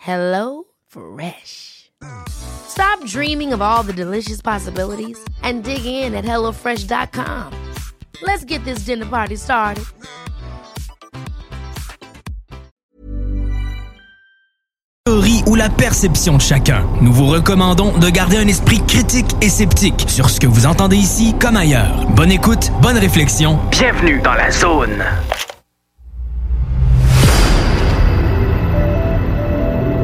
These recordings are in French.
Hello Fresh. Stop dreaming of all the delicious possibilities and dig in at HelloFresh.com. Let's get this dinner party started. théorie ou la perception de chacun. Nous vous recommandons de garder un esprit critique et sceptique sur ce que vous entendez ici comme ailleurs. Bonne écoute, bonne réflexion. Bienvenue dans la zone.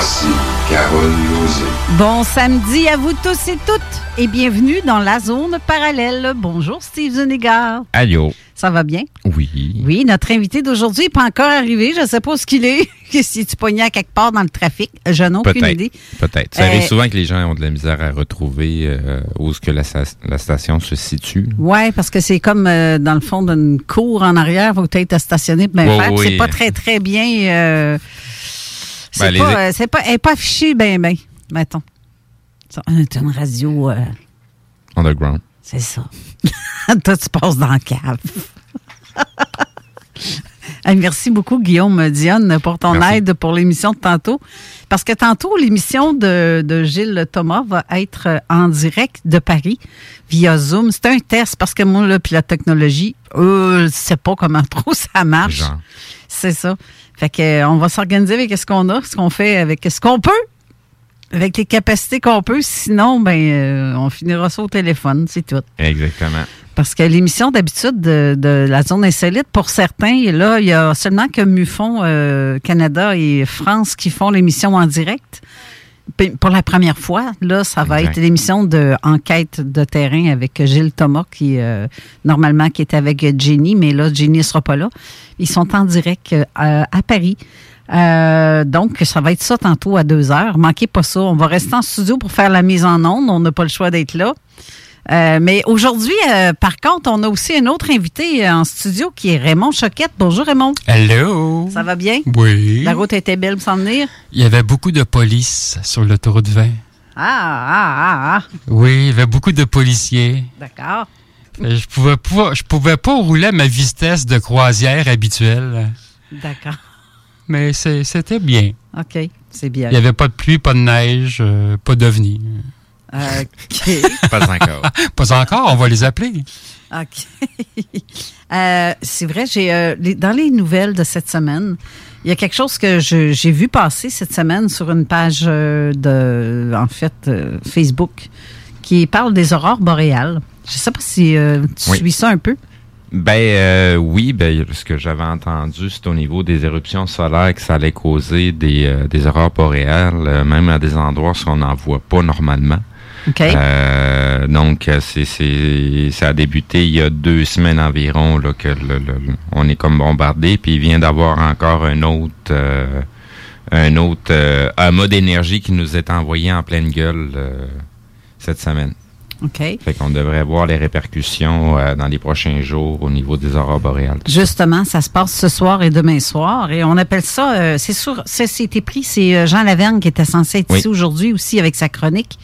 Voici Carole Lozé. Bon samedi à vous tous et toutes et bienvenue dans la zone parallèle. Bonjour Steve Zuniga. Allô. Ça va bien? Oui. Oui, notre invité d'aujourd'hui n'est pas encore arrivé. Je ne sais pas ce qu'il est. si tu pognais à quelque part dans le trafic, je n'ai aucune Peut-être. idée. Peut-être. Ça arrive Euh, souvent que les gens ont de la misère à retrouver euh, où est-ce que la, sta- la station se situe. Oui, parce que c'est comme euh, dans le fond d'une cour en arrière, faut que tu aies stationné pour bien Oui, faire. oui. C'est pas très, très bien. Euh, c'est Ben, les- pas, c'est pas, elle est pas affichée bien, bien, mettons. Ça, C'est une radio, euh, Underground. c'est ça. Toi, tu passes dans la cave. Merci beaucoup, Guillaume Dionne, pour ton Merci. aide pour l'émission de tantôt. Parce que tantôt, l'émission de, de Gilles Thomas va être euh, en direct de Paris via Zoom. C'est un test parce que moi, là, puis la technologie, euh, je sais pas comment trop ça marche. Genre. C'est ça. Fait que, euh, on va s'organiser avec ce qu'on a, ce qu'on fait avec ce qu'on peut, avec les capacités qu'on peut. Sinon, ben, euh, on finira ça au téléphone, c'est tout. Exactement. Parce que l'émission d'habitude de, de la zone insolite, pour certains, et là, il y a seulement que MUFON euh, Canada et France qui font l'émission en direct. Pour la première fois, là, ça va Exact. être l'émission de enquête de terrain avec Gilles Thomas, qui euh, normalement qui est avec Jenny, mais là, Jenny ne sera pas là. Ils sont en direct euh, à, à Paris. Euh, donc, ça va être ça tantôt à deux heures. Manquez pas ça. On va rester en studio pour faire la mise en onde. On n'a pas le choix d'être là. Euh, mais aujourd'hui, euh, par contre, on a aussi un autre invité euh, en studio qui est Raymond Choquette. Bonjour Raymond. Hello! Ça va bien? Oui. La route était belle pour s'en venir? Il y avait beaucoup de police sur l'autoroute 20. Ah, ah, ah, ah. Oui, il y avait beaucoup de policiers. D'accord. Je pouvais pas, je pouvais pas rouler à ma vitesse de croisière habituelle. D'accord. Mais c'était bien. OK. C'est bien. Il n'y avait pas de pluie, pas de neige, euh, pas d'ovnis. OK. Pas encore. Pas encore, on va les appeler. OK. Euh, c'est vrai, j'ai euh, les- dans les nouvelles de cette semaine, il y a quelque chose que je- j'ai vu passer cette semaine sur une page euh, de, en fait, Facebook, qui parle des aurores boréales. Je sais pas si tu Oui. suis ça un peu. Ben euh, oui, ben ce que j'avais entendu, c'est au niveau des éruptions solaires que ça allait causer des, des aurores boréales, même à des endroits où on n'en voit pas normalement. Euh, donc, euh, c'est, c'est, ça a débuté il y a deux semaines environ là, que le- le- le- on est comme bombardé, puis il vient d'avoir encore un autre, euh, un autre, euh, un mode d'énergie qui nous est envoyé en pleine gueule cette semaine. OK. Fait qu'on devrait voir les répercussions euh, dans les prochains jours au niveau des aurores boréales. Justement, ça se passe ce soir et demain soir. Et on appelle ça, euh, c'est sûr, ça, c'était pris, c'est euh, Jean Lavergne qui était censé être Oui. ici aujourd'hui aussi avec sa chronique,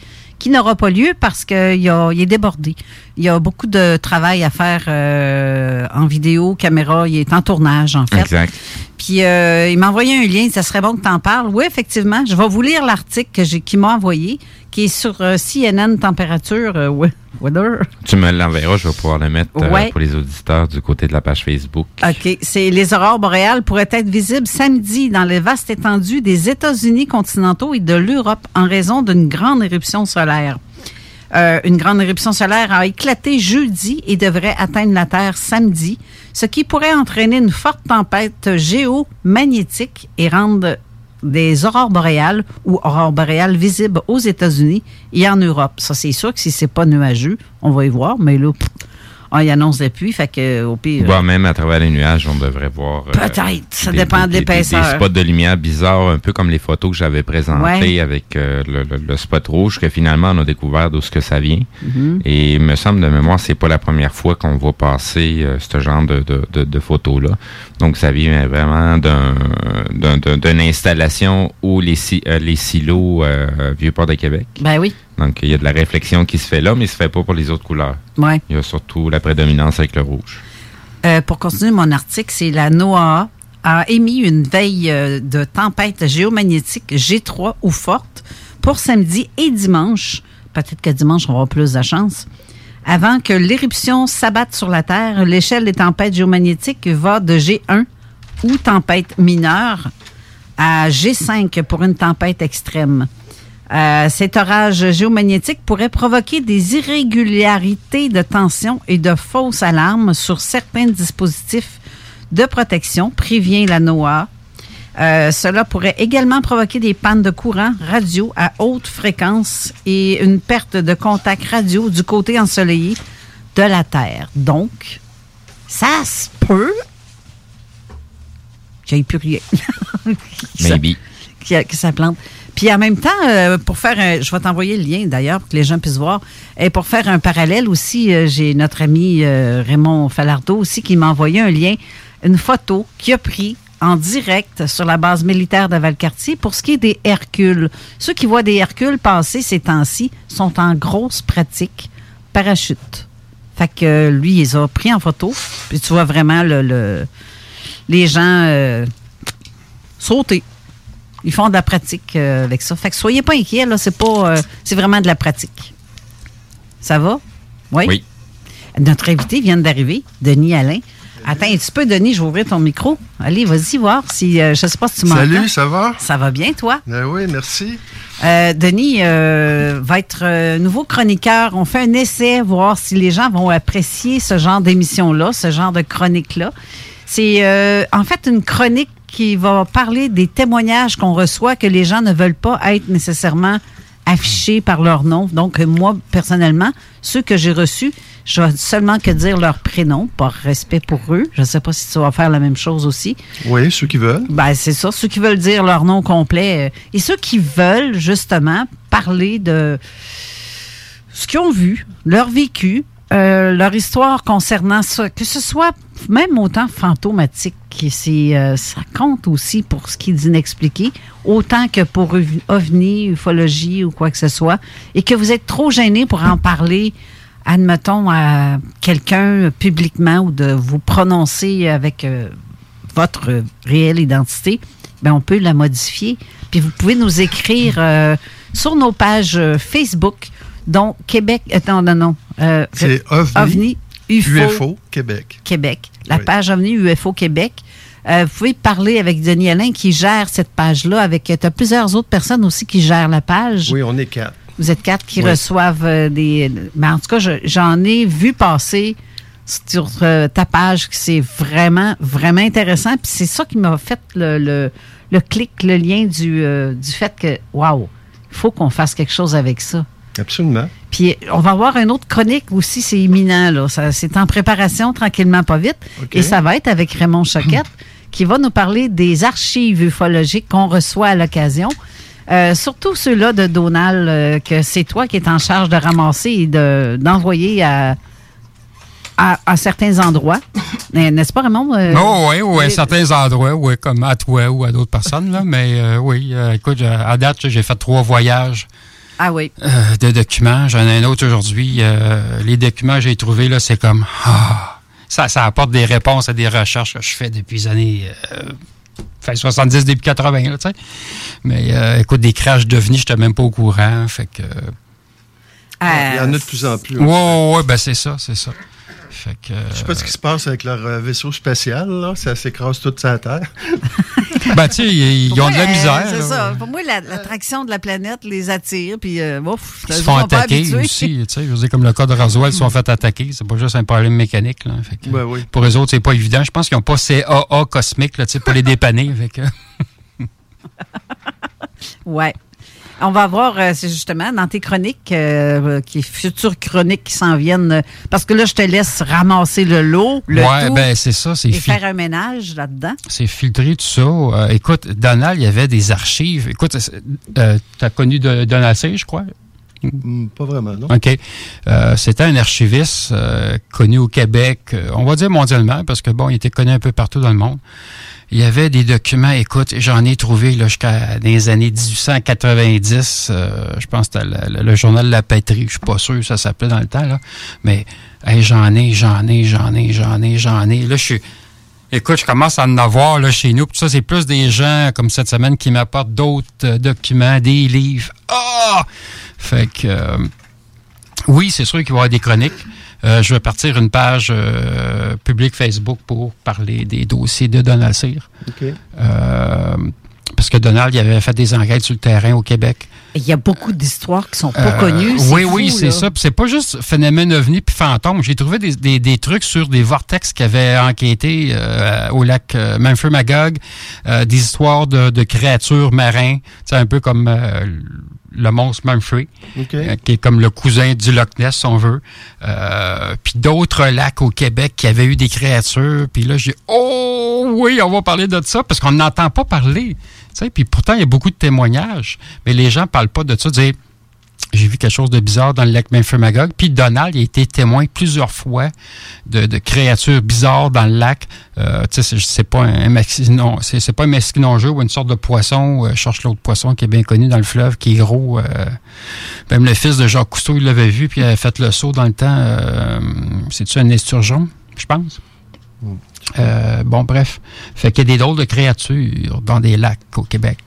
qui n'aura pas lieu parce qu'il est débordé. Il y a beaucoup de travail à faire euh, en vidéo, caméra, il est en tournage en fait. Exact. Puis euh, il m'a envoyé un lien, ça serait bon que tu en parles. Oui, effectivement, je vais vous lire l'article que j'ai qu'il m'a envoyé, qui est sur euh, CNN Température euh, we- Weather. Tu me l'enverras, je vais pouvoir le mettre euh, Ouais. pour les auditeurs du côté de la page Facebook. OK. C'est les aurores boréales pourraient être visibles samedi dans les vastes étendues des États-Unis continentaux et de l'Europe en raison d'une grande éruption solaire. Euh, une grande éruption solaire a éclaté jeudi et devrait atteindre la Terre samedi, ce qui pourrait entraîner une forte tempête géomagnétique et rendre des aurores boréales ou aurores boréales visibles aux États-Unis et en Europe. Ça, c'est sûr que si c'est pas nuageux, on va y voir, mais là, ah, il annonce des pluies, fait que au pire. Voire même à travers les nuages, on devrait voir. euh, Peut-être, ça des- dépend de des- l'épaisseur. Des spots de lumière bizarres, un peu comme les photos que j'avais présentées Ouais. avec euh, le, le- le spot rouge, que finalement on a découvert d'où ce que ça vient. Mhm. Et il me semble de mémoire, c'est pas la première fois qu'on voit passer euh, ce genre de, de, de, de photos-là. Donc ça vient vraiment d'un, d'un- d'un- d'une installation où les, euh, les silos euh, Vieux-Port de Québec. Ben oui. Donc il y a de la réflexion qui se fait là, mais il se fait pas pour les autres couleurs. Ouais. Il y a surtout la prédominance avec le rouge. Euh, pour continuer mon article, c'est la NOAA a émis une veille euh, de tempête géomagnétique G3 ou forte pour samedi et dimanche. Peut-être que dimanche, on avoir plus de chance. Avant que l'éruption s'abatte sur la Terre, l'échelle des tempêtes géomagnétiques va de G1 ou tempête mineure à G5 pour une tempête extrême. Euh, cet orage géomagnétique pourrait provoquer des irrégularités de tension et de fausses alarmes sur certains dispositifs de protection, prévient la NOAA. Euh, cela pourrait également provoquer des pannes de courant radio à haute fréquence et une perte de contact radio du côté ensoleillé de la Terre. Donc, ça se peut. J'ai plus rien. Maybe. que ça plante. Puis en même temps, euh, pour faire un, je vais t'envoyer le lien d'ailleurs pour que les gens puissent voir. Et pour faire un parallèle aussi, euh, j'ai notre ami euh, Raymond Falardeau aussi qui m'a envoyé un lien, une photo qu'il a pris en direct sur la base militaire de Valcartier pour ce qui est des Hercules. Ceux qui voient des Hercules passer ces temps-ci sont en grosse pratique parachute. Fait que lui, il les a pris en photo. Puis tu vois vraiment le, le- les gens sauter. Ils font de la pratique euh, avec ça. Fait que soyez pas inquiets, là, c'est pas. euh, c'est vraiment de la pratique. Ça va? Oui? Oui. Notre invité vient d'arriver, Denis Alain. Attends un petit peu, Denis, je vais ouvrir ton micro. Allez, vas-y voir si. euh, je sais pas si tu m'entends. Salut, ça va? Ça va bien, toi? Ben oui, merci. Euh, Denis euh, va être euh, nouveau chroniqueur. On fait un essai, voir si les gens vont apprécier ce genre d'émission-là, ce genre de chronique-là. C'est euh, en fait une chronique qui va parler des témoignages qu'on reçoit que les gens ne veulent pas être nécessairement affichés par leur nom. Donc, moi, personnellement, ceux que j'ai reçus, je vais seulement que dire leur prénom, par respect pour eux. Je ne sais pas si tu vas faire la même chose aussi. Oui, ceux qui veulent. Ben, c'est ça. Ceux qui veulent dire leur nom complet. euh, et ceux qui veulent, justement, parler de ce qu'ils ont vu, leur vécu, euh, leur histoire concernant ça, que ce soit même autant fantomatique, que c'est, euh, ça compte aussi pour ce qui est d'inexpliqué, autant que pour ov- ovni, ufologie ou quoi que ce soit, et que vous êtes trop gêné pour en parler, admettons, à quelqu'un publiquement ou de vous prononcer avec euh, votre réelle identité, ben on peut la modifier. Puis vous pouvez nous écrire euh, sur nos pages Facebook, dont Québec. Attends, non, non. euh, C'est OVNI, OVNI UFO, UFO, Québec. Québec. La Oui. page OVNI UFO Québec. Euh, vous pouvez parler avec Denis Alain qui gère cette page-là. Avec, tu as plusieurs autres personnes aussi qui gèrent la page. Oui, on est quatre. Vous êtes quatre qui Oui. reçoivent euh, des. Mais en tout cas, je- j'en ai vu passer sur euh, ta page que c'est vraiment, vraiment intéressant. Puis c'est ça qui m'a fait le, le, le clic, le lien du, du fait que, waouh, il faut qu'on fasse quelque chose avec ça. Absolument. Puis on va avoir une autre chronique aussi, c'est imminent. Là. Ça, c'est en préparation, tranquillement, pas vite. Et ça va être avec Raymond Choquette, qui va nous parler des archives ufologiques qu'on reçoit à l'occasion. Euh, surtout ceux-là de Donald, euh, que c'est toi qui es en charge de ramasser et de, d'envoyer à, à, à certains endroits. Euh, N'est-ce pas, Raymond? Euh, oh, oui, oui, à les- certains endroits, oui, comme à toi ou à d'autres personnes, là. Mais euh, oui, euh, écoute, euh, à date, j'ai fait trois voyages Ah oui. euh, de documents. J'en ai un autre aujourd'hui. Euh, les documents que j'ai trouvés, là, c'est comme. ah, ça, ça apporte des réponses à des recherches que je fais depuis les années. Euh, fait 70, début 80, là, tu sais. Mais euh, écoute, des crashs d'OVNI, je n'étais même pas au courant. Fait que. Il y en a de plus en plus. Ouais, ouais, ouais, ben c'est ça, c'est ça. Fait que. Je sais pas ce qui se passe avec leur euh, vaisseau spatial, là. Ça s'écrase toute sa terre. Ben, tu sais, ils, ils ont de la Ouais, misère. C'est ça. Pour moi, la- l'attraction de la planète les attire, puis euh, ouf, Ils se font attaquer aussi, tu sais. Je veux dire, comme le cas de Roswell, ils se sont fait attaquer. C'est pas juste un problème mécanique, là. Fait que, Ben oui. Pour eux autres, c'est pas évident. Je pense qu'ils n'ont pas CAA cosmique, là, tu sais, pour les dépanner. Fait que- Ouais. On va voir, euh, c'est justement dans tes chroniques, euh, qui futures chroniques qui s'en viennent, euh, parce que là, je te laisse ramasser le lot, le ouais, tout, ben c'est ça, c'est et fil- faire un ménage là-dedans. c'est filtré tout ça. Euh, écoute, Donald, il y avait des archives. Écoute, euh, tu as connu de- Donald C, je crois? Hmm, pas vraiment, non? OK. Euh, C'était un archiviste euh, connu au Québec, on va dire mondialement, parce que bon, il était connu un peu partout dans le monde. Il y avait des documents, écoute, j'en ai trouvé jusqu'à les années 1890. euh, je pense que c'était le, journal La Patrie, je suis pas sûr, ça s'appelait dans le temps, là. Mais j'en ai, j'en ai, j'en ai, j'en ai, j'en ai. Là, je suis. Écoute, je commence à en avoir là, chez nous. Puis ça, c'est plus des gens comme cette semaine qui m'apportent d'autres euh, documents, des livres. Ah! Fait que euh, oui, c'est sûr qu'il va y avoir des chroniques. Euh, je vais partir une page euh, publique Facebook pour parler des dossiers de Donald Cyr. Euh, parce que Donald, il avait fait des enquêtes sur le terrain au Québec. Il y a beaucoup d'histoires qui sont pas Euh, connues. Oui, fou, oui, c'est ça. Puis c'est pas juste phénomène ovni puis fantôme. J'ai trouvé des, des, des trucs sur des vortex qui avaient enquêté euh, au lac euh, Memphrey Magog, euh, des histoires de, de créatures marins, c'est un peu comme euh, le monstre euh, qui est comme le cousin du Loch Ness, si on veut. Euh, puis d'autres lacs au Québec qui avaient eu des créatures. Puis là, j'ai oh oui, on va parler de ça parce qu'on n'entend pas parler. Puis pourtant, il y a beaucoup de témoignages, mais les gens parlent pas de ça. Dire, j'ai vu quelque chose de bizarre dans le lac Memphrey Magog. Puis Donald a été témoin plusieurs fois de, créatures bizarres dans le lac. Euh, c'est- pas un maxinon, c'est pas un masquinongeux ou une sorte de poisson. Euh, cherche l'autre poisson qui est bien connu dans le fleuve, qui est gros. euh, même le fils de Jacques Cousteau, il l'avait vu, puis il avait fait le saut dans le temps. Euh, C'est-tu un esturgeon, je pense? Euh, bon, bref. Fait qu'il y a des drôles de créatures dans des lacs au Québec.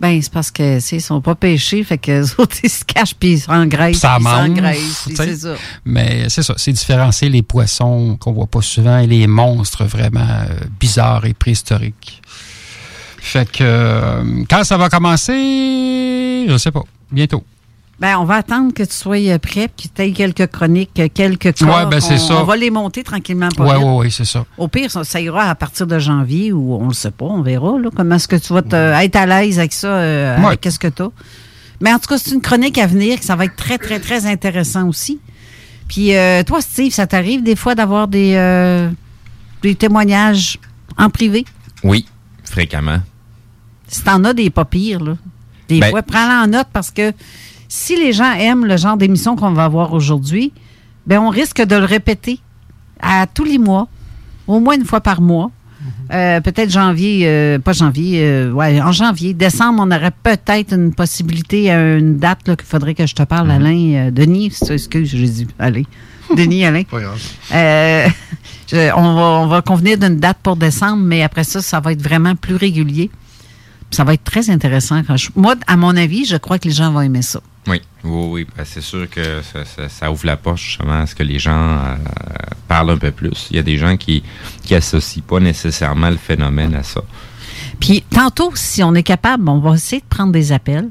Ben, c'est parce que, ils sont pas pêchés, fait que les autres, ils se cachent puis ils s'engraissent. Ça s'engraissent, c'est. Mais c'est ça, c'est différencier les poissons qu'on voit pas souvent et les monstres vraiment euh, bizarres et préhistoriques. Fait que euh, quand ça va commencer, je sais pas, bientôt. Ben, on va attendre que tu sois euh, prêt, puis tu aies quelques chroniques, euh, quelques cas. Ouais, ben, c'est on, ça. On va les monter tranquillement. Ouais, vite. ouais, ouais, c'est ça. Au pire, ça, ça ira à partir de janvier ou on le sait pas, on verra. Là, comment est-ce que tu vas te- être à l'aise avec ça, euh, Ouais. avec qu'est-ce que tu as. Mais en tout cas, c'est une chronique à venir, ça va être très, très, très intéressant aussi. Puis euh, toi, Steve, ça t'arrive des fois d'avoir des, euh, des témoignages en privé? Oui, fréquemment. Si t'en as des pas pires, là. Des Ben- fois, prends-la en note parce que si les gens aiment le genre d'émission qu'on va avoir aujourd'hui, ben on risque de le répéter à tous les mois, au moins une fois par mois. Euh, peut-être janvier, euh, pas janvier, euh, ouais, en janvier, décembre, on aurait peut-être une possibilité à une date qu'il faudrait que je te parle, Alain. euh, Denis, excuse, j'ai dit Alain. Denis, Alain. Pas grave. Euh, je- on, va, on va convenir d'une date pour décembre, mais après ça, ça va être vraiment plus régulier. Ça va être très intéressant. Quand je- moi, à mon avis, je crois que les gens vont aimer ça. Oui, oui, oui. Ben, c'est sûr que ça, ça- ça ouvre la porte justement à ce que les gens euh, parlent un peu plus. Il y a des gens qui qui associent pas nécessairement le phénomène à ça. Puis tantôt, si on est capable, on va essayer de prendre des appels.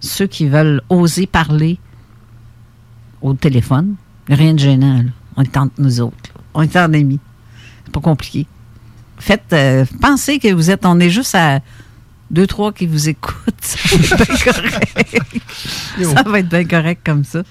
Ceux qui veulent oser parler au téléphone. Rien de gênant. là. On est entre nous autres. là. On est en amis. C'est pas compliqué. Faites, euh, pensez que vous êtes, on est juste à deux, trois qui vous écoutent. Ça va être bien correct. ça va être bien correct comme ça.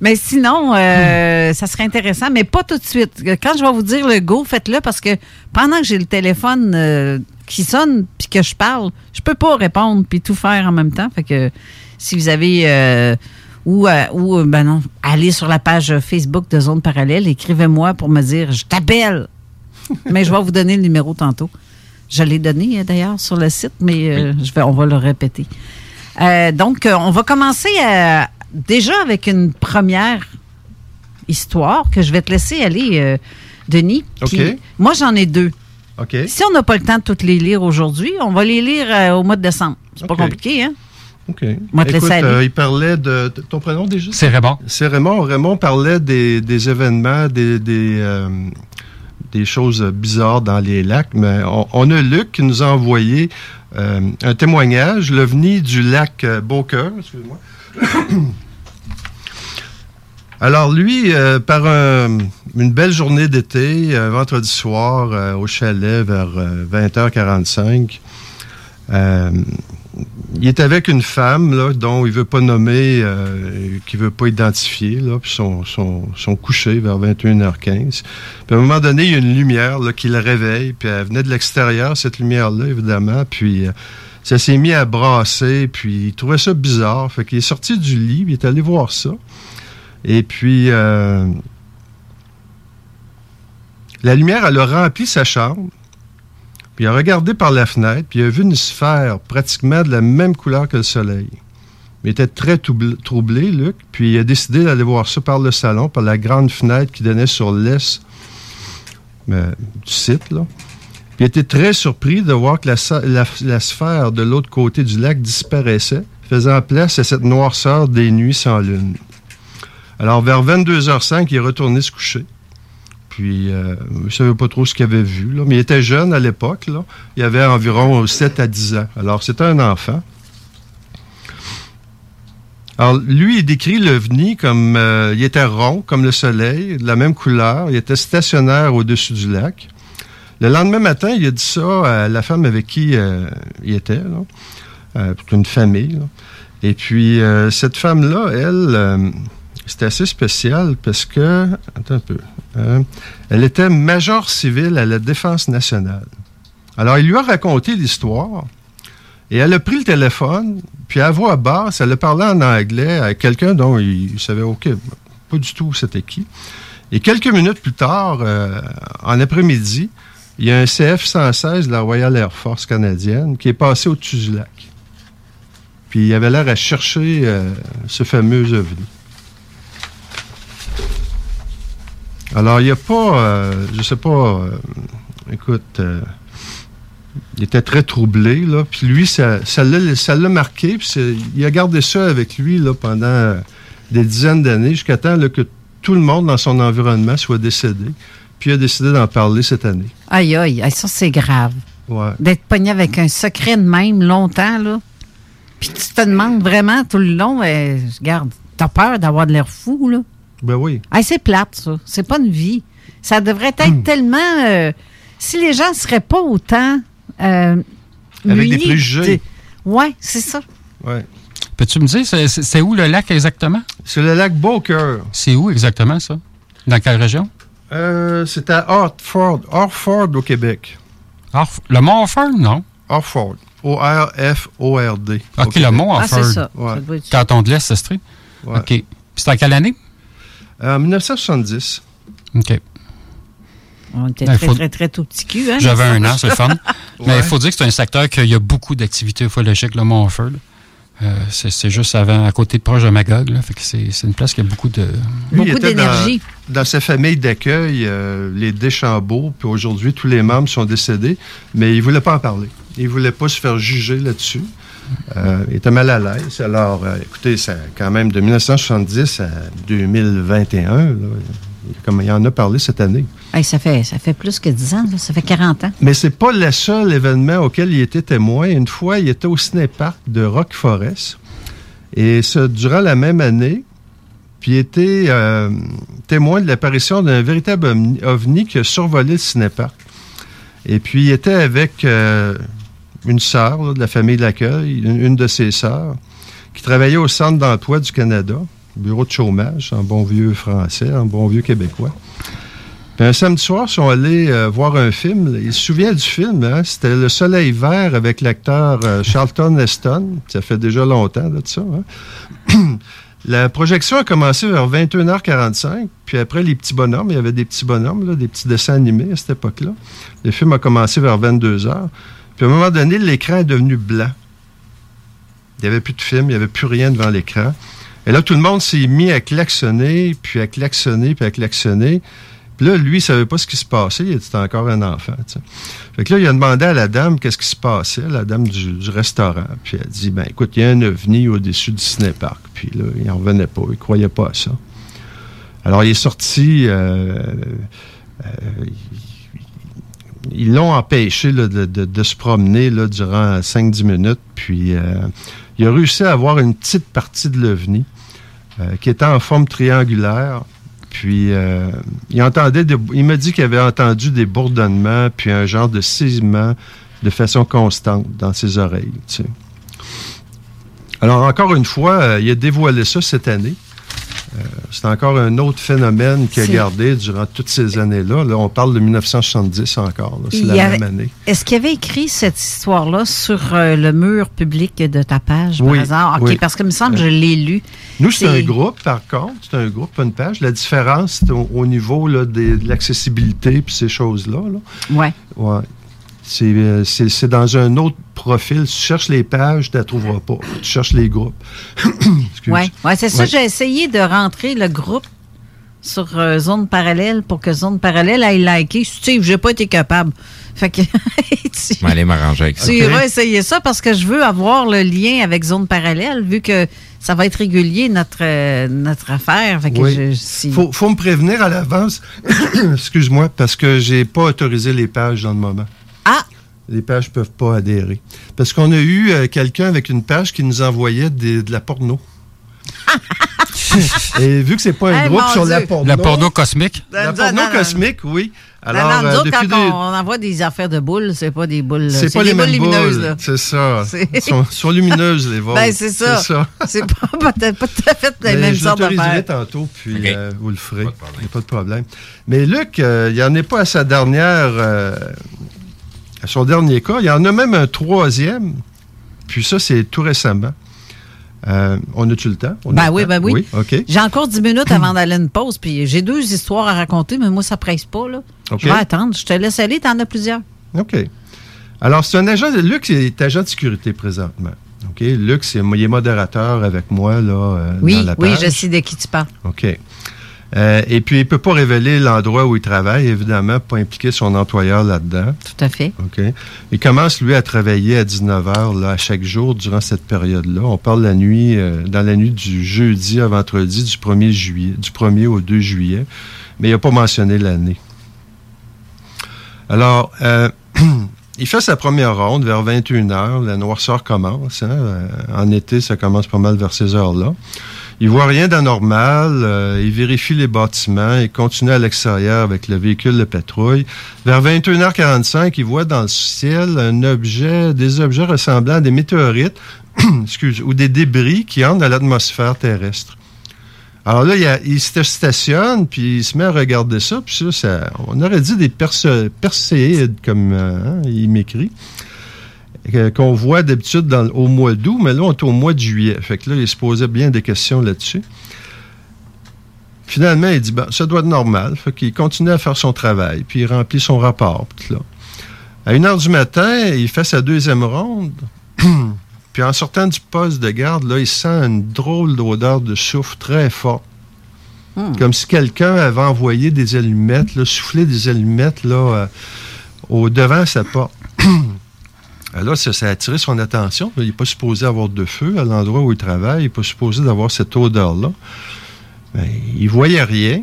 Mais sinon, euh, ça serait intéressant, mais pas tout de suite. Quand je vais vous dire le go, faites-le parce que pendant que j'ai le téléphone euh, qui sonne puis que je parle, je peux pas répondre puis tout faire en même temps. Fait que si vous avez euh, ou, euh, ou ben non, allez sur la page Facebook de Zone Parallèle, écrivez-moi pour me dire je t'appelle. mais je vais vous donner le numéro tantôt. Je l'ai donné euh, d'ailleurs sur le site, mais euh, je vais, on va le répéter. Euh, donc, euh, on va commencer déjà avec une première histoire que je vais te laisser aller, euh, Denis. Moi, j'en ai deux. OK. Si on n'a pas le temps de toutes les lire aujourd'hui, on va les lire euh, au mois de décembre. C'est pas OK. compliqué, hein? OK. va te Écoute, laisser aller. euh, il parlait de, de- Ton prénom déjà? C'est Raymond. C'est Raymond. Raymond parlait des, des événements, des, des, euh, des choses bizarres dans les lacs, mais on, a Luc qui nous a envoyé euh, un témoignage, l'OVNI du lac euh, Beaucœur, excuse-moi. Alors lui, euh, par un- une belle journée d'été, vendredi soir au chalet vers euh, 20h45, euh, il est avec une femme là, dont il veut pas nommer, euh, qu'il veut pas identifier, là, puis sont, sont, vers 21h15. Puis à un moment donné, il y a une lumière là, qui le réveille, puis elle venait de l'extérieur, cette lumière-là, évidemment, puis euh, ça s'est mis à brasser, puis il trouvait ça bizarre. Fait qu'il est sorti du lit, il est allé voir ça. Et puis, euh, la lumière, elle a rempli sa chambre. Il a regardé par la fenêtre, puis il a vu une sphère pratiquement de la même couleur que le soleil. Il était très troubl- troublé, Luc, puis il a décidé d'aller voir ça par le salon, par la grande fenêtre qui donnait sur l'est euh, du site. Là. Puis il était très surpris de voir que la- la sphère de l'autre côté du lac disparaissait, faisant place à cette noirceur des nuits sans lune. Alors, vers 22h05, il est retourné se coucher. Puis, euh, je ne savais pas trop ce qu'il avait vu, là, mais il était jeune à l'époque. Il avait environ 7 à 10 ans. Alors, c'était un enfant. Alors, lui, il décrit l'OVNI comme... euh, il était rond, comme le soleil, de la même couleur. Il était stationnaire au-dessus du lac. Le lendemain matin, il a dit ça à la femme avec qui euh, il était, là. Euh, pour une famille. Et puis, cette femme-là, elle, euh, c'était assez spécial parce que... Attends un peu. hein, elle était major civile à la Défense nationale. Alors, il lui a raconté l'histoire et elle a pris le téléphone, puis à voix basse, elle a parlé en anglais à quelqu'un dont il, il savait pas du tout c'était qui. Et quelques minutes plus tard, euh, en après-midi, il y a un CF-116 de la Royal Air Force canadienne qui est passé au-dessus du lac. Puis il avait l'air à chercher euh, ce fameux ovni. Alors, il n'y a pas, euh, je sais pas, euh, écoute, euh, il était très troublé, là, puis lui, ça l'a ça marqué, puis il a gardé ça avec lui là, pendant des dizaines d'années, jusqu'à temps là, que tout le monde dans son environnement soit décédé, puis il a décidé d'en parler cette année. Aïe, aïe, ça, c'est grave. Ouais. D'être pogné avec un secret de même longtemps, là. Puis tu te demandes vraiment tout le long, euh, regarde, t'as peur d'avoir de l'air fou, là. Ben oui. Hey, c'est plate, ça. C'est pas une vie. Ça devrait être Hmm. tellement. euh, si les gens ne seraient pas autant. euh, Avec des préjugés. de- Ouais, c'est ça. Ouais. Peux-tu me dire, c'est- où le lac exactement? C'est le lac Beaucœur. C'est où exactement ça? Dans quelle région? Euh, c'est à Hartford, Hartford au Québec. Harf- le Mont Harford, non? Hartford. O-R-F-O-R-D. OK, le. Mont Ah, Harford. c'est ça. Ouais. Ça Canton de l'Est, c'est? Ouais. OK. Puis c'est en quelle année? En 1970. OK. On était Ben, très, faut- très, très tout petit cul. Hein, J'avais un an, c'est le fun. Mais il faut dire que c'est un secteur qu'il y a beaucoup d'activités ufologiques, le Mont Harford. Euh, c'est juste avant, à côté de proche de Magog. Là, fait que c'est une place qui a beaucoup de. Lui, Beaucoup dans- d'énergie. Dans, sa famille d'accueil, euh, les Deschambault, puis aujourd'hui, tous les membres sont décédés, mais il ne voulait pas en parler. Il ne voulait pas se faire juger là-dessus. Euh, il était mal à l'aise. Alors, euh, écoutez, ça, quand même, de 1970 à 2021, là, comme il en a parlé cette année. Hey, ça, fait, ça fait plus que 10 ans, là. ça fait 40 ans. Mais c'est pas le seul événement auquel il était témoin. Une fois, il était au cinéparc de Rock Forest. Et ça, durant la même année, puis il était euh, témoin de l'apparition d'un véritable ovni, qui a survolé le cinéparc. Et puis, il était avec euh, une sœur de la famille de l'accueil, une, de ses sœurs, qui travaillait au Centre d'emploi du Canada. bureau de chômage, en bon vieux français, en bon vieux québécois. Puis un samedi soir, ils sont allés euh, voir un film. Ils se souviennent du film, hein? C'était Le Soleil vert avec l'acteur euh, Charlton Heston. Ça fait déjà longtemps de ça. Hein? La projection a commencé vers 21h45, puis après les petits bonhommes, il y avait des petits bonhommes, des petits dessins animés à cette époque-là. Le film a commencé vers 22h. Puis à un moment donné, l'écran est devenu blanc. Il n'y avait plus de film, il n'y avait plus rien devant l'écran. Et là, tout le monde s'est mis à klaxonner, puis à klaxonner, puis à klaxonner. Puis là, lui, il savait pas ce qui se passait. Il était encore un enfant. Fait que là, il a demandé à la dame qu'est-ce qui se passait, la dame du, restaurant. Puis elle a dit, ben écoute, il y a un ovni au-dessus du cinépark. Puis là, il n'en revenait pas. Il croyait pas à ça. Alors, il est sorti... euh, euh, ils l'ont empêché de, se promener durant 5-10 minutes. Puis, euh, il a réussi à avoir une petite partie de l'OVNI euh, qui était en forme triangulaire. Puis, euh, il entendait, il m'a dit qu'il avait entendu des bourdonnements, puis un genre de sifflement de façon constante dans ses oreilles. Alors, encore une fois, il a dévoilé ça cette année. Euh, c'est encore un autre phénomène qu'il a gardé durant toutes ces années-là. Là, on parle de 1970 encore. C'est la avait- même année. Est-ce qu'il avait écrit cette histoire-là sur euh, le mur public de ta page, Oui, par hasard? OK, oui. parce que me semble que je l'ai lu. Nous, c'est un groupe, par contre. C'est un groupe, pas une page. La différence, c'est au, au niveau là, des- de l'accessibilité puis ces choses-là. Là. Ouais. C'est, euh, c'est, c'est dans un autre profil. Tu cherches les pages, tu ne la trouveras pas. Tu cherches les groupes. Excuse. Ouais, ouais c'est ça. Ouais. J'ai essayé de rentrer le groupe sur euh, Zone Parallèle pour que Zone Parallèle aille liker. Steve, j'ai pas été capable. Fait que tu, Je vais aller m'arranger avec ça. tu iras essayer ça parce que je veux avoir le lien avec Zone Parallèle vu que ça va être régulier notre, euh, notre affaire. Oui. si- faut, faut me prévenir à l'avance. Excuse-moi, parce que j'ai pas autorisé les pages dans le moment. Ah! Les pages peuvent pas adhérer. Parce qu'on a eu euh, quelqu'un avec une page qui nous envoyait des- de la porno. Et vu que c'est pas un Hey, groupe sur la porno. La porno cosmique? La Non, porno non, non. cosmique, oui. Non, Alors, non, nous euh, autres, depuis quand des- on, envoie des affaires de boules, c'est pas des boules. C'est pas des les boules lumineuses. C'est ça. C'est- Elles sont, sont lumineuses, les vols. Ben, c'est ça. C'est pas, peut-être pas tout à fait je sortes l'autoriserai d'affaires. tantôt, puis OK. euh, vous le ferez. Pas de problème. Il n'y a pas de problème. Mais Luc, euh, il n'y en est pas à sa dernière. À son dernier cas. Il y en a même un troisième. Puis ça, c'est tout récemment. Euh, on a-tu le temps? On Ben le oui, temps? ben oui. J'ai encore 10 minutes avant d'aller à une pause, puis j'ai deux histoires à raconter, mais moi, ça presse pas, là. OK. Je vais attendre. Je te laisse aller, t'en as plusieurs. OK. Alors, c'est un agent de Luc, est agent de sécurité présentement. OK? Luc, c'est, il est modérateur avec moi, là, euh, Oui, dans la oui, je sais de qui tu parles. OK. Euh, et puis, il ne peut pas révéler l'endroit où il travaille, évidemment, pas impliquer son employeur là-dedans. Tout à fait. OK. Il commence, lui, à travailler à 19h là, à chaque jour durant cette période-là. On parle la nuit, euh, dans la nuit du jeudi à vendredi, du 1er juillet, du 1er au 2 juillet, mais il n'a pas mentionné l'année. Alors, euh, il fait sa première ronde vers 21h. La noirceur commence. hein. En été, ça commence pas mal vers ces heures-là. Il voit rien d'anormal. euh, il vérifie les bâtiments. Il continue à l'extérieur avec le véhicule de patrouille. Vers 21h45, il voit dans le ciel un objet, des objets ressemblant à des météorites, excuse, ou des débris qui entrent dans l'atmosphère terrestre. Alors là, il, se stationne, puis il se met à regarder ça, puis ça, ça- on aurait dit des perséides, comme euh, hein, il m'écrit, qu'on voit d'habitude dans- au mois d'août, mais là, on est au mois de juillet. Fait que là, il se posait bien des questions là-dessus. Finalement, il dit, ben, ça doit être normal. Fait qu'il continue à faire son travail, puis il remplit son rapport. là. À une heure du matin, il fait sa deuxième ronde. Puis en sortant du poste de garde, là, il sent une drôle d'odeur de soufre très forte. Hmm. Comme si quelqu'un avait envoyé des allumettes, là, soufflé des allumettes là, euh, au devant sa porte. Alors là, ça, a attiré son attention. Il n'est pas supposé avoir de feu à l'endroit où il travaille. Il n'est pas supposé d'avoir cette odeur-là. Mais il voyait rien.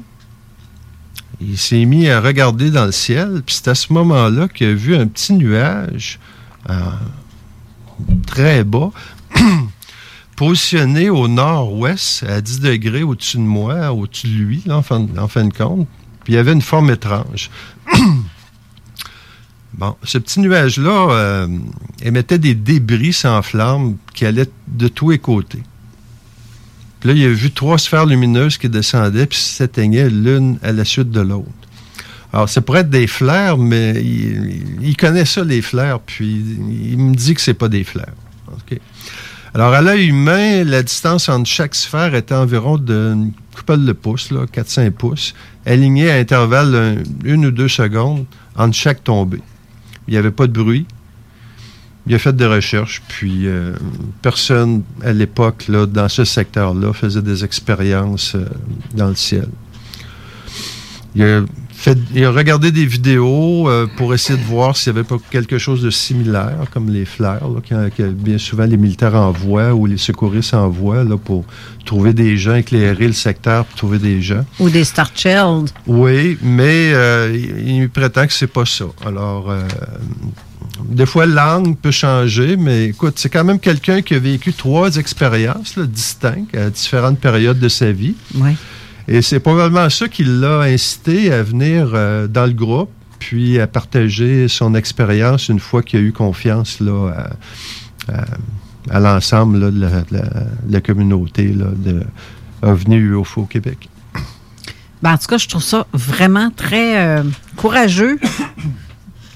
Il s'est mis à regarder dans le ciel. Puis c'est à ce moment-là qu'il a vu un petit nuage euh, très bas, positionné au nord-ouest, à 10 degrés au-dessus de moi, au-dessus de lui, en, fin, en fin de compte. Puis il y avait une forme étrange. bon, ce petit nuage-là euh, émettait des débris sans flamme qui allaient de tous les côtés. Puis là, il a vu trois sphères lumineuses qui descendaient puis s'éteignaient l'une à la suite de l'autre. Alors, ça pourrait être des flares, mais il, connaît ça, les flares, puis il me dit que c'est pas des flares. Alors, à l'œil humain, la distance entre chaque sphère était environ d'une couple de pouces, là, 4-5 pouces, alignée à intervalles une ou deux secondes entre chaque tombée. Il n'y avait pas de bruit. Il a fait des recherches, puis euh, personne à l'époque, dans ce secteur-là, faisait des expériences euh, dans le ciel. Fait, il a regardé des vidéos euh, pour essayer de voir s'il n'y avait pas quelque chose de similaire, comme les flares, là, que, que bien souvent les militaires envoient ou les secouristes envoient là, pour trouver des gens, éclairer le secteur pour trouver des gens. Ou des Star Child. Oui, mais euh, il, il prétend que c'est pas ça. Alors, euh, des fois, l'angle peut changer, mais écoute, c'est quand même quelqu'un qui a vécu trois expériences là, distinctes à différentes périodes de sa vie. Oui. Et c'est probablement ça qui l'a incité à venir euh, dans le groupe, puis à partager son expérience une fois qu'il a eu confiance là, à, l'ensemble de, de la communauté là, de OVNI UFO au Québec. Ben, en tout cas, je trouve ça vraiment très euh, courageux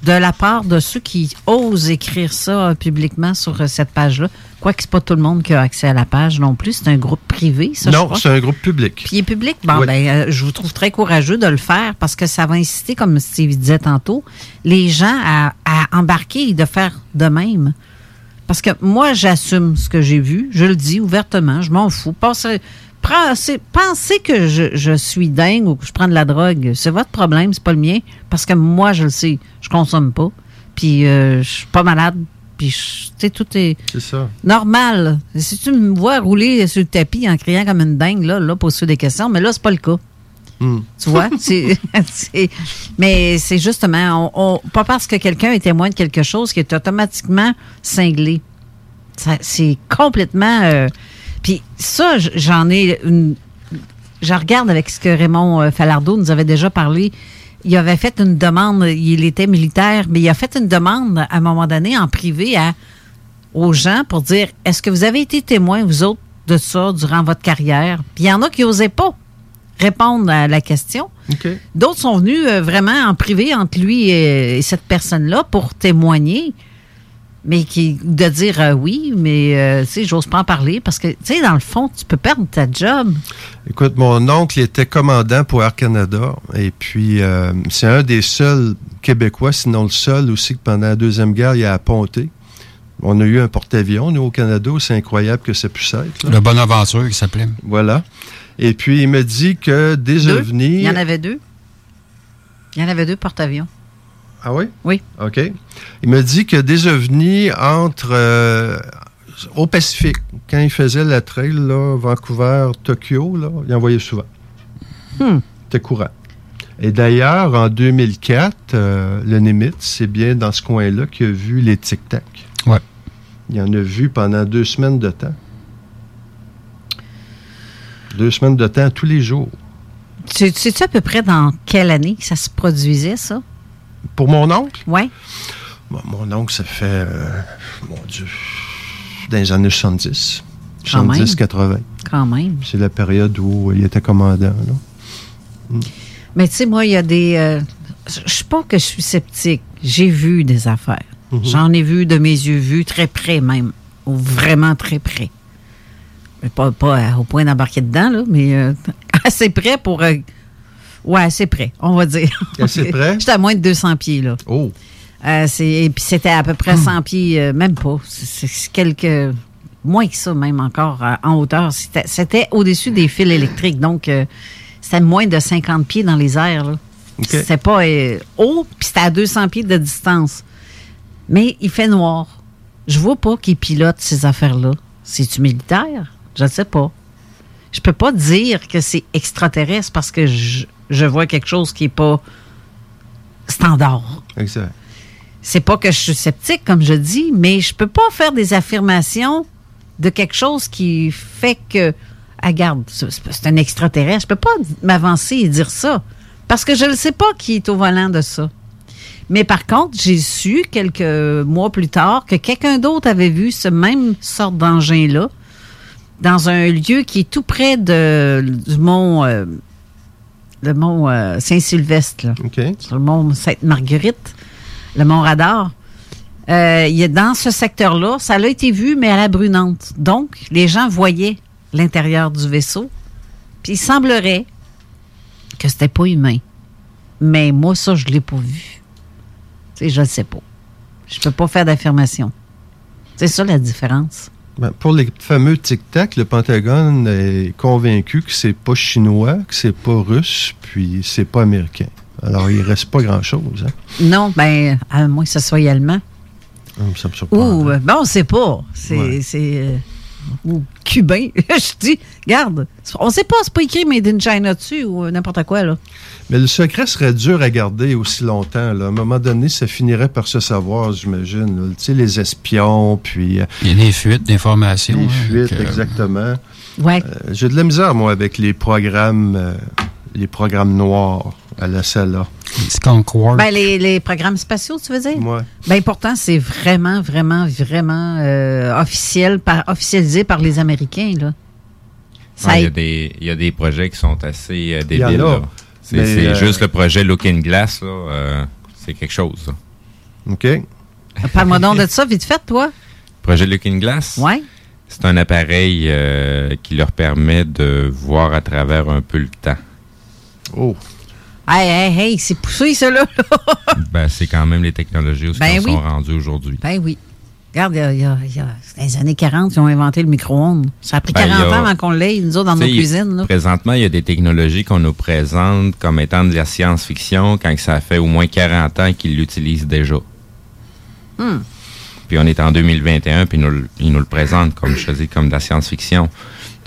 de la part de ceux qui osent écrire ça euh, publiquement sur euh, cette page-là. Quoique c'est pas tout le monde qui a accès à la page non plus. C'est un groupe privé, ça, non, c'est un groupe public. Puis il est public. Bon, Oui. ben, euh, je vous trouve très courageux de le faire parce que ça va inciter, comme Steve disait tantôt, les gens à, à embarquer et de faire de même. Parce que moi, j'assume ce que j'ai vu. Je le dis ouvertement. Je m'en fous. Pensez, pensez que je, je suis dingue ou que je prends de la drogue. C'est votre problème, c'est pas le mien. Parce que moi, je le sais. Je consomme pas. Puis euh, je suis pas malade. Puis, je- tu sais, tout est ça. normal. Si tu me vois rouler sur le tapis en criant comme une dingue, là, là, pose des questions, mais là, c'est pas le cas. Hmm. Tu vois? Mais c'est justement, on- on- pas parce que quelqu'un est témoin de quelque chose qui est automatiquement cinglé. C'est complètement. euh, Puis ça, j'en ai une. Je regarde avec ce que Raymond euh, Falardeau nous avait déjà parlé. Il avait fait une demande, il était militaire, mais il a fait une demande à un moment donné en privé à, aux gens pour dire est-ce que vous avez été témoin, vous autres, de ça durant votre carrière? Puis il y en a qui n'osaient pas répondre à la question. D'autres sont venus euh, vraiment en privé entre lui et, et cette personne-là pour témoigner, mais qui de dire euh, oui, mais euh, tu sais, j'ose pas en parler parce que, tu sais, dans le fond, tu peux perdre ta job. Écoute, mon oncle était commandant pour Air Canada et puis euh, c'est un des seuls Québécois, sinon le seul aussi que pendant la Deuxième Guerre, il a apponté. On a eu un porte-avions, nous, au Canada, c'est incroyable que ça puisse être. là. Le Bonaventure qui s'appelait. Voilà. Et puis, il me dit que des Deux? ovnis... Il y en avait deux. Il y en avait deux porte-avions. Ah oui? Oui. OK. Il me dit que des ovnis entre euh, au Pacifique, quand il faisait la trail, là, Vancouver-Tokyo, là, il en voyait souvent. Hmm. C'était courant. Et d'ailleurs, en 2004, euh, le Nimitz, c'est bien dans ce coin-là qu'il a vu les tic-tac. Ouais. Il en a vu pendant deux semaines de temps. Deux semaines de temps tous les jours. Tu tu sais-tu à peu près dans quelle année que ça se produisait, ça? Pour mon oncle, Oui. Bon, mon oncle, ça fait, euh, mon Dieu, dans les années 70. Quand même. 70-80. Quand même. C'est la période où il était commandant. là. Mais tu sais, moi, il y a des. euh, je suis pas que je suis sceptique. J'ai vu des affaires. Mhm. J'en ai vu de mes yeux vus, très près même. Ou vraiment très près. Mais Pas, pas euh, au point d'embarquer dedans, là, mais euh, assez près pour. euh, ouais, assez près, on va dire. Assez près? J'étais à moins de 200 pieds, là. Oh, Euh, c'est, et puis c'était à peu près 100 pieds, euh, même pas. C'est, c'est quelques. Moins que ça, même encore, euh, en hauteur. C'était, au-dessus des fils électriques. Donc, c'était moins de 50 pieds dans les airs. Là. OK. C'était pas haut, puis c'était à 200 pieds de distance. Mais il fait noir. Je vois pas qui pilote ces affaires-là. C'est-tu militaire? Je ne sais pas. Je peux pas dire que c'est extraterrestre parce que je, je vois quelque chose qui est pas standard. exact. C'est pas que je suis sceptique, comme je dis, mais je peux pas faire des affirmations de quelque chose qui fait que, ah, garde, c'est un extraterrestre. Je peux pas m'avancer et dire ça. Parce que je ne sais pas qui est au volant de ça. Mais par contre, j'ai su quelques mois plus tard que quelqu'un d'autre avait vu ce même sorte d'engin-là dans un lieu qui est tout près de, du mont, euh, le mont euh, Saint-Sylvestre, là. OK. sur le mont Sainte-Marguerite, le mont Radar. Euh, il a dans ce secteur-là, ça a été vu, mais à la brunante. Donc, les gens voyaient l'intérieur du vaisseau. Puis il semblerait que c'était pas humain. Mais moi, ça, je l'ai pas vu. Tu sais, je ne sais pas. Je peux pas faire d'affirmation. C'est ça la différence. Ben, pour les fameux tic-tac, le Pentagone est convaincu que c'est pas chinois, que c'est pas russe, puis c'est pas américain. Alors, il reste pas grand-chose. Hein? Non, ben, à moins que ce soit allemand. Ça me surprend. Ou, euh, ben, on sait pas. C'est. Ouais. Euh, ou cubain. je dis, garde, on sait pas, c'est pas écrit Made in China dessus ou n'importe quoi, là. Mais le secret serait dur à garder aussi longtemps. Là. À un moment donné, ça finirait par se savoir, j'imagine. Tu sais, les espions, puis euh, Il y a des fuites d'informations. les hein, fuites, que- exactement. Ouais. Euh, J'ai de la misère, moi, avec les programmes, euh, les programmes noirs à la salle. Skunk Works. Ben, les, les programmes spatiaux, tu veux dire? Ben, pourtant, c'est vraiment, vraiment, vraiment euh, officiel, par, officialisé par les Américains, là. Ça Ouais, Il y, a- des- il y a des projets qui sont assez euh, débiles. C'est euh, juste le projet Looking Glass, là, euh, c'est quelque chose. là. OK. Parle-moi donc de ça, vite fait, toi. Projet Looking Glass, Ouais. c'est un appareil euh, qui leur permet de voir à travers un peu le temps. Oh, Hey, hey, hey, c'est poussé, ça, là. Ben, c'est quand même les technologies où Ben oui. sont rendus aujourd'hui. ben oui. Regarde, il y a, il y dans les années 40, ils ont inventé le micro-ondes. Ça a pris Ben, 40 il y a- ans avant qu'on l'ait, nous autres, dans nos cuisines, là. Présentement, il y a des technologies qu'on nous présente comme étant de la science-fiction quand ça fait au moins 40 ans qu'ils l'utilisent déjà. Hmm. Puis on est en 2021, puis ils nous, le- ils nous le présentent, comme je te dis, comme de la science-fiction.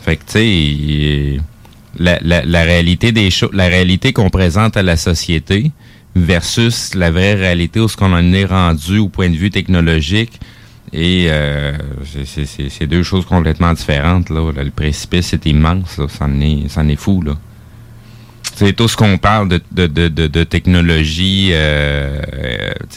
Fait que, tu sais, la, la, la réalité des choses, la réalité qu'on présente à la société versus la vraie réalité où ce qu'on en est rendu au point de vue technologique, et euh, c'est- deux choses complètement différentes. Là. Le précipice est immense, là. C'en est, c'en est fou. Là. C'est tout ce qu'on parle de, de, de, de, de technologie, euh,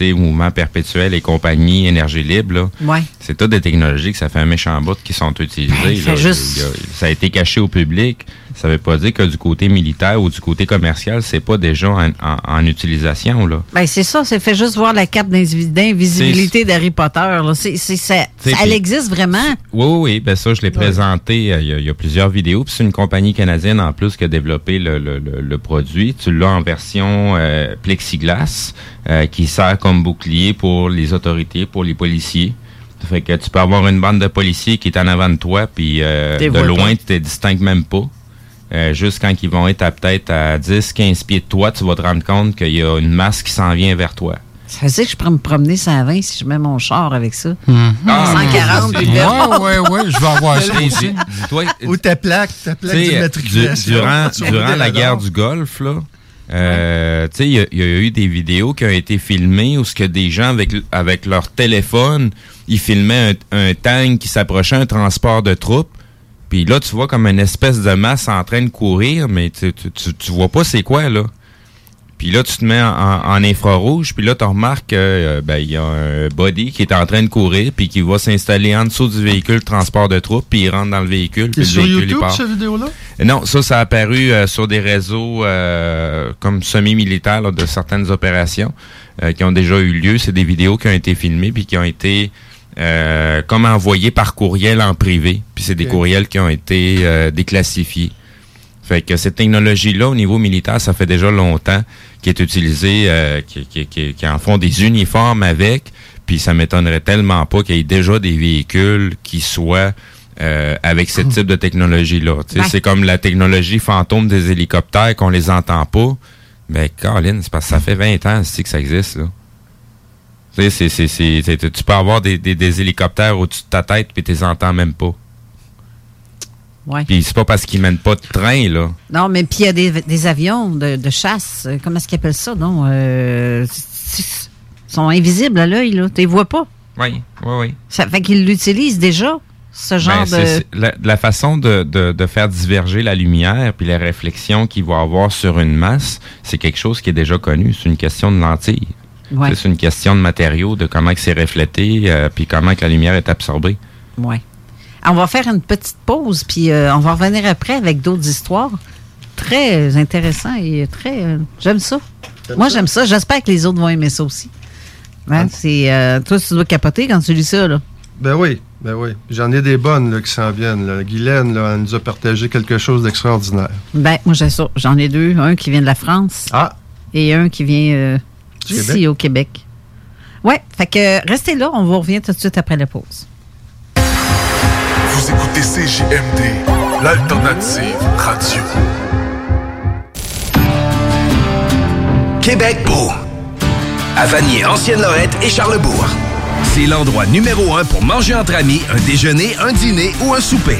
euh, mouvement perpétuel et compagnie, énergie libre, là. Ouais. C'est toutes des technologies que ça fait un méchant bout qui sont utilisées. Fait là. juste- ça a été caché au public. Ça veut pas dire que du côté militaire ou du côté commercial, c'est pas déjà en, en- en utilisation, là. Ben, c'est ça, c'est fait juste voir la d'invi- d'invisibilité d'Harry Potter, là. Ça- elle existe vraiment? Oui, oui, oui. Ben ça, je l'ai présenté. euh, Il y, a- il y a plusieurs vidéos. Puis c'est une compagnie canadienne en plus qui a développé le, le- le- le produit. Tu l'as en version euh, plexiglas euh, qui sert comme bouclier pour les autorités, pour les policiers. Fait que tu peux avoir une bande de policiers qui est en avant de toi, puis de loin, tu te distingues même pas. Euh, juste quand ils vont être à peut-être à 10, 15 pieds de toi, tu vas te rendre compte qu'il y a une masse qui s'en vient vers toi. Ça veut dire que je pourrais me promener 120 si je mets mon char avec ça. Mhm. Ah, 140, c'est- puis le- Ouais, ouais, ouais, je vais avoir ça aussi. Ou ta plaque, ta plaque d'immatriculation. du- durant, la guerre du Golfe, là, euh, tu sais, il y, a- il y a eu des vidéos qui ont été filmées où ce que des gens avec avec leur téléphone, ils filmaient un, un tank qui s'approchait, un transport de troupes. Puis là, tu vois comme une espèce de masse en train de courir, mais tu, tu, tu, tu vois pas c'est quoi, là. Puis là, tu te mets en, en infrarouge, puis là, tu remarques qu'il ben, il y a un body qui est en train de courir, puis qui va s'installer en dessous du véhicule de transport de troupes, puis il rentre dans le véhicule, puis le sur véhicule, il YouTube, part. cette vidéo-là? Non, ça, ça a apparu euh, sur des réseaux euh, comme semi-militaires de certaines opérations euh, qui ont déjà eu lieu. C'est des vidéos qui ont été filmées puis qui ont été euh, comme envoyées par courriel en privé. Puis c'est des courriels qui ont été euh, déclassifiés. Fait que cette technologie-là, au niveau militaire, ça fait déjà longtemps qui est utilisée, euh, qui, qui, qui, qui en font des uniformes avec. Puis ça m'étonnerait tellement pas qu'il y ait déjà des véhicules qui soient euh, avec ce type de technologie-là. Tu sais, Ouais. C'est comme la technologie fantôme des hélicoptères qu'on les entend pas. Ben, Colin, c'est parce que ça fait 20 ans que ça existe, là? Tu sais, c'est- c'est- c'est- tu peux avoir des, des, des hélicoptères au-dessus de ta tête puis tu les entends même pas. Ouais. Puis c'est pas parce qu'ils mènent pas de train, là. Non, mais puis il y a des, des avions de, de chasse. euh, Comment est-ce qu'ils appellent ça, non? Euh, Ils sont invisibles à l'œil, là. Tu les vois pas. Oui, oui, oui. Ça fait qu'ils l'utilisent déjà, ce genre Ben, c'est- de... c'est la, la façon de, de, de faire diverger la lumière puis la réflexion qu'il va avoir sur une masse, c'est quelque chose qui est déjà connu. C'est une question de lentilles. Ouais, C'est une question de matériaux, de comment que c'est reflété, euh, puis comment que la lumière est absorbée. ouais. On va faire une petite pause, puis euh, on va revenir après avec d'autres histoires. Très intéressant et très. euh, j'aime ça. Moi, j'aime ça. J'espère que les autres vont aimer ça aussi. Hein, c'est, euh, toi, tu dois capoter quand tu lis ça, là. Ben oui, ben oui. J'en ai des bonnes là, qui s'en viennent. Là. Guylaine, là, elle nous a partagé quelque chose d'extraordinaire. Ben, moi, j'ai ça. J'en ai deux. Un qui vient de la France. Ah! Et un qui vient euh, d'ici Québec? au Québec. Ouais, fait que restez là. On vous revient tout de suite après la pause. Vous écoutez CJMD, l'alternative radio. Québec beau. À Vanier, Ancienne-Lorette et Charlebourg. C'est l'endroit numéro un pour manger entre amis, un déjeuner, un dîner ou un souper.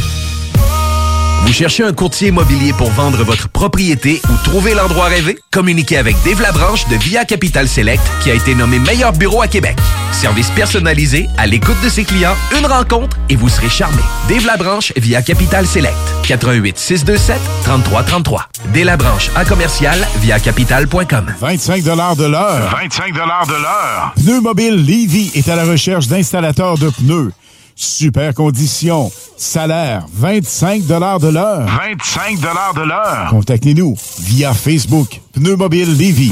Vous cherchez un courtier immobilier pour vendre votre propriété ou trouver l'endroit rêvé? Communiquez avec Dave Labranche de Via Capital Select qui a été nommé meilleur bureau à Québec. Service personnalisé, à l'écoute de ses clients, une rencontre et vous serez charmé. Dave Labranche via Capital Select. 88 627 3333. Dave Labranche à commercial via capital.com. 25 de l'heure. 25 de l'heure. Pneu Mobile Levy est à la recherche d'installateurs de pneus. Super conditions. Salaire 25 de l'heure. 25 de l'heure. Contactez-nous via Facebook. Pneu Mobile Levy.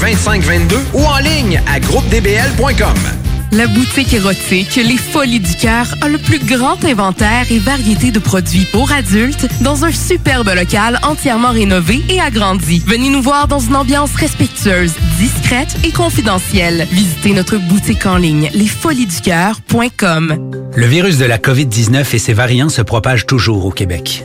2522 ou en ligne à groupedbl.com. La boutique érotique Les Folies du Cœur a le plus grand inventaire et variété de produits pour adultes dans un superbe local entièrement rénové et agrandi. Venez nous voir dans une ambiance respectueuse, discrète et confidentielle. Visitez notre boutique en ligne lesfoliesducoeur.com. Le virus de la COVID-19 et ses variants se propagent toujours au Québec.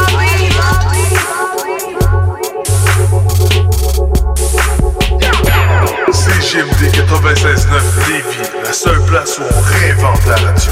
96.9 Lévis, la seule place où on réinvente la radio.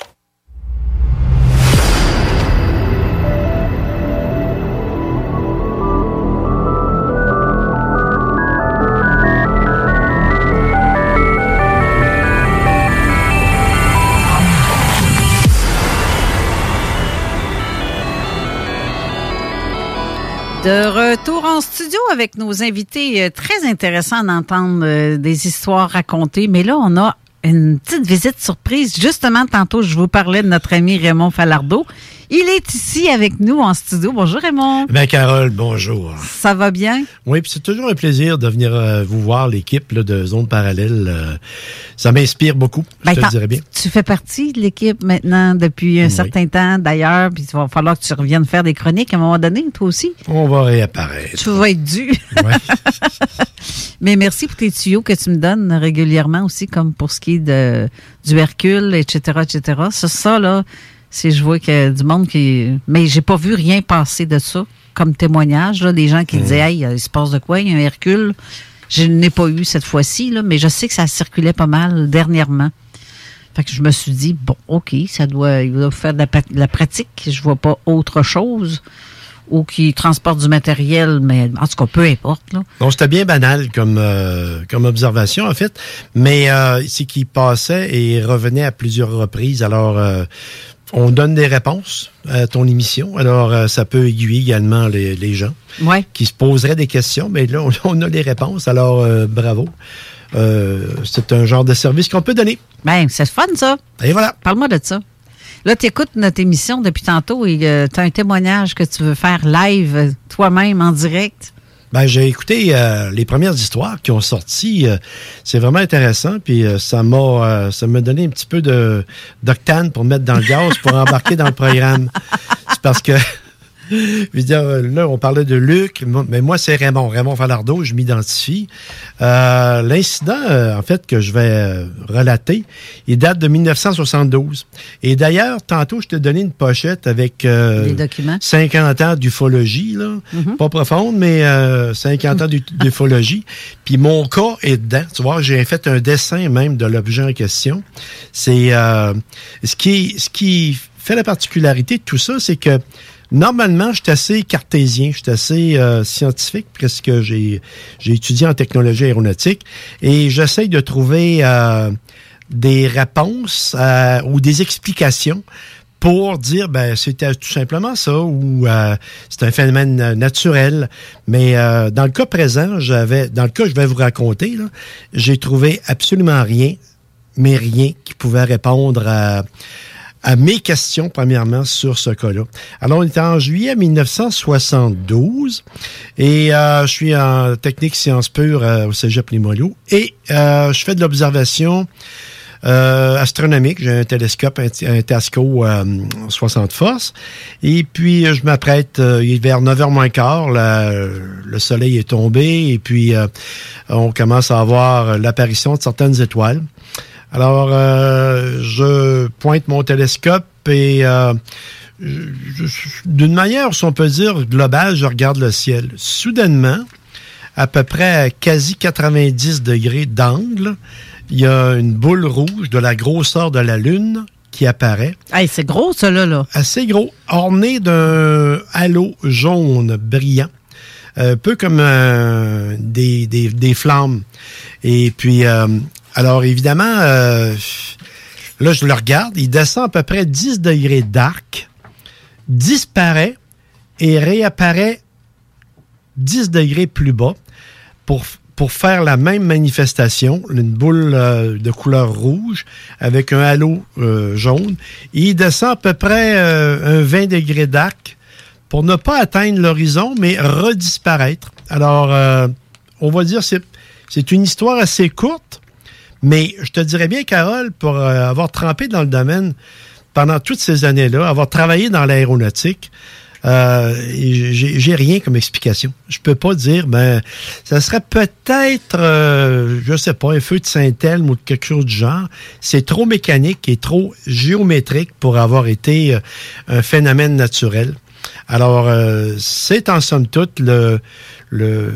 De retour en studio avec nos invités, euh, très intéressant d'entendre euh, des histoires racontées. Mais là, on a une petite visite surprise. Justement, tantôt, je vous parlais de notre ami Raymond Falardeau. Il est ici avec nous en studio. Bonjour Raymond. Ben Carole, bonjour. Ça va bien? Oui, puis c'est toujours un plaisir de venir euh, vous voir, l'équipe là, de Zone Parallèle. Euh, ça m'inspire beaucoup, Ben, je te t'en- le dirais bien. Tu fais partie de l'équipe maintenant depuis un Oui. certain temps d'ailleurs, puis il va falloir que tu reviennes faire des chroniques à un moment donné, toi aussi. On va réapparaître. Tu vas être dû. Mais merci pour tes tuyaux que tu me donnes régulièrement aussi, comme pour ce qui est de, du Hercule, etc., etc. Ça, ça là, c'est je vois qu'il y a du monde qui... Mais j'ai pas vu rien passer de ça comme témoignage, là, des gens qui disaient, hey, il se passe de quoi, il y a un Hercule. Je n'ai pas eu cette fois-ci, là, mais je sais que ça circulait pas mal dernièrement. Fait que je me suis dit, bon, OK, ça doit, il doit faire de la, pat- de la pratique. Je vois pas autre chose. Ou qui transporte du matériel, mais en tout cas, peu importe. Là. Donc, c'était bien banal comme, euh, comme observation, en fait. Mais euh, c'est qu'il passait et revenait à plusieurs reprises. Alors, euh, on donne des réponses à ton émission. Alors, euh, ça peut aiguiller également les, les gens Ouais. qui se poseraient des questions. Mais là, on, on a les réponses. Alors, euh, bravo. Euh, c'est un genre de service qu'on peut donner. Ben, c'est fun, ça. Et voilà. Parle-moi de ça. Là, tu écoutes notre émission depuis tantôt et tu as un témoignage que tu veux faire live toi-même en direct. Ben, j'ai écouté euh, les premières histoires qui ont sorti. euh, c'est vraiment intéressant. Puis euh, ça m'a ça m'a donné un petit peu de d'octane pour mettre dans le gaz pour embarquer dans le programme. C'est parce que je veux dire, euh, là, on parlait de Luc, mais moi, c'est Raymond. Raymond Falardeau, je m'identifie. Euh, L'incident, euh, en fait, que je vais euh, relater, il date de 1972. Et d'ailleurs, tantôt, je t'ai donné une pochette avec euh, Des documents. 50 ans d'ufologie, là. Mhm. Pas profonde, mais euh, 50 ans d'u- d'ufologie. Puis mon cas est dedans. Tu vois, j'ai fait un dessin même de l'objet en question. C'est euh, ce qui ce qui fait la particularité de tout ça, c'est que normalement, je suis assez cartésien, je suis assez euh, scientifique parce que j'ai étudié en technologie aéronautique et j'essaye de trouver euh, des réponses euh, ou des explications pour dire ben c'était tout simplement ça ou euh, c'est un phénomène euh, naturel. Mais euh, dans le cas présent j'avais dans le cas que je vais vous raconter j'ai trouvé absolument rien mais rien qui pouvait répondre à à mes questions, premièrement, sur ce cas-là. Alors, on était en juillet 1972 et euh, je suis en technique sciences pures euh, au Cégep Limoilou et euh, je fais de l'observation euh, astronomique. J'ai un télescope, un, un Tasco euh, 60 forces. Et puis, euh, je m'apprête, euh, vers 9h moins quart, le soleil est tombé et puis euh, on commence à avoir l'apparition de certaines étoiles. Alors, euh, je pointe mon télescope et euh, d'une manière, si on peut dire, globale, je regarde le ciel. Soudainement, à peu près à quasi 90 degrés d'angle, il y a une boule rouge de la grosseur de la Lune qui apparaît. Hey, c'est gros, ça, là. là. Assez gros, orné d'un halo jaune brillant. Un peu comme euh, des, des, des flammes. Et puis, euh, alors évidemment, euh, là, je le regarde. Il descend à peu près 10 degrés d'arc, disparaît et réapparaît 10 degrés plus bas pour, pour faire la même manifestation, une boule euh, de couleur rouge avec un halo euh, jaune. Il descend à peu près euh, un 20 degrés d'arc pour ne pas atteindre l'horizon, mais redisparaître. Alors, on va dire c'est c'est une histoire assez courte, mais je te dirais bien, Carole, pour euh, avoir trempé dans le domaine pendant toutes ces années-là, avoir travaillé dans l'aéronautique, Euh, j'ai rien comme explication. Je peux pas dire, ben, ça serait peut-être, euh, je sais pas, un feu de Saint-Elme ou quelque chose du genre. C'est trop mécanique et trop géométrique pour avoir été euh, un phénomène naturel. Alors, euh, c'est en somme toute le, le,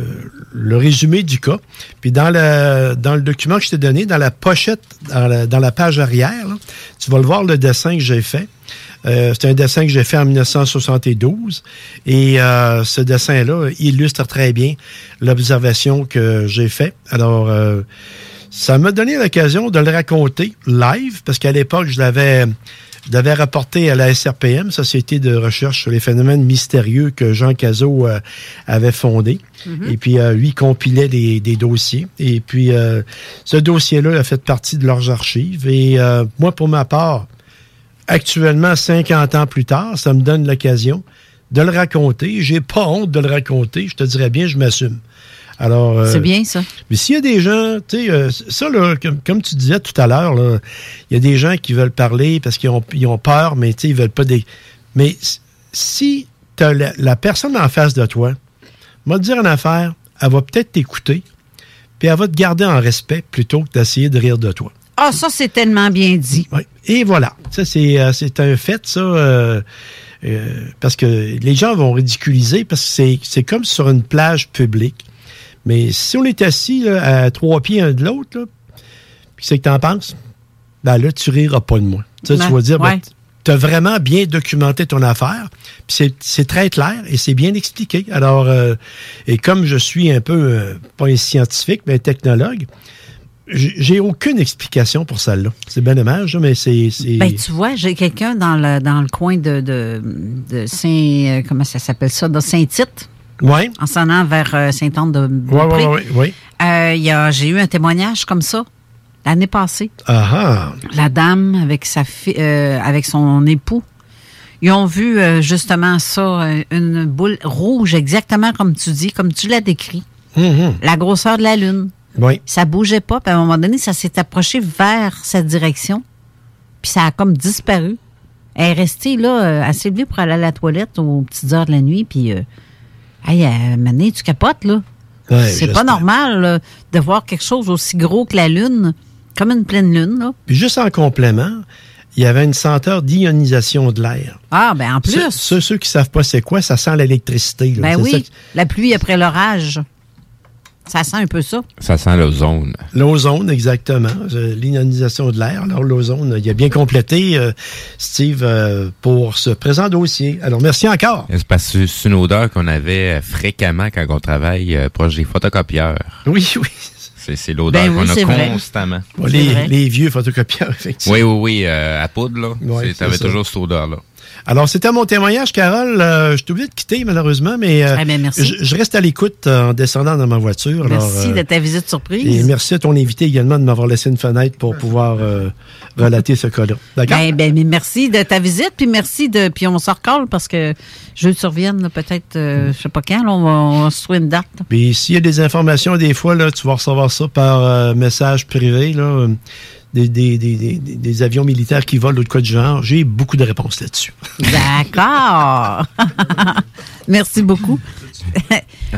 le résumé du cas. Puis dans le, dans le document que je t'ai donné, dans la pochette, dans la, dans la page arrière, là, tu vas le voir le dessin que j'ai fait. Euh, c'est un dessin que j'ai fait en 1972 et euh, ce dessin-là illustre très bien l'observation que j'ai faite. Alors, euh, ça m'a donné l'occasion de le raconter live parce qu'à l'époque, je l'avais l'avais rapporté à la SRPM, Société de recherche sur les phénomènes mystérieux que Jean Cazot euh, avait fondé. Mhm. Et puis, euh, lui compilait des, des dossiers. Et puis, euh, ce dossier-là a fait partie de leurs archives. Et euh, moi, pour ma part, actuellement, 50 ans plus tard, ça me donne l'occasion de le raconter. J'ai pas honte de le raconter. Je te dirais bien, je m'assume. Alors, euh, C'est bien, ça. mais s'il y a des gens, tu sais, euh, ça, là, comme, comme tu disais tout à l'heure, il y a des gens qui veulent parler parce qu'ils ont, ils ont peur, mais tu sais, ils veulent pas des. Mais si tu as la, la personne en face de toi, va te dire une affaire, elle va peut-être t'écouter, puis elle va te garder en respect plutôt que d'essayer de rire de toi. Ah, ça, c'est tellement bien dit. Oui. Et voilà. Ça, c'est euh, un fait, ça. euh, euh, parce que les gens vont ridiculiser parce que c'est- c'est comme sur une plage publique. Mais si on est assis là, à trois pieds un de l'autre, puis c'est que t'en penses, ben là, tu riras pas de moi. Tu tu Ben, vas dire, ouais. tu as vraiment bien documenté ton affaire, puis c'est- très clair et c'est bien expliqué. Alors, euh, et comme je suis un peu, euh, pas un scientifique, mais un technologue, j'ai aucune explication pour celle-là. C'est bien dommage, mais c'est... Ben, tu vois, j'ai quelqu'un dans le, dans le coin de, de, de Saint... euh, Comment ça s'appelle ça? De Saint-Tite. Ouais. En s'en allant vers euh, Saint-Anne de Ouais, Beaupré. ouais, ouais, ouais. Euh, il y a- J'ai eu un témoignage comme ça l'année passée. Ah ah. La dame avec sa fi- euh, avec son époux. Ils ont vu euh, justement ça, une boule rouge, exactement comme tu dis, comme tu l'as décrit. Mhm. La grosseur de la Lune. Oui. Ça bougeait pas, puis à un moment donné, ça s'est approché vers cette direction, puis ça a comme disparu. Elle est restée là, assez levée pour aller à la toilette aux petites heures de la nuit, puis euh, hey, euh, Mané, tu capotes, là. Ouais, C'est pas normal là, de voir quelque chose aussi gros que la Lune, comme une pleine Lune, là. Puis juste en complément, il y avait une senteur d'ionisation de l'air. Ah, ben en plus. Ceux, qui savent pas c'est quoi, ça sent l'électricité. Ben ça oui, la pluie après l'orage. Ça sent un peu ça. Ça sent l'ozone. L'ozone, exactement. L'ionisation de l'air. Alors, l'ozone, il a bien complété, euh, Steve, euh, pour ce présent dossier. Alors, merci encore. C'est parce que c'est une odeur qu'on avait euh, fréquemment quand on travaille euh, proche des photocopieurs. Oui, oui. C'est c'est l'odeur Ben oui, qu'on a constamment. Bon, les, les vieux photocopieurs, effectivement. Oui, oui, oui, euh, à poudre, là. C'est T'avais ça. toujours cette odeur-là. Alors, c'était mon témoignage, Carole. Euh, je t'ai oublié de quitter, malheureusement, mais euh, Eh ben, merci. je, je reste à l'écoute euh, en descendant dans ma voiture. Merci euh, de ta visite Et surprise. merci à ton invité également de m'avoir laissé une fenêtre pour pouvoir euh, relater ce cas-là. D'accord? Ben, ben, mais merci de ta visite, puis merci de. Puis on se recolle parce que je reviennes là, peut-être, euh, je sais pas quand, là, on, va, on va se trouver une date. Puis s'il y a des informations, des fois, là, tu vas recevoir ça par euh, message privé, là, des, des, des, des, des avions militaires qui volent ou de quoi du genre. J'ai beaucoup de réponses là-dessus. D'accord. merci beaucoup.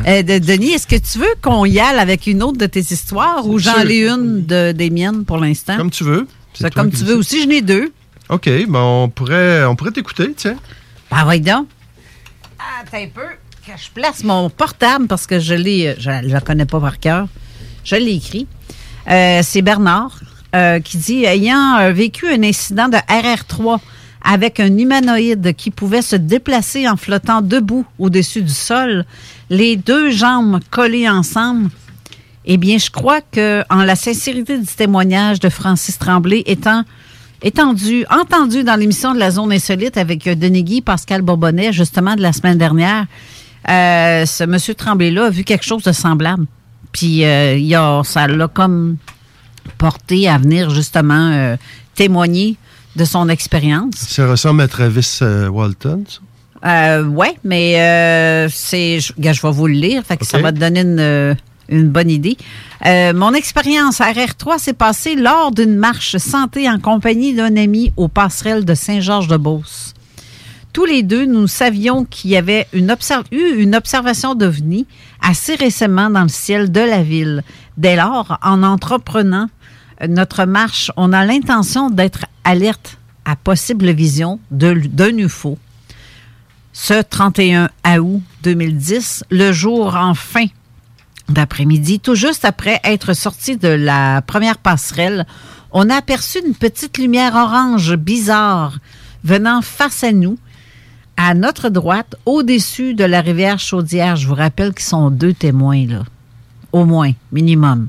Euh, de- Denis, est-ce que tu veux qu'on y aille avec une autre de tes histoires ou j'en ai une de, des miennes pour l'instant? Comme tu veux. Ça, toi comme tu veux aussi, j'en ai deux. OK, ben on pourrait, on pourrait t'écouter, tiens. Ben, oui, donc. Attends un peu que je place mon portable parce que je l'ai, euh, je ne la connais pas par cœur. Je l'ai écrit. Euh, c'est Bernard euh, qui dit ayant euh, vécu un incident de RR3 avec un humanoïde qui pouvait se déplacer en flottant debout au-dessus du sol, les deux jambes collées ensemble. Eh bien, je crois que en la sincérité du témoignage de Francis Tremblay étant étendu, entendu dans l'émission de la zone insolite avec euh, Denis Guy, Pascal Bourbonnet, justement de la semaine dernière, ce monsieur Tremblay-là a vu quelque chose de semblable. Puis il a, ça l'a comme porté à venir justement euh, témoigner de son expérience. Ça ressemble à Travis euh, Walton, ça? Euh, ouais, mais euh, c'est. Je, je vais vous le lire, fait que ça va te donner une, une bonne idée. Euh, mon expérience à RR3 s'est passée lors d'une marche santé en compagnie d'un ami aux passerelles de Saint-Georges-de-Beauce. tous les deux, nous savions qu'il y avait une eu une observation d'OVNI assez récemment dans le ciel de la ville. Dès lors, en entreprenant notre marche, on a l'intention d'être alerte à possible vision d'un UFO. Ce 31 août 2010, le jour en fin d'après-midi, tout juste après être sorti de la première passerelle, on a aperçu une petite lumière orange bizarre venant face à nous, à notre droite, au-dessus de la rivière Chaudière. Je vous rappelle qu'ils sont deux témoins, là. Au moins, minimum.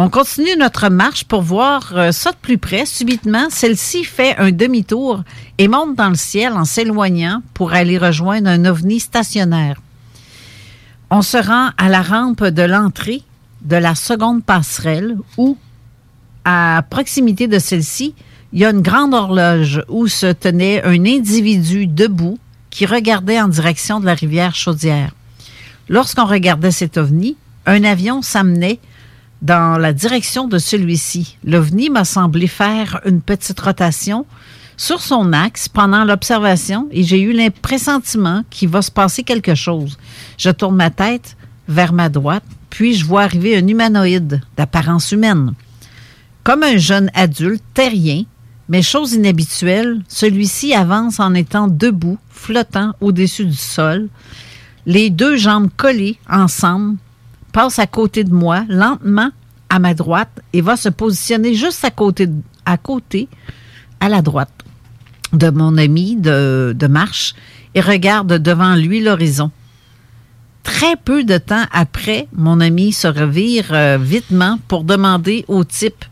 On continue notre marche pour voir euh, ça de plus près. Subitement, celle-ci fait un demi-tour et monte dans le ciel en s'éloignant pour aller rejoindre un ovni stationnaire. On se rend à la rampe de l'entrée de la seconde passerelle où, à proximité de celle-ci, il y a une grande horloge où se tenait un individu debout qui regardait en direction de la rivière Chaudière. Lorsqu'on regardait cet ovni, un avion s'amenait dans la direction de celui-ci. L'ovni m'a semblé faire une petite rotation sur son axe pendant l'observation et j'ai eu l'impressentiment qu'il va se passer quelque chose. Je tourne ma tête vers ma droite, puis je vois arriver un humanoïde d'apparence humaine. Comme un jeune adulte, terrien, mais chose inhabituelle, celui-ci avance en étant debout, flottant au-dessus du sol, les deux jambes collées ensemble, passe à côté de moi, lentement à ma droite, et va se positionner juste à côté, à côté, à la droite de mon ami de, marche, et regarde devant lui l'horizon. Très peu de temps après, mon ami se revire euh, vitement pour demander au type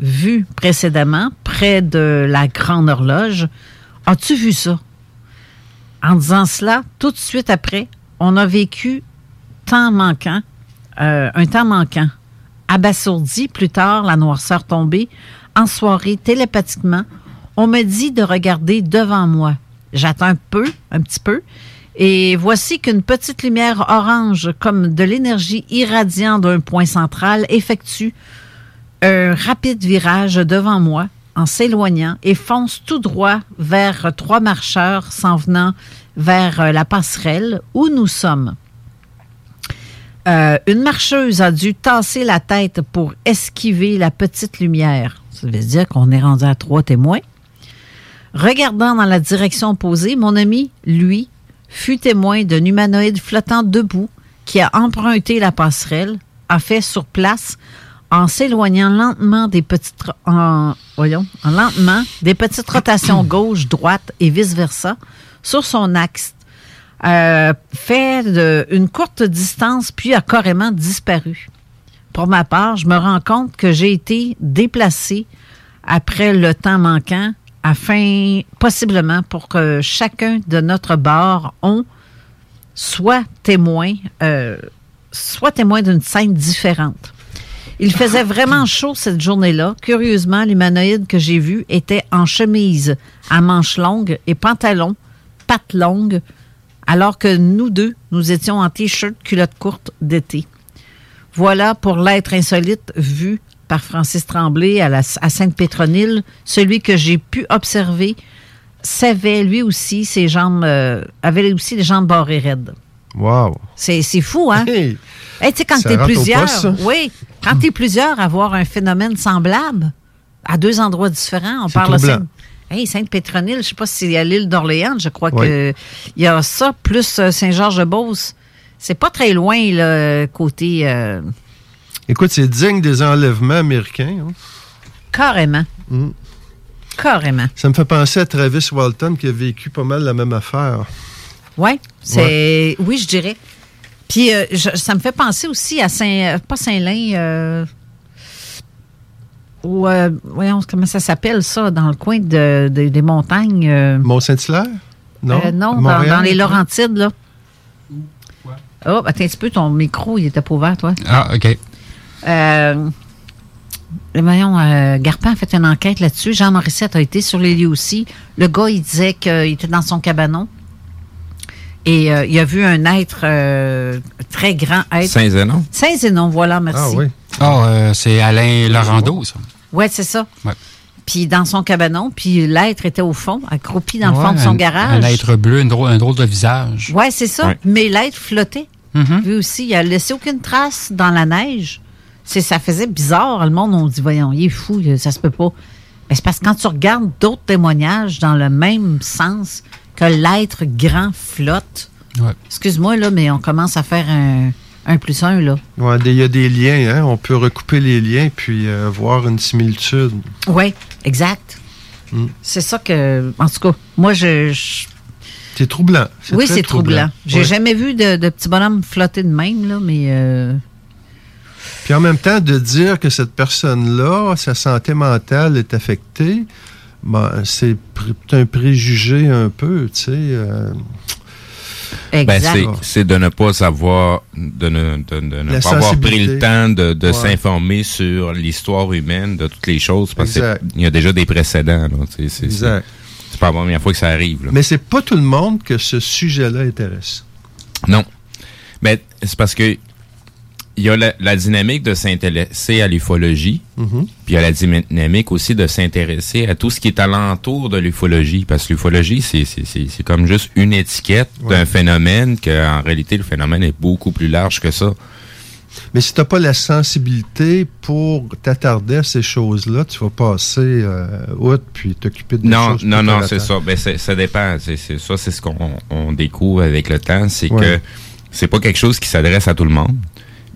vu précédemment près de la grande horloge As-tu vu ça En disant cela, tout de suite après, on a vécu temps manquant, euh, un temps manquant. Abasourdi, plus tard, la noirceur tombée, en soirée, télépathiquement, on me dit de regarder devant moi. J'attends un peu, un petit peu, et voici qu'une petite lumière orange, comme de l'énergie irradiant d'un point central, effectue un rapide virage devant moi en s'éloignant et fonce tout droit vers trois marcheurs s'en venant vers la passerelle où nous sommes. Euh, une marcheuse a dû tasser la tête pour esquiver la petite lumière. Ça veut dire qu'on est rendu à trois témoins. Regardant dans la direction opposée, mon ami, lui, fut témoin d'un humanoïde flottant debout qui a emprunté la passerelle, a fait sur place en s'éloignant lentement des petites en, voyons, en lentement des petites rotations gauche, droite et vice-versa sur son axe. Euh, fait de- une courte distance puis a carrément disparu. Pour ma part, je me rends compte que j'ai été déplacé après le temps manquant afin, possiblement, pour que chacun de notre bord on soit témoin, euh, soit témoin d'une scène différente. Il faisait vraiment chaud cette journée-là. Curieusement, l'humanoïde que j'ai vu était en chemise à manches longues et pantalon, pattes longues, alors que nous deux, nous étions en t-shirt culotte courte d'été. Voilà pour l'être insolite vu par Francis Tremblay à, la- à Sainte-Pétronille, celui que j'ai pu observer savait lui aussi ses jambes, euh, avait aussi les jambes barrées raides. Wow. C'est fou, hein? Hey, tu sais, quand t'es plusieurs, poste, oui, quand t'es plusieurs à avoir un phénomène semblable à deux endroits différents, on parle de Hey, Sainte-Pétronille, je sais pas si c'est à l'île d'Orléans, je crois Oui. que il y a ça, plus euh, Saint-Georges-de-Beauce. C'est pas très loin, là, côté euh, Écoute, c'est digne des enlèvements américains. hein. carrément. Mm. Carrément. Ça me fait penser à Travis Walton qui a vécu pas mal la même affaire. Ouais, c'est oui, je dirais. Puis euh, je- ça me fait penser aussi à Saint pas Saint-Lin euh, ou euh, voyons comment ça s'appelle ça dans le coin de, de- des montagnes euh, Mont-Saint-Hilaire? Non? euh, non, dans, Montréal? dans les Laurentides là. Oh, attends un petit peu, ton micro, il était pas ouvert, toi. Ah, OK. Euh, voyons, euh, Garpin a fait une enquête là-dessus. Jean Morissette a été sur les lieux aussi. Le gars, il disait qu'il était dans son cabanon. Et euh, il a vu un être, euh, très grand être. Saint-Zénon? Saint-Zénon, voilà, merci. Ah, euh, c'est Alain Laurando, ça. Ouais, c'est ça. Ouais. puis dans son cabanon, puis l'être était au fond, accroupi dans le fond de son un- garage. Un être bleu, un drôle, un drôle de visage. Ouais, c'est ça. Ouais. Mais l'être flottait. Mhm. Lui aussi, il a laissé aucune trace dans la neige. C'est, ça faisait bizarre. Le monde, on dit, voyons, il est fou, ça se peut pas. Mais c'est parce que quand tu regardes d'autres témoignages dans le même sens que l'être grand flotte, Ouais. excuse-moi, là, mais on commence à faire un, un plus un, là. Des- Il y a des liens, hein? on peut recouper les liens puis euh, voir une similitude. Oui, exact. Mm. C'est ça que, en tout cas, moi, je. je- C'est troublant. oui, c'est troublant. J'ai Ouais. jamais vu de, de petits bonhommes flotter de même, là, mais. euh, Puis en même temps, de dire que cette personne-là, sa santé mentale est affectée, ben, c'est un préjugé un peu, tu sais. euh, c'est- c'est de ne pas savoir, de ne, de- de ne La pas avoir pris le temps de, de Ouais. s'informer sur l'histoire humaine de toutes les choses, parce qu'il y a déjà des précédents. c'est pas la première fois que ça arrive. là. Mais c'est pas tout le monde que ce sujet-là intéresse. Non. Mais c'est parce que il y a la, la dynamique de s'intéresser à l'ufologie, Mhm. puis il y a la dynamique aussi de s'intéresser à tout ce qui est alentour de l'ufologie. Parce que l'ufologie, c'est, c'est, c'est, c'est comme juste une étiquette d'un phénomène, qu'en réalité, le phénomène est beaucoup plus large que ça. Mais si t'as pas la sensibilité pour t'attarder à ces choses-là, tu vas passer euh, outre puis t'occuper de Non, choses non, non, terre à c'est ça. Ben, c'est- ça dépend. C'est, c'est- ça, c'est ce qu'on on découvre avec le temps. C'est Ouais. que c'est pas quelque chose qui s'adresse à tout le monde.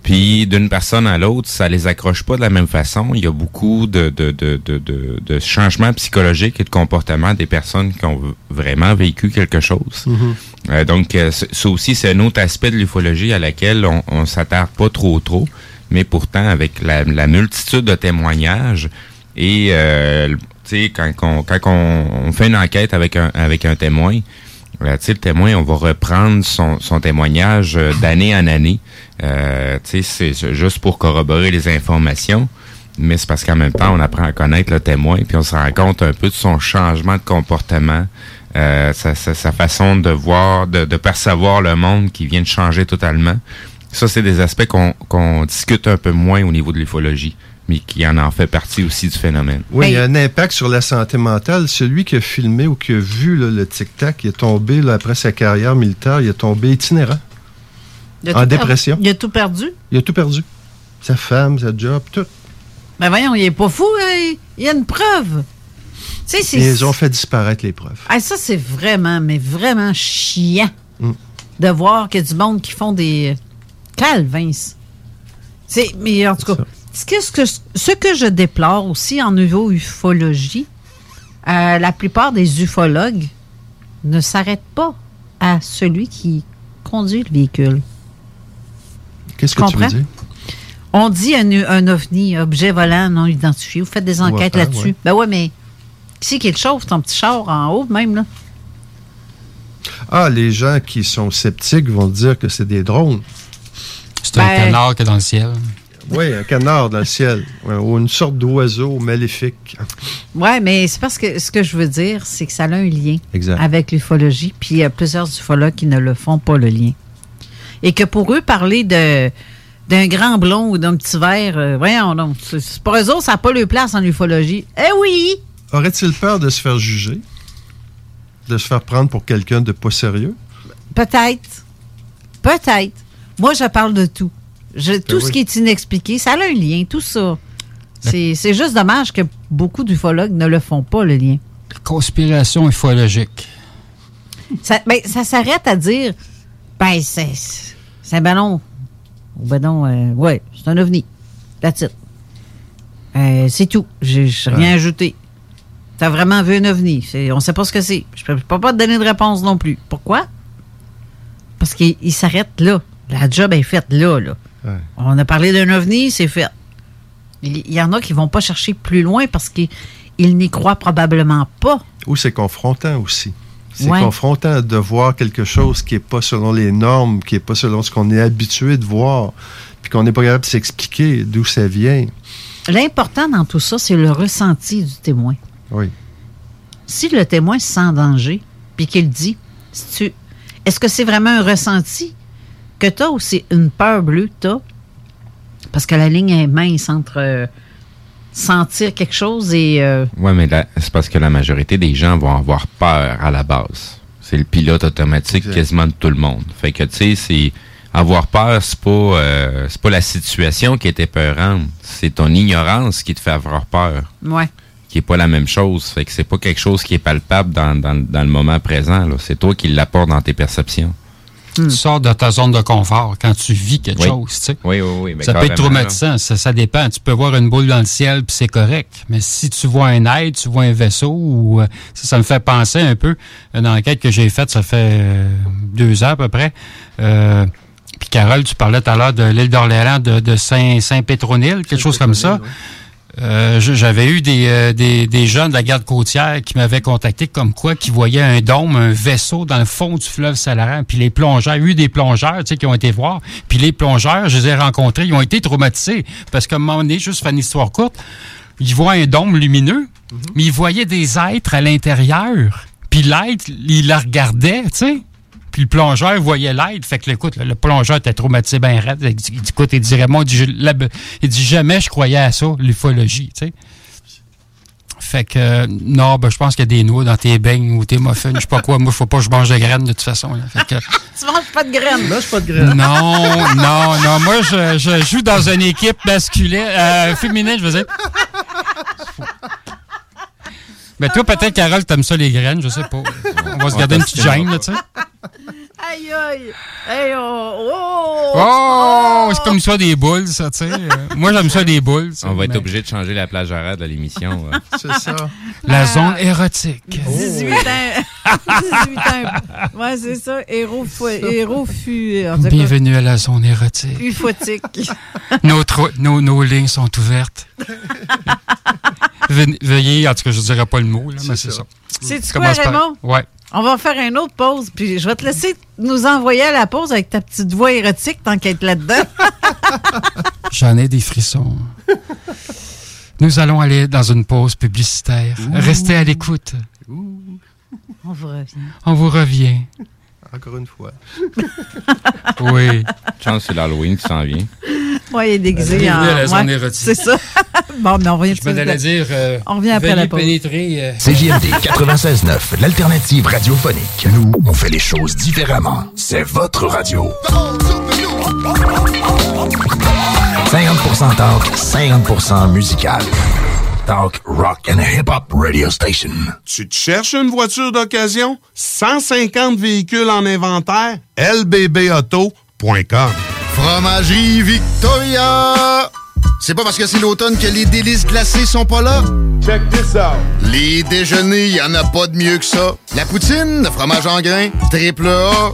Puis d'une personne à l'autre, ça les accroche pas de la même façon. Il y a beaucoup de, de, de, de, de, de changements psychologiques et de comportements des personnes qui ont vraiment vécu quelque chose. Mhm. Euh, donc, euh, ça aussi, c'est un autre aspect de l'ufologie à laquelle on, on s'attarde pas trop trop, mais pourtant avec la, la multitude de témoignages et euh, tu sais quand, on, quand on, on fait une enquête avec un avec un témoin, le témoin, on va reprendre son, son témoignage euh, d'année en année. Euh, c'est- juste pour corroborer les informations. Mais c'est parce qu'en même temps, on apprend à connaître le témoin, puis on se rend compte un peu de son changement de comportement, euh, sa, façon de voir, de, de percevoir le monde qui vient de changer totalement. Ça, c'est des aspects qu'on qu'on discute un peu moins au niveau de l'ufologie, mais qui en en fait partie aussi du phénomène. Oui, il y a un impact sur la santé mentale. Celui qui a filmé ou qui a vu là, le tic-tac, il est tombé, là, après sa carrière militaire, il est tombé itinérant. En dépression. Il a tout perdu? Il a tout perdu. Sa femme, sa job, tout. Ben voyons, il est pas fou, hein? il y a une preuve. Ils ont fait disparaître les preuves. Ah, ça, c'est vraiment, mais vraiment chiant Mm. de voir qu'il y a du monde qui font des calvins. C'est, mais en tout cas, ce que, ce, que, ce que je déplore aussi en niveau ufologie, euh, la plupart des ufologues ne s'arrêtent pas à celui qui conduit le véhicule. Qu'est-ce que tu veux dire? On dit un, un ovni, objet volant non identifié. Vous faites des enquêtes là-dessus. ouais. Ben ouais, mais qui c'est qui le chauffe, ton petit char en haut même, là? Ah, les gens qui sont sceptiques vont dire que c'est des drones. C'est un Ben- canard qui est dans le ciel. Oui, un canard dans le ciel. Ouais, ou une sorte d'oiseau maléfique. Oui, mais c'est parce que ce que je veux dire, c'est que ça a un lien Exact. avec l'ufologie, puis il y a plusieurs ufologues qui ne le font pas, le lien. Et que pour eux, parler de d'un grand blond ou d'un petit vert, euh, voyons donc, c'est- c'est pour eux autres, ça n'a pas leur place en ufologie. Eh oui! Aurait-il peur de se faire juger? De se faire prendre pour quelqu'un de pas sérieux? Peut-être. Peut-être. Moi, je parle de tout. Je- tout oui. ce qui est inexpliqué, ça a un lien, tout ça. C'est juste dommage que beaucoup d'ufologues ne le font pas, le lien. Conspiration ufologique. Ça, ben, ça s'arrête à dire, ben, c'est c'est un ballon. Ou ben non, euh, ouais, c'est un ovni. That's it. Euh, c'est tout. J'ai rien Ouais. ajouté. T'as vraiment vu un ovni. On sait pas ce que c'est. Je peux, peux pas te donner de réponse non plus. Pourquoi? Parce qu'il il s'arrête là. La job est faite là, là. Ouais. On a parlé d'un ovni, c'est fait. Il y en a qui vont pas chercher plus loin parce qu'ils ils n'y croient probablement pas. Ou c'est confrontant aussi. C'est Ouais. confrontant de voir quelque chose qui n'est pas selon les normes, qui n'est pas selon ce qu'on est habitué de voir, puis qu'on n'est pas capable de s'expliquer d'où ça vient. L'important dans tout ça, c'est le ressenti du témoin. Oui. Si le témoin se sent en danger, puis qu'il dit, est-ce que c'est vraiment un ressenti? Que tu as c'est une peur bleue que tu as? Parce que la ligne est mince entre euh, sentir quelque chose et... euh, Oui, mais là, c'est parce que la majorité des gens vont avoir peur à la base. C'est le pilote automatique Exact. quasiment de tout le monde. Fait que, tu sais, c'est... Avoir peur, c'est pas, euh, c'est pas la situation qui est épeurante. C'est ton ignorance qui te fait avoir peur. ouais. Qui est pas la même chose. Fait que c'est pas quelque chose qui est palpable dans, dans, dans le moment présent. là. C'est toi qui l'apportes dans tes perceptions. Tu sors de ta zone de confort quand tu vis quelque Oui. chose. tu sais. Oui, oui, oui. mais ça peut être traumatisant, ça, ça dépend. Tu peux voir une boule dans le ciel puis c'est correct. Mais si tu vois un aide, tu vois un vaisseau, ou euh, ça, ça me fait penser un peu une enquête que j'ai faite, ça fait euh, deux ans à peu près. Euh, puis Carole, tu parlais tout à l'heure de l'île d'Orléans, de, de Saint, Saint-Pétronille, quelque chose comme ça. Euh, J'avais eu des, euh, des, des jeunes de la garde côtière qui m'avaient contacté comme quoi qui voyaient un dôme, un vaisseau dans le fond du fleuve Salaran. Puis les plongeurs, il y a eu des plongeurs tu sais, qui ont été voir. Puis les plongeurs, je les ai rencontrés, ils ont été traumatisés. Parce qu'à un moment donné, juste faire une histoire courte, ils voient un dôme lumineux, mais ils voyaient des êtres à l'intérieur. Puis l'être, il la regardait, tu sais. Puis le plongeur voyait l'aide. Fait que, écoute, le, le plongeur était traumatisé ben raide. Il dit, il dit, écoute, il dit, Raymond, il dit, la- il dit, jamais je croyais à ça, l'ufologie, tu sais. Fait que, euh, non, ben, je pense qu'il y a des noix dans tes beignes ou tes muffins, je sais pas quoi. Moi, faut pas que je mange de graines, de toute façon. là. Fait que, Tu manges pas de graines. Mange pas de graines. non, non, non. Moi, je, je joue dans une équipe masculine, euh, féminine, je veux dire. Mais toi, peut-être, Carole, t'aimes ça les graines, je sais pas. On va se garder une petite gêne, là, tu sais. Aïe, aïe. Hey, oh, oh, Oh, c'est comme ça des boules, ça, tu sais. Moi, j'aime ça des boules. ça, On va être obligé de changer la plage horaire de l'émission. euh. C'est ça. La zone érotique. 18 ans. 18 ans. Ouais, c'est ça. Héros, fu, Bienvenue à la zone érotique. ufotique. Nos, tro- nos, nos lignes sont ouvertes. Ve- Veuillez, en tout cas, je ne dirais pas le mot, là, mais c'est ça. C'est-tu quoi, par-? Ouais. On va faire une autre pause, puis je vais te laisser nous envoyer à la pause avec ta petite voix érotique, tant qu'être là-dedans. J'en ai des frissons. Nous allons aller dans une pause publicitaire. Restez à l'écoute. On vous revient. On vous revient. Encore une fois. Oui. Chance, c'est l'Halloween qui s'en vient. Oui, il est déguisé en... à la zone ouais, érotique. C'est ça. bon, mais on revient Je allais dire. euh, On revient après la pause. pénétrer. euh, CJMD 96.9, l'alternative radiophonique. Nous, on fait les choses différemment. C'est votre radio. 50% talk, 50% musical. Talk, rock and hip-hop radio station. Tu te cherches une voiture d'occasion? 150 véhicules en inventaire? lbbauto.com Fromagerie Victoria! C'est pas parce que c'est l'automne que les délices glacées sont pas là? Check this out! Les déjeuners, y en a pas de mieux que ça. La poutine, le fromage en grains, triple A.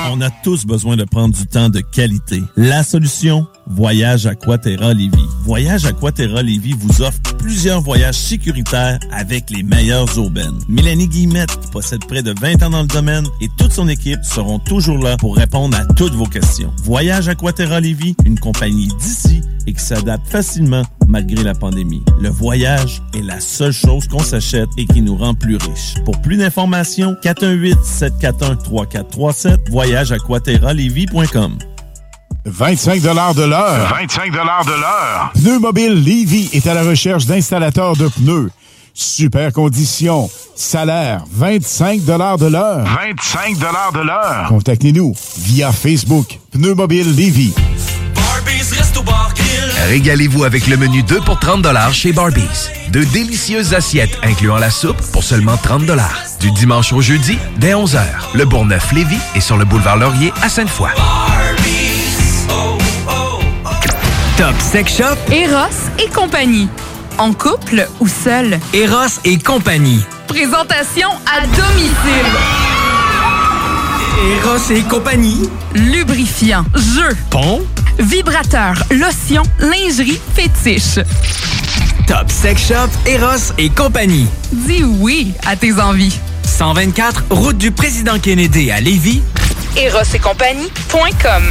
On a tous besoin de prendre du temps de qualité. La solution Voyage Aquaterra Lévis. Voyage Aquaterra Lévis vous offre plusieurs voyages sécuritaires avec les meilleures aubaines. Mélanie Guillemette possède près de 20 ans dans le domaine et toute son équipe seront toujours là pour répondre à toutes vos questions. Voyage Aquaterra Lévis, une compagnie d'ici et qui s'adapte facilement malgré la pandémie. Le voyage est la seule chose qu'on s'achète et qui nous rend plus riches. Pour plus d'informations, 418-741-3437, voyageaquaterralévis.com. 25 de l'heure. 25 de l'heure. Pneu Mobile Levy est à la recherche d'installateurs de pneus. Super conditions. Salaire 25 de l'heure. 25 de l'heure. Contactez-nous via Facebook. Pneu Mobile Levy. Régalez-vous avec le menu 2 pour 30 chez Barbies. De délicieuses assiettes incluant la soupe pour seulement 30 Du dimanche au jeudi, dès 11h. Le Bourgneuf-Lévis est sur le boulevard Laurier à Sainte-Foy. Top Sex Shop, Eros et compagnie. En couple ou seul? Eros et compagnie. Présentation à domicile. Eros et compagnie. Lubrifiant, jeu, Pont. vibrateur, lotion, lingerie, fétiche. Top Sex Shop, Eros et compagnie. Dis oui à tes envies. 124, route du président Kennedy à Lévis. Eros et compagnie.com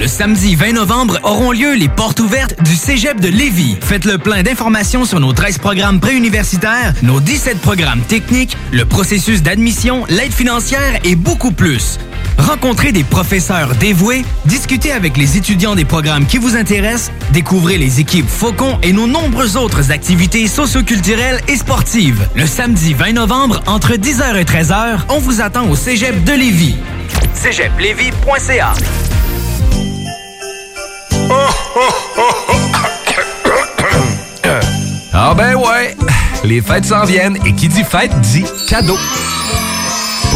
Le samedi 20 novembre auront lieu les portes ouvertes du Cégep de Lévis. Faites le plein d'informations sur nos 13 programmes préuniversitaires, nos 17 programmes techniques, le processus d'admission, l'aide financière et beaucoup plus. Rencontrez des professeurs dévoués, discutez avec les étudiants des programmes qui vous intéressent, découvrez les équipes Faucon et nos nombreuses autres activités socioculturelles et sportives. Le samedi 20 novembre, entre 10h et 13h, on vous attend au Cégep de Lévis. cégeplévis.ca Ah ben ouais, les fêtes s'en viennent et qui dit fête dit cadeau.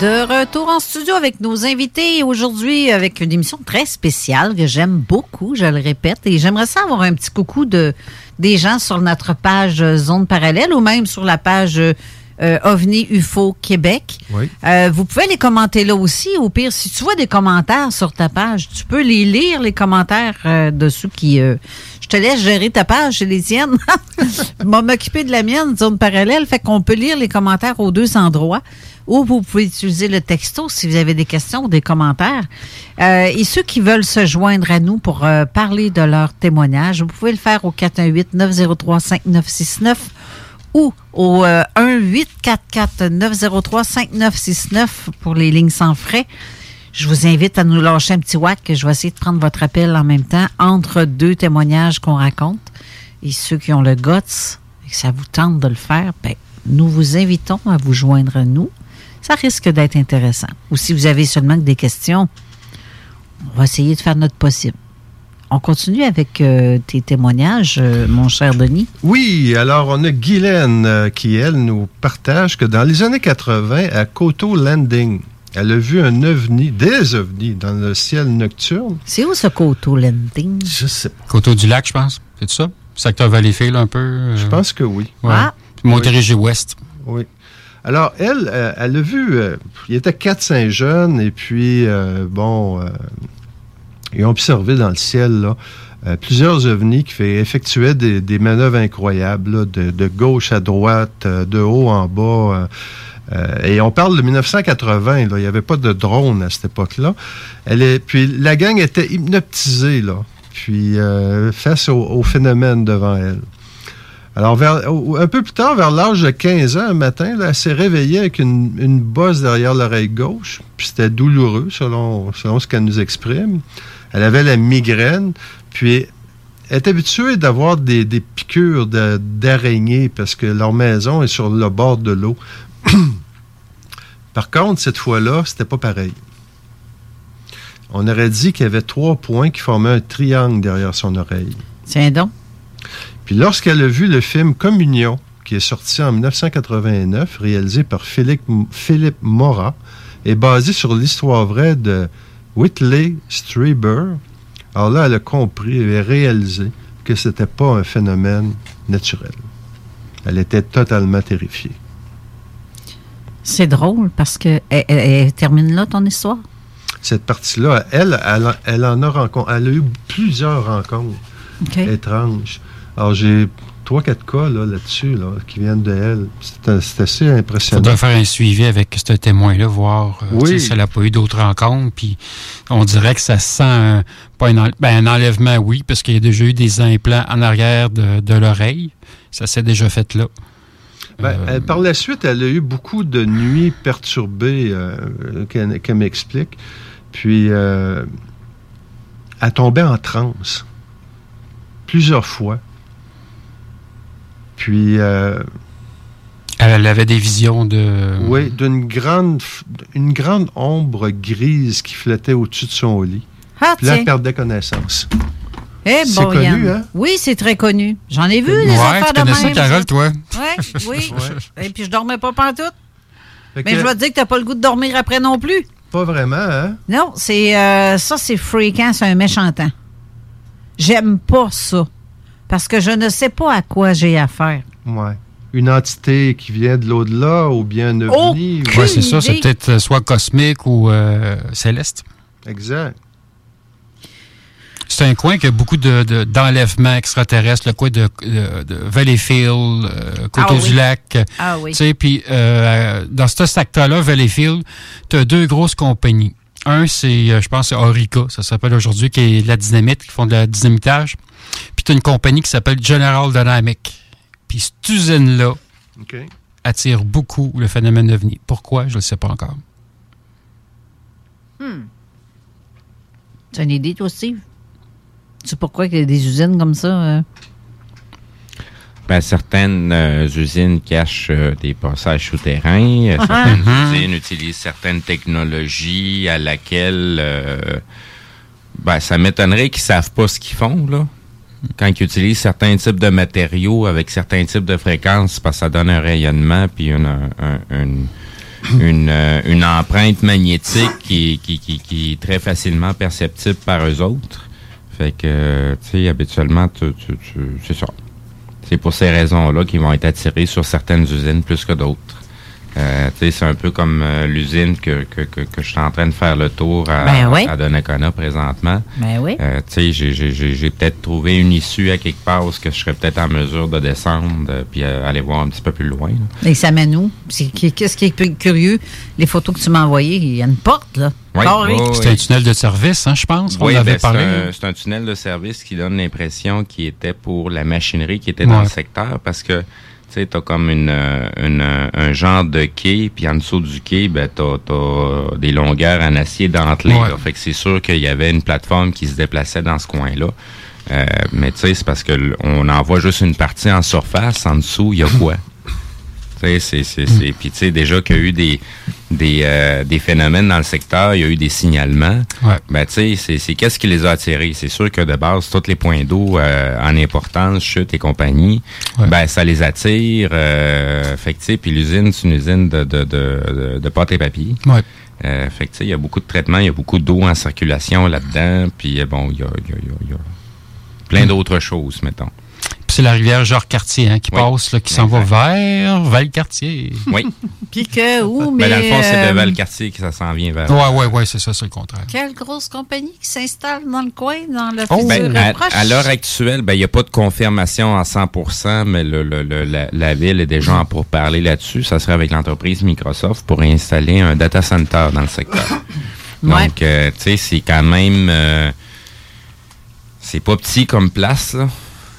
De retour en studio avec nos invités aujourd'hui avec une émission très spéciale que j'aime beaucoup, je le répète, et j'aimerais ça avoir un petit coucou de des gens sur notre page euh, Zone Parallèle ou même sur la page euh, euh, OVNI UFO Québec. Oui. Euh, vous pouvez les commenter là aussi. Au pire, si tu vois des commentaires sur ta page, tu peux les lire, les commentaires euh, de ceux qui... je te laisse gérer ta page, c'est les tiennes. Je vais m'occuper de la mienne, zone parallèle. Fait qu'on peut lire les commentaires aux deux endroits. Ou vous pouvez utiliser le texto si vous avez des questions ou des commentaires. Euh, et ceux qui veulent se joindre à nous pour euh, parler de leur témoignage, vous pouvez le faire au 418-903-5969 ou au euh, 1-844-903-5969 pour les lignes sans frais. Je vous invite à nous lâcher un petit whack. Je vais essayer de prendre votre appel en même temps entre deux témoignages qu'on raconte. Et ceux qui ont le guts et que ça vous tente de le faire, ben, nous vous invitons à vous joindre à nous. Ça risque d'être intéressant. Ou si vous avez seulement des questions, on va essayer de faire notre possible. On continue avec euh, tes témoignages, euh, mon cher Denis. Oui, alors on a Guylaine euh, qui, elle, nous partage que dans les années 80, à Coteau Landing, elle a vu un ovni, des ovnis, dans le ciel nocturne. C'est où ce Coteau Landing? Je sais pas. Coteau du lac, je pense. C'est ça? Secteur Valleyfield, un peu? euh, Je pense que oui. Ouais. Ah. Montérégie-Ouest. Oui. Alors, elle, euh, elle a vu, euh, il était quatre saint jeunes, et puis, euh, bon, euh, ils ont observé dans le ciel, là, euh, plusieurs ovnis qui fait, effectuaient des, des manœuvres incroyables, là, de, de gauche à droite, euh, de haut en bas. euh, euh, et on parle de 1980, là, il n'y avait pas de drone à cette époque-là. Puis la gang était hypnotisée, là, puis euh, face au, phénomène devant elle. Alors, vers- un peu plus tard, vers l'âge de 15 ans, un matin, elle s'est réveillée avec une, bosse derrière l'oreille gauche. Puis c'était douloureux, selon, selon ce qu'elle nous exprime. Elle avait la migraine. Puis elle est habituée d'avoir des, des piqûres d'araignées parce que leur maison est sur le bord de l'eau. Par contre, cette fois-là, c'était pas pareil. On aurait dit qu'il y avait trois points qui formaient un triangle derrière son oreille. Tiens donc. Puis lorsqu'elle a vu le film Communion, qui est sorti en 1989, réalisé par Philippe, Philippe Mora, et basé sur l'histoire vraie de Whitley Strieber, alors là, elle a compris et réalisé que c'était pas un phénomène naturel. Elle était totalement terrifiée. C'est drôle parce que elle, elle- elle termine là ton histoire? Cette partie-là, elle, elle, elle en a rencontré, elle a eu plusieurs rencontres OK. étranges. Alors, j'ai trois, quatre cas là, là-dessus là, qui viennent de elle. C'est c'est assez Il impressionnant. faudrait faire un suivi avec ce témoin-là, voir euh, Oui. si elle n'a pas eu d'autres rencontres. Puis on dirait que ça sent un, pas un, ben, un enlèvement, oui, parce qu'il y a déjà eu des implants en arrière de, de l'oreille. Ça s'est déjà fait là. Ben, elle- par la suite, elle a eu beaucoup de nuits perturbées euh, qu'elle m'explique. Puis, euh, elle tombait en transe plusieurs fois. Puis, euh, Elle avait des visions de. oui, d'une grande, f- une grande ombre grise qui flottait au-dessus de son lit. Ah, Puis là, elle perdait connaissance. Eh, C'est bon, connu, Yann. hein? Oui, c'est très connu. J'en ai vu des Ouais, affaires tu de connais ça. Carole, toi? Ouais, oui. Et puis je dormais pas pantoute. Fait Mais que- je vais te dire que t'as pas le goût de dormir après non plus. Pas vraiment, hein? Non, c'est euh, ça, c'est fréquent, c'est un méchant temps. J'aime pas ça. Parce que je ne sais pas à quoi j'ai affaire. Ouais. Une entité qui vient de l'au-delà ou bien un ovni. ou- c'est ça. C'est peut-être euh, soit cosmique ou euh, céleste. Exact. C'est un coin qui a beaucoup de, de- d'enlèvements extraterrestres, le coin de, de, de Valleyfield, euh, Coteau Ah oui. du Lac. Ah oui. Tu sais, puis euh, dans ce secteur-là, Valleyfield, tu as deux grosses compagnies. Un, c'est, euh, je pense, c'est Orica, ça s'appelle aujourd'hui, qui est de la dynamite, qui font de la dynamitage. Puis tu as une compagnie qui s'appelle General Dynamic. Puis cette usine-là attire beaucoup le phénomène ovni. Pourquoi? Je ne le sais pas encore. Hmm. Tu as une idée, toi, Steve? Tu sais pourquoi il y a des usines comme ça? euh? Ben, certaines euh, usines cachent euh, des passages souterrains. Euh, certaines Mhm. usines utilisent certaines technologies à laquelle euh, ben, ça m'étonnerait qu'ils savent pas ce qu'ils font, là. Quand ils utilisent certains types de matériaux avec certains types de fréquences, parce que ça donne un rayonnement puis une, un- une, une, une empreinte magnétique qui, qui, qui, qui est très facilement perceptible par eux autres. Fait que, tu sais, habituellement, tu, tu, tu- c'est ça. C'est pour ces raisons-là qu'ils vont être attirés sur certaines usines plus que d'autres. Euh, tu sais, c'est un peu comme euh, l'usine que, que, que, que je suis en train de faire le tour à, Ben oui. à Donnacona présentement. Ben oui. Euh, tu sais, j'ai- j'ai- j'ai j'ai peut-être trouvé une issue à quelque part où je serais peut-être en mesure de descendre euh, puis euh, aller voir un petit peu plus loin. là. Et ça mène où? C'est- Qu'est-ce qui est plus curieux? Les photos que tu m'as envoyées, il y a une porte, là. Oui, C'est un tunnel de service, hein, je pense. Oui, ben, c'est parlé. un, c'est un tunnel de service qui donne l'impression qu'il était pour la machinerie qui était dans le secteur parce que sais, t'as comme une, euh, une, euh, un genre de quai, puis en dessous du quai, ben, t'as, t'as des longueurs en acier dentelé. Ouais. Fait que c'est sûr qu'il y avait une plateforme qui se déplaçait dans ce coin-là. Euh, mais tu sais, c'est parce que on en voit juste une partie en surface. En dessous, il y a quoi? Tu Tu sais, c'est, c'est, Puis tu sais, déjà qu'il y a eu des, des, euh, des phénomènes dans le secteur, il y a eu des signalements. Ouais. Ben, tu sais, c'est, c'est qu'est-ce qui les a attirés? C'est sûr que de base, tous les points d'eau euh, en importance, chute et compagnie, ben, ça les attire. Euh, fait que, puis l'usine, c'est une usine de, de, de, de pâte et papier. Ouais. Euh, fait que, tu sais, il y a beaucoup de traitements, il y a beaucoup d'eau en circulation là-dedans, puis bon, il y a, y a- y a plein d'autres choses, mettons. Puis c'est la rivière Georges-Cartier hein, qui Oui. passe, là, qui s'en va vers Val-Cartier. Oui. Puis que, où, mais. Ben, dans le fond, c'est euh, de Val-Cartier que ça s'en vient vers. Ouais, ouais, ouais, c'est ça, c'est le contraire. Quelle grosse compagnie qui s'installe dans le coin, dans le Oh, futur Ben, à, proche? à l'heure actuelle, ben, il n'y a pas de confirmation à 100% mais le, le- le- la, la ville est déjà en pour parler là-dessus. Ça serait avec l'entreprise Microsoft pour installer un data center dans le secteur. Ouais. Donc, euh, tu sais, c'est quand même... euh, c'est pas petit comme place, là,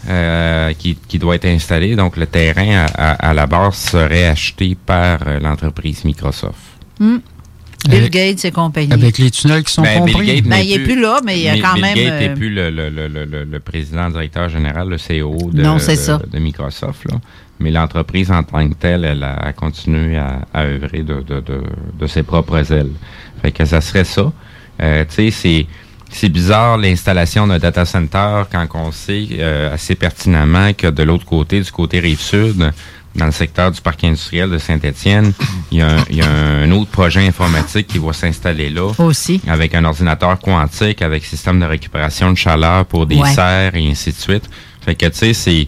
euh, qui, qui doit être installé. Donc, le terrain, à, à- à la base, serait acheté par euh, l'entreprise Microsoft. Hmm. Bill Gates et compagnie. Avec les tunnels qui sont Ben, Bill compris. Gates Ben, n'est il est plus là, mais il y a Bill- quand Bill même, Gates n'est euh, plus le, le, le, le, le- le président directeur général, le CEO de, Non, c'est de- ça. de Microsoft. Là. Mais l'entreprise en tant que telle, elle a, a continué à, à œuvrer de, de, de, de ses propres ailes. Fait que ça serait ça. Euh, tu sais, c'est... C'est bizarre l'installation d'un data center quand on sait euh, assez pertinemment que de l'autre côté, du côté rive sud, dans le secteur du parc industriel de Saint-Étienne, il y, a un, il y a un autre projet informatique qui va s'installer là. Aussi. Avec un ordinateur quantique, avec système de récupération de chaleur pour des Ouais. serres et ainsi de suite. Fait que, tu sais, c'est...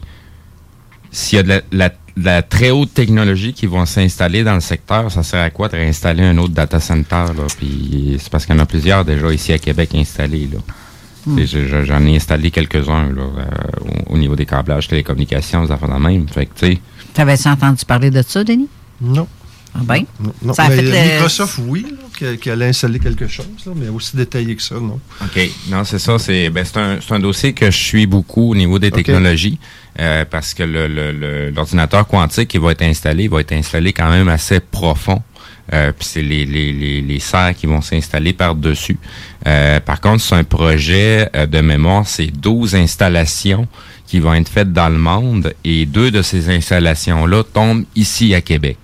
S'il y a de la, la- la très haute technologie qui vont s'installer dans le secteur, ça sert à quoi de réinstaller un autre data center, là? Puis c'est parce qu'il y en a plusieurs déjà ici à Québec installés, là. Hmm. J'en ai installé quelques-uns, là, euh, au, au niveau des câblages, télécommunications, des affaires de même. Fait que. T'avais-tu entendu parler de ça, Denis? Non. Ah ben? Non, Ça a mais fait le- Microsoft, oui, là, qu'elle a installé quelque chose, là, mais aussi détaillé que ça, non. OK. Non, c'est ça. C'est ben, c'est un, c'est un dossier que je suis beaucoup au niveau des technologies euh, parce que le- le- le- l'ordinateur quantique qui va être installé va être installé quand même assez profond. Euh, Puis c'est les, les, les, les serres qui vont s'installer par-dessus. Euh, par contre, c'est un projet euh, de mémoire, c'est 12 installations qui vont être faites dans le monde et deux de ces installations-là tombent ici à Québec.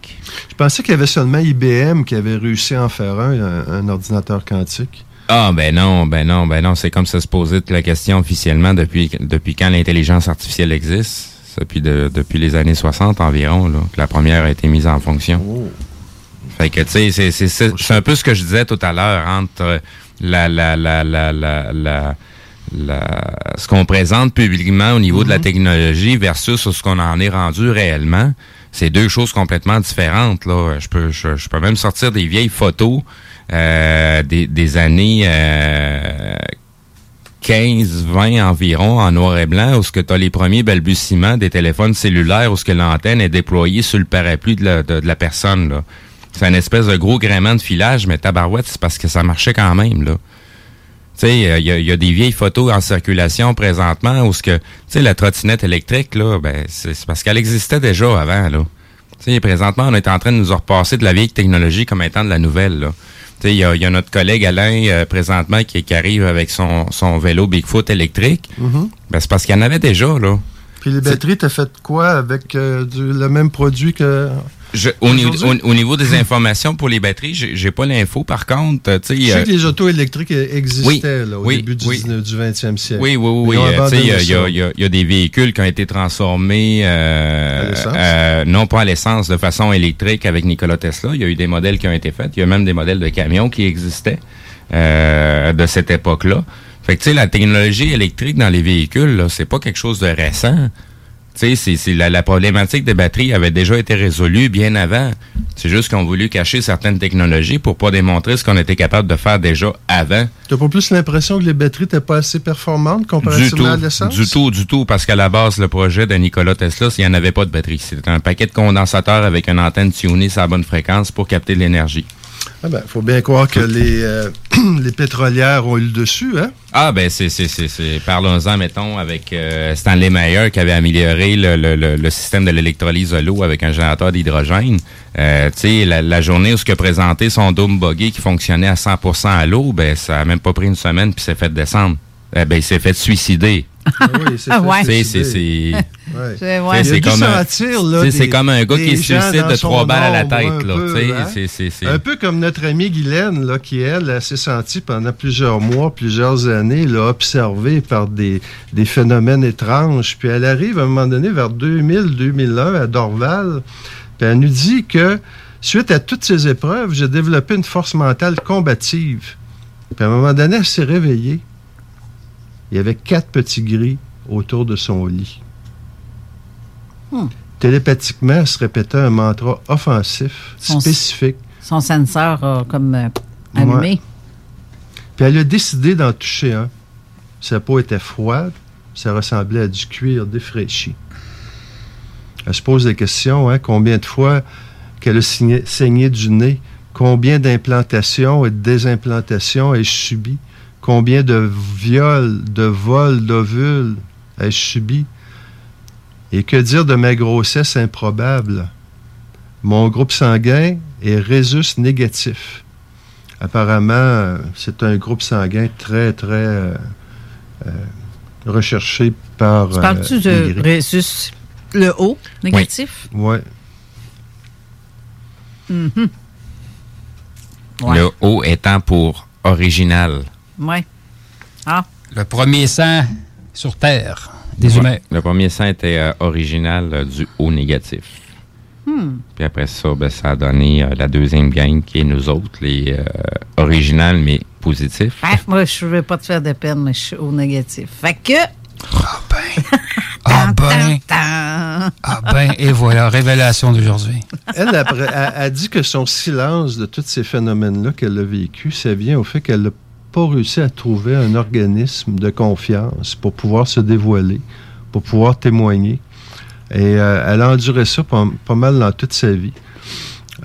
Je pensais qu'il y avait seulement IBM qui avait réussi à en faire un, un ordinateur quantique. Ah ben non, ben non, ben non, c'est comme ça se posait la question officiellement depuis depuis quand l'intelligence artificielle existe. Depuis de- depuis les années 60 environ, là, que la première a été mise en fonction. Fait que tu sais, c'est c'est un peu ce que je disais tout à l'heure entre la la la la la la, la- ce qu'on présente publiquement au niveau de la technologie versus ce qu'on en est rendu réellement. C'est deux choses complètement différentes. Là. Je peux je, je peux même sortir des vieilles photos des, des années euh, 15, 20 environ en noir et blanc, où ce que tu as les premiers balbutiements des téléphones cellulaires, où ce que l'antenne est déployée sur le parapluie de la, personne. C'est un espèce de gros gréement de filage, mais tabarouette, c'est parce que ça marchait quand même. là. Tu sais, il y, a- y a des vieilles photos en circulation présentement où ce que, tu sais, la trottinette électrique, là, ben, c'est parce qu'elle existait déjà avant, là. Tu présentement, on est en train de nous repasser de la vieille technologie comme étant de la nouvelle. Tu sais, il y a, il y a notre collègue Alain, euh, présentement, qui, qui arrive avec son, son vélo Bigfoot électrique. Mhm. Ben, c'est parce qu'il y en avait déjà, là. Puis les batteries, t'as fait quoi avec euh, du- le même produit que. Je- au, niveau, au, au niveau des informations pour les batteries, j'ai pas l'info. Par contre, euh, tu sais... Je sais euh, que les autos électriques existaient oui, là, au oui, début du, oui. 19 du 20e siècle. Oui, oui, oui. Euh, Il y, a- y a- y a- des véhicules qui ont été transformés, euh, euh, non pas à l'essence, de façon électrique avec Nikola Tesla. Il y a eu des modèles qui ont été faits. Il y a même des modèles de camions qui existaient euh, de cette époque-là. Fait que, tu sais, la technologie électrique dans les véhicules, c'est pas quelque chose de récent. Tu sais, c'est- la, la problématique des batteries avait déjà été résolue bien avant. C'est juste qu'on voulu cacher certaines technologies pour pas démontrer ce qu'on était capable de faire déjà avant. T'as pas plus l'impression que les batteries n'étaient pas assez performantes comparativement à l'essence? du tout, du tout, parce qu'à la base, le projet de Nikola Tesla, il n'y en avait pas de batterie. C'était un paquet de condensateurs avec une antenne tunée à la bonne fréquence pour capter de l'énergie. Ah ben, faut bien croire que les, euh, les pétrolières ont eu le dessus, hein? Ah, ben, c'est, parlons-en, mettons, avec euh, Stanley Meyer qui avait amélioré le, le, le, système de l'électrolyse de l'eau avec un générateur d'hydrogène. Euh, tu sais, la, la journée où ce que présenté son dôme buggy qui fonctionnait à 100% à l'eau, ben, ça a même pas pris une semaine puis s'est fait descendre. Eh ben, il s'est fait suicider. Ah oui, c'est Ah ouais. C'est, comme un- là, des- comme un gars qui se suicide de trois balles à la tête, un là, peu, tu sais, c'est- c'est- c'est- Un peu comme notre amie Guylaine, là, qui, elle, elle s'est sentie pendant plusieurs mois, plusieurs années, là, observée par des, des phénomènes étranges. Puis elle arrive à un moment donné, vers 2000-2001, à Dorval, puis elle nous dit que, suite à toutes ces épreuves, j'ai développé une force mentale combative. Puis à un moment donné, elle s'est réveillée. Il y avait quatre petits gris autour de son lit. Hmm. Télépathiquement, elle se répétait un mantra offensif, Son- spécifique. Son senseur a comme euh, allumé. Ouais. Puis elle a décidé d'en toucher un. Sa peau était froide, ça ressemblait à du cuir défraîchi. Elle se pose des questions, hein, combien de fois qu'elle a saigné du nez, combien d'implantations et de désimplantations ai-je subi, combien de viols, de vols d'ovules ai-je subi, et que dire de ma grossesse improbable? Mon groupe sanguin est Rhésus négatif. Apparemment, euh, c'est un groupe sanguin très, très euh, euh, recherché par. Tu parles-tu de les Grecs. Rhésus, le haut, négatif? Ouais. Mhm. Ouais. Le O étant pour original. Ouais. Ah. Le premier sang sur Terre des Ouais. humains. Le premier sang était euh, original euh, du O négatif. Hmm. Puis après ça, ben, ça a donné euh, la deuxième gang qui est nous autres, les euh, originales mais positifs. Ah, moi, je ne vais pas te faire de peine, mais je suis au négatif. Fait que. Ah ben, Tan. ah ben, et voilà, révélation d'aujourd'hui. Elle, après, a, a dit que son silence de tous ces phénomènes-là qu'elle a vécu, ça vient au fait qu'elle n'a pas réussi à trouver un organisme de confiance pour pouvoir se dévoiler, pour pouvoir témoigner. Et euh, elle a enduré ça pas, mal dans toute sa vie.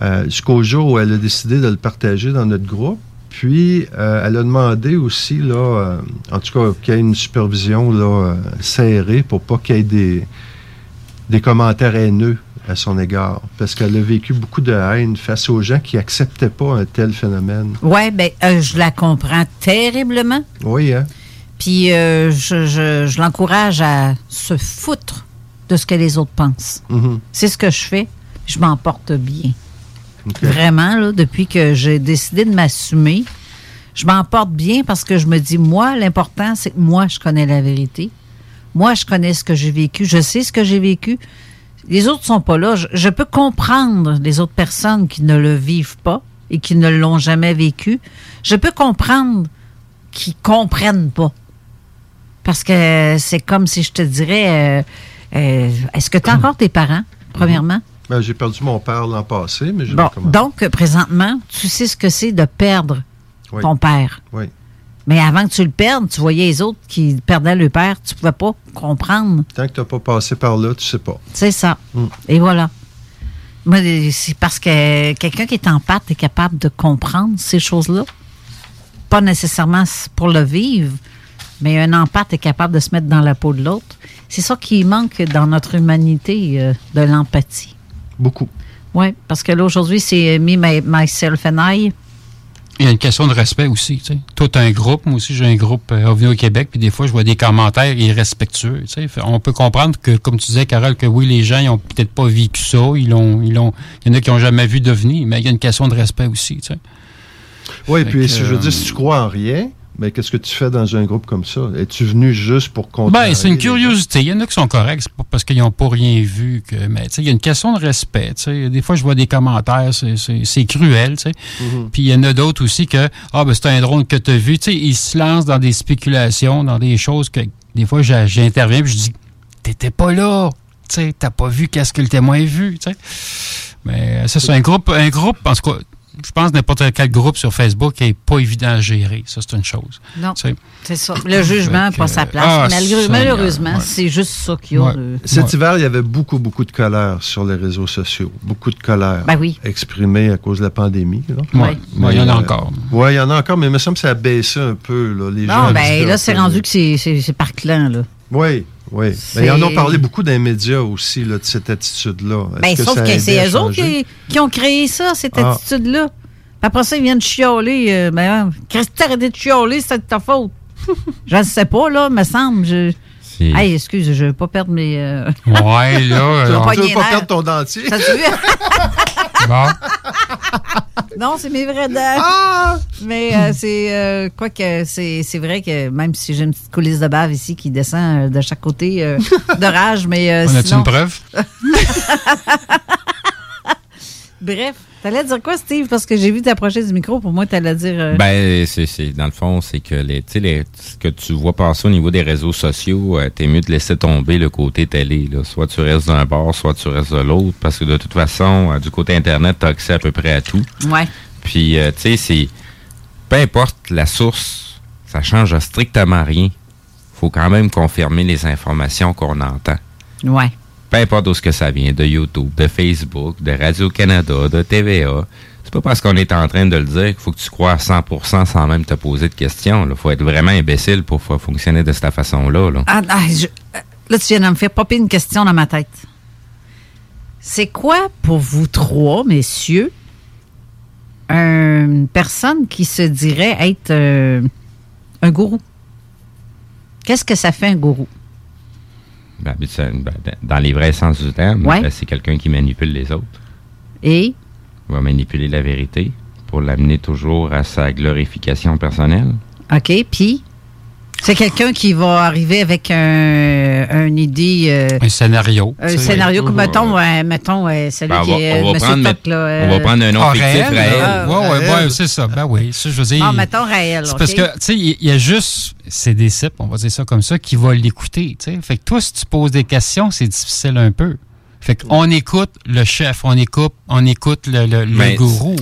Euh, Jusqu'au jour où elle a décidé de le partager dans notre groupe. Puis, euh, elle a demandé aussi, là, en tout cas, qu'il y ait une supervision là, serrée pour pas qu'il y ait des, des commentaires haineux à son égard. Parce qu'elle a vécu beaucoup de haine face aux gens qui acceptaient pas un tel phénomène. Ouais, ben, euh, je la comprends terriblement. Oui, hein? Puis, euh, je, je- je l'encourage à se foutre de ce que les autres pensent. Mhm. C'est ce que je fais. Je m'en porte bien. Vraiment, là, depuis que j'ai décidé de m'assumer, je m'en porte bien parce que je me dis, moi, l'important, c'est que moi, je connais la vérité. Moi, je connais ce que j'ai vécu. Je sais ce que j'ai vécu. Les autres sont pas là. Je, je peux comprendre les autres personnes qui ne le vivent pas et qui ne l'ont jamais vécu. Je peux comprendre qui comprennent pas. Parce que c'est comme si je te dirais, euh, euh, est-ce que tu as encore tes parents, premièrement? Ben, j'ai perdu mon père l'an passé, mais je Bon, donc, présentement, tu sais ce que c'est de perdre Oui. ton père. Oui. Mais avant que tu le perdes, tu voyais les autres qui perdaient le père, tu pouvais pas comprendre. Tant que tu n'as pas passé par là, tu sais pas. C'est ça. Mm. Et voilà. Moi, c'est parce que quelqu'un qui est en pâte est capable de comprendre ces choses-là. Pas nécessairement pour le vivre, mais un empathe est capable de se mettre dans la peau de l'autre. C'est ça qui manque dans notre humanité, euh, de l'empathie. Beaucoup. Oui, parce que là, aujourd'hui, c'est me, my- myself and I. Il y a une question de respect aussi. Tu sais. Toi, t'as un groupe, moi aussi j'ai un groupe euh, Revenu au Québec, puis des fois je vois des commentaires irrespectueux. Tu sais. On peut comprendre que, comme tu disais, Carole, que oui, les gens, ils ont peut-être pas vécu ça, ils l'ont, ils l'ont, il y en a qui ont jamais vu d'OVNI, mais il y a une question de respect aussi. Tu sais. Oui, puis que, si je veux dire, si tu crois en rien, mais qu'est-ce que tu fais dans un groupe comme ça? Es-tu venu juste pour contrarier Ben, c'est une curiosité. Il y en a qui sont corrects, c'est pas parce qu'ils n'ont pas rien vu que. Mais tu sais, il y a une question de respect. tu sais. Des fois, je vois des commentaires, c'est- cruel. tu sais. Mhm. Puis il y en a d'autres aussi que Ah, ben c'est un drone que tu as vu. Tu sais, ils se lancent dans des spéculations, dans des choses que des fois j'interviens puis je dis T'étais pas là. Tu sais, t'as pas vu qu'est-ce que le témoin a vu. tu sais. Mais ça, c'est un groupe, un groupe, en tout cas, je pense n'importe quel groupe sur Facebook qui n'est pas évident à gérer. Ça, c'est une chose. Non. C'est ça. Le jugement n'a pas sa place. ah, Malgré- malheureusement, ouais. c'est juste ça qu'il y a. Ouais. de- Cet hiver, il y avait beaucoup, beaucoup de colère sur les réseaux sociaux. Beaucoup de colère Ben oui. exprimée à cause de la pandémie. Ouais. Ouais, il y en a encore. Oui, il y en a encore, mais il me semble que ça a baissé un peu. Là, les gens Non, ont ben là, c'est euh, rendu que c'est- par clan, là. Oui, oui. Mais ils en ont parlé beaucoup dans les médias aussi, là, de cette attitude-là. Ben, que sauf ça que c'est eux autres qui, qui ont créé ça, cette Ah. attitude-là. Après ça, ils viennent chialer. Euh, ben, Christy, arrêtez de chialer, c'est de ta faute. je ne sais pas, là, me semble. Je... Hey, excuse, je veux pas perdre mes. euh, Ouais, là. Je veux euh, Tu veux nier pas perdre ton dentier? Ça se vu? bon. Non, c'est mes vrais dents. Ah! Mais euh, c'est euh, quoi que c'est c'est vrai que même si j'ai une petite coulisse de bave ici qui descend euh, de chaque côté euh, de rage, mais euh, On a-tu sinon- une preuve? Bref, t'allais dire quoi, Steve? Parce que j'ai vu t'approcher du micro. Pour moi, t'allais dire. euh, Ben, c'est, c'est- dans le fond, c'est que les, tu sais, les, ce que tu vois passer au niveau des réseaux sociaux, euh, t'es mieux de laisser tomber le côté télé. Là. Soit tu restes d'un bord, soit tu restes de l'autre, parce que de toute façon, euh, du côté Internet, t'as accès à peu près à tout. Ouais. Puis, euh, tu sais, c'est. Peu importe la source, ça change strictement rien. faut quand même confirmer les informations qu'on entend. Ouais. Peu importe d'où ce que ça vient, de YouTube, de Facebook, de Radio-Canada, de TVA. C'est pas parce qu'on est en train de le dire qu'il faut que tu crois à 100% sans même te poser de questions. Il faut être vraiment imbécile pour fonctionner de cette façon-là. là. Ah, ah, je- euh, là, tu viens de me faire popper une question dans ma tête. C'est quoi pour vous trois, messieurs, une personne qui se dirait être euh, un gourou? Qu'est-ce que ça fait un gourou? Ben, ben, dans les vrais sens du terme, Ouais. ben, c'est quelqu'un qui manipule les autres. Et? Il va manipuler la vérité pour l'amener toujours à sa glorification personnelle. OK, puis? C'est quelqu'un qui va arriver avec un, une idée. euh, Un scénario. un scénario comme, mettons, ouais, mettons ouais, celui Ben, on qui va- est on va Monsieur prendre, Toc, mais- là, on va euh, prendre un nom Ah, fictif, Raël, Raël. là. Ouais, ouais, Raël. ouais, c'est ça. Ben oui, ça, je veux dire. Ah, mettons Raël, C'est parce que, tu sais, il il y a juste ses disciples, on va dire ça comme ça, qui vont l'écouter, tu sais. Fait que toi, si tu poses des questions, c'est difficile un peu. Fait qu'on écoute le chef, on écoute, on écoute le, le- le Mais gourou.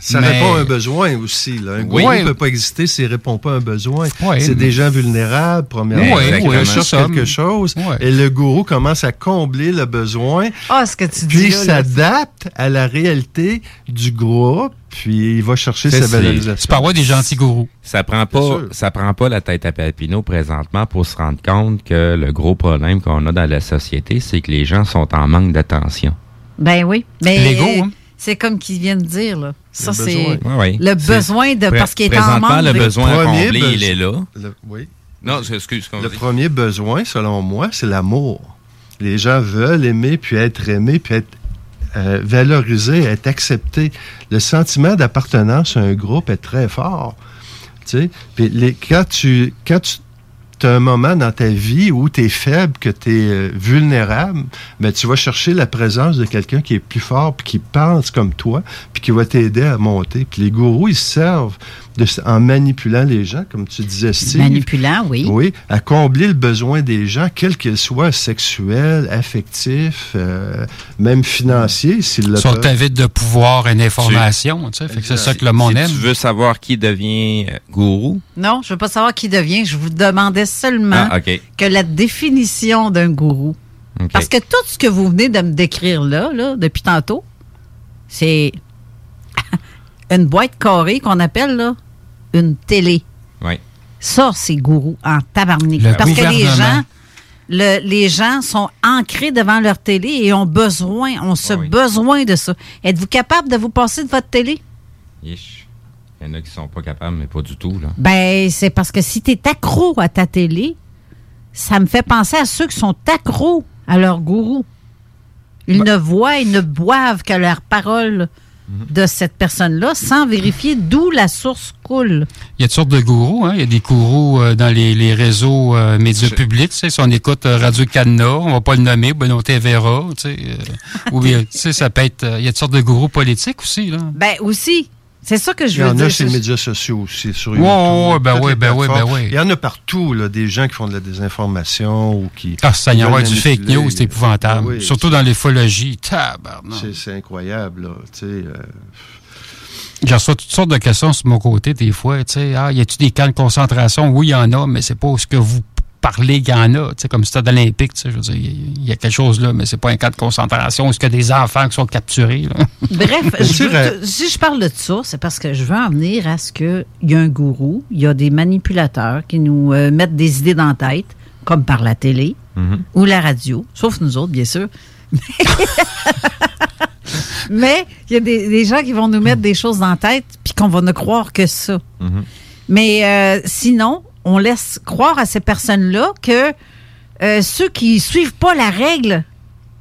Ça Mais- répond à un besoin aussi. Là. Un Oui. gourou ne peut pas exister s'il ne répond pas à un besoin. Oui, c'est mais- des gens vulnérables, premièrement. Oui, qui oui, quelque chose. Et le gourou commence à combler le besoin. Ah, ce que tu dis Puis s'adapte à la réalité du groupe. Puis il va chercher Ça, sa c'est- valorisation. Tu peux avoir des gentils gourous. Ça prend pas, ça prend pas la tête à Papineau présentement pour se rendre compte que le gros problème qu'on a dans la société, c'est que les gens sont en manque d'attention. Ben oui. Mais L'ego, hein? c'est comme qu'ils viennent de dire, là. Ça, Le c'est besoin. Le C'est- besoin de. Parce qu'il est en manque. le de- besoin à Premier combler, besoin- il est là. Le- oui. Non, c'est- excuse, qu'on Le dit. premier besoin, selon moi, c'est l'amour. Les gens veulent aimer, puis être aimés, puis être euh, valorisés, être acceptés. Le sentiment d'appartenance à un groupe est très fort. Tu quand tu as un moment dans ta vie où tu es faible, que tu es vulnérable, mais tu vas chercher la présence de quelqu'un qui est plus fort, puis qui pense comme toi, puis qui va t'aider à monter. Puis les gourous, ils se servent de, en manipulant les gens, comme tu disais, Steve. Manipulant, oui. Oui, à combler le besoin des gens, quels qu'ils soient, sexuels, affectifs, euh, même financiers, s'ils le Ils sont avides de pouvoir et d'information, tu sais. Fait que c'est ça que le monde si aime. tu veux savoir qui devient euh, gourou, Non, je veux pas savoir qui devient. Je vous demandais seulement Ah, que la définition d'un gourou. Parce que tout ce que vous venez de me décrire là, là depuis tantôt, c'est une boîte carrée qu'on appelle là, une télé. Oui. Ça, c'est gourou en tabarnak. Le Parce que les gens, le- les gens sont ancrés devant leur télé et ont besoin, ont ce oui. besoin de ça. Êtes-vous capable de vous passer de votre télé? Yish. Il y en a qui sont pas capables, mais pas du tout. Là. Ben, c'est parce que si tu es accro à ta télé, ça me fait penser à ceux qui sont accros à leur gourou. Ils ne voient, ils ne boivent que leurs paroles de cette personne-là sans vérifier d'où la source coule. Il y a toutes sortes de gourous. Hein? Il y a des gourous euh, dans les, les réseaux euh, médias publics. Tu sais, si on écoute euh, Radio-Canada, on va pas le nommer, Benoît Vera. Tu sais, euh, ou bien, tu sais, ça peut être... euh, il y a toutes sortes de gourous politiques aussi. Là. Ben aussi, c'est ça que Il je y veux en dire. a sur les Je- médias sociaux aussi, sur YouTube. ouais, ben toutes oui, les ben oui, ben plateformes. oui. Il y en a partout, là, des gens qui font de la désinformation ou qui... Ah, ça y en a du fake news, c'est épouvantable. Oui, Surtout dans. Tabarnak. C'est incroyable, là. Tu sais, euh, J'ai reçu toutes sortes de questions sur mon côté, des fois. Tu sais, ah, y a-tu des camps de concentration? Oui, il y en a, mais c'est pas ce que vous parlez qu'il y en a. Tu sais, comme stade olympique, tu sais, je veux dire, il y a quelque chose là, mais c'est pas un camp de concentration. Est-ce qu'il y a des enfants qui sont capturés, là? Bref, je veux si je parle de ça, c'est parce que je veux en venir à ce qu'il y a un gourou, il y a des manipulateurs qui nous euh, mettent des idées dans la tête, comme par la télé Mhm. ou la radio, sauf nous autres, bien sûr. Mais il y a des, des gens qui vont nous mettre des choses dans la tête, puis qu'on va ne croire que ça. Mhm. Mais euh, sinon, on laisse croire à ces personnes-là que euh, ceux qui suivent pas la règle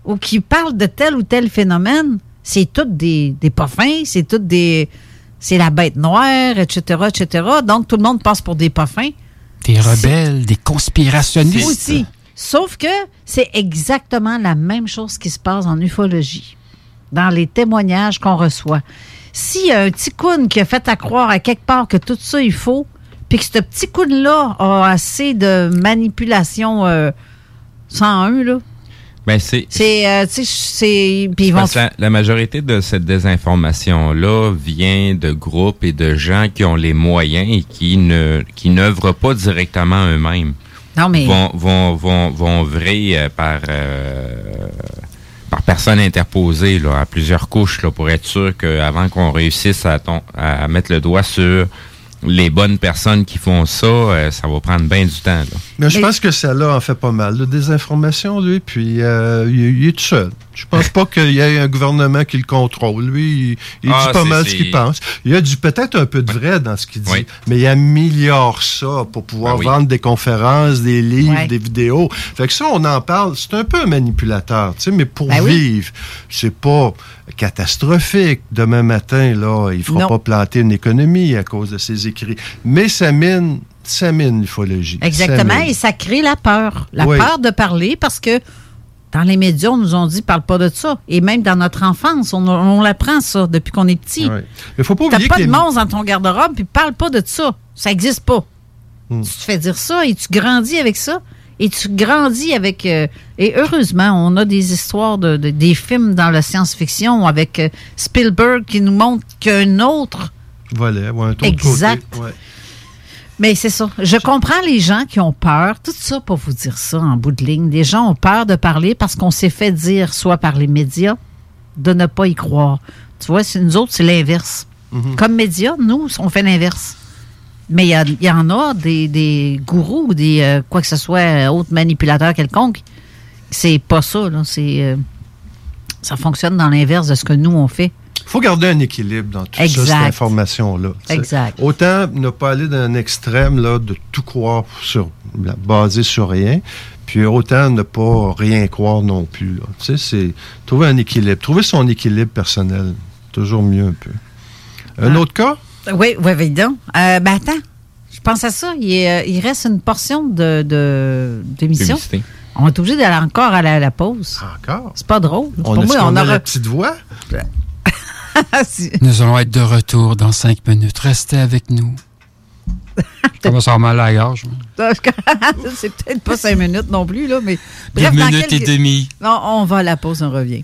ou qui parlent de tel ou tel phénomène, c'est toutes des, des pas fins, c'est toutes des. C'est la bête noire, etc., etc. Donc, tout le monde passe pour des pas fins. Des rebelles, des conspirationnistes. Aussi. Sauf que c'est exactement la même chose qui se passe en ufologie, dans les témoignages qu'on reçoit. S'il y a un petit coon qui a fait à croire à quelque part que tout ça est faux, puis que ce petit coon-là a assez de manipulation euh, 101, là, Ben, c'est. c'est. euh, ils vont. La, la majorité de cette désinformation-là vient de groupes et de gens qui ont les moyens et qui ne qui n'œuvrent pas directement eux-mêmes. Non, mais. Vont, vont, vont, vont œuvrer euh, par, euh, par personne interposée là, à plusieurs couches là, pour être sûr qu'avant qu'on réussisse à, ton- à mettre le doigt sur les bonnes personnes qui font ça, euh, ça va prendre bien du temps. Là. Mais je pense que celle-là en fait pas mal. de désinformation, lui, puis euh, il, il est tout seul. Je pense pas qu'il y ait un gouvernement qui le contrôle. Lui, il, il Ah, dit pas mal ce qu'il pense. Il y a du peut-être un peu de vrai dans ce qu'il dit, Oui. mais il améliore ça pour pouvoir oui. vendre des conférences, des livres, Ouais. des vidéos. Fait que ça, on en parle. C'est un peu un manipulateur, tu sais, mais pour Ben oui. vivre, c'est pas catastrophique. Demain matin, là, il fera Non. pas planter une économie à cause de ses écrits. Mais ça mine, ça mine l'ufologie. Exactement, Ça mine. et ça crée la peur. La Oui. peur de parler parce que dans les médias, on nous ont dit parle pas de ça. Et même dans notre enfance, on, on l'apprend ça depuis qu'on est petit. Ouais. Mais faut pas T'as oublier pas que de les- monstre dans ton garde-robe, puis parle pas de ça. Ça existe pas. Hmm. Tu te fais dire ça et tu grandis avec ça. Et tu grandis avec... euh, et heureusement, on a des histoires, de, de- des films dans la science-fiction avec euh, Spielberg qui nous montre qu'un autre... Voilà, ouais, un autre Exact. côté, ouais. Mais c'est ça. Je comprends les gens qui ont peur. Tout ça pour vous dire ça en bout de ligne. Les gens ont peur de parler parce qu'on s'est fait dire, soit par les médias, de ne pas y croire. Tu vois, c'est nous autres, c'est l'inverse. Mhm. Comme médias, nous, on fait l'inverse. Mais il y, y en a des, des gourous ou des euh, quoi que ce soit, euh, autres manipulateurs quelconques. C'est pas ça, là. C'est. euh, ça fonctionne dans l'inverse de ce que nous, on fait. Il faut garder un équilibre dans tout ça, Exact. cette information-là. Exact. Autant ne pas aller d'un extrême là, de tout croire sur, basé sur rien, puis autant ne pas rien croire non plus. là. Tu sais, c'est trouver un équilibre. Trouver son équilibre personnel. Toujours mieux un peu. Un Ah. autre cas? Oui, oui, évidemment. Euh, ben attends, je pense à ça. Il, euh, il reste une portion de, de- d'émission. Publicité. On est obligé d'aller encore aller à la pause. Encore? C'est pas drôle. On, Pour a, moi, on on a aura- la petite voix? Nous allons être de retour dans cinq minutes. Restez avec nous. Comment ça va mal à la gorge? C'est peut-être pas cinq minutes non plus, là, mais. Deux Bref, dans minutes quelques- et demie. Non, on va à la pause, on revient.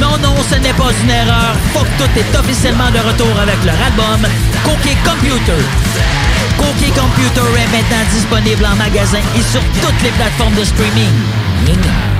Non, non, ce n'est pas une erreur. Fuck tout est officiellement de retour avec leur album Cookie Computer. Cookie Computer est maintenant disponible en magasin et sur toutes les plateformes de streaming.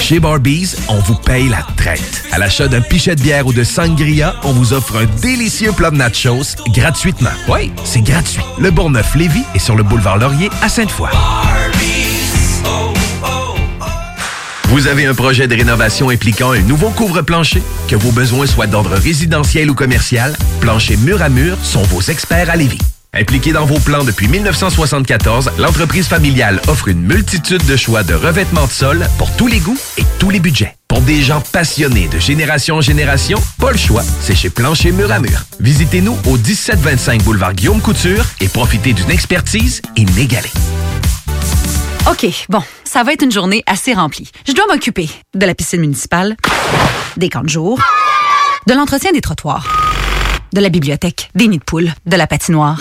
Chez Barbies, on vous paye la traite. À l'achat d'un pichet de bière ou de sangria, on vous offre un délicieux plat de nachos gratuitement. Oui, c'est gratuit. Le Bourgneuf-Lévis est sur le boulevard Laurier à Sainte-Foy. Vous avez un projet de rénovation impliquant un nouveau couvre-plancher? Que vos besoins soient d'ordre résidentiel ou commercial, Plancher Mur à Mur sont vos experts à Lévis. Impliqué dans vos plans depuis 1974, l'entreprise familiale offre une multitude de choix de revêtements de sol pour tous les goûts et tous les budgets. Pour des gens passionnés de génération en génération, pas le choix, c'est chez Plancher Mur à Mur. Visitez-nous au 1725 boulevard Guillaume Couture et profitez d'une expertise inégalée. OK, bon, ça va être une journée assez remplie. Je dois m'occuper de la piscine municipale, des camps de jour, de l'entretien des trottoirs, de la bibliothèque, des nids de poules, de la patinoire,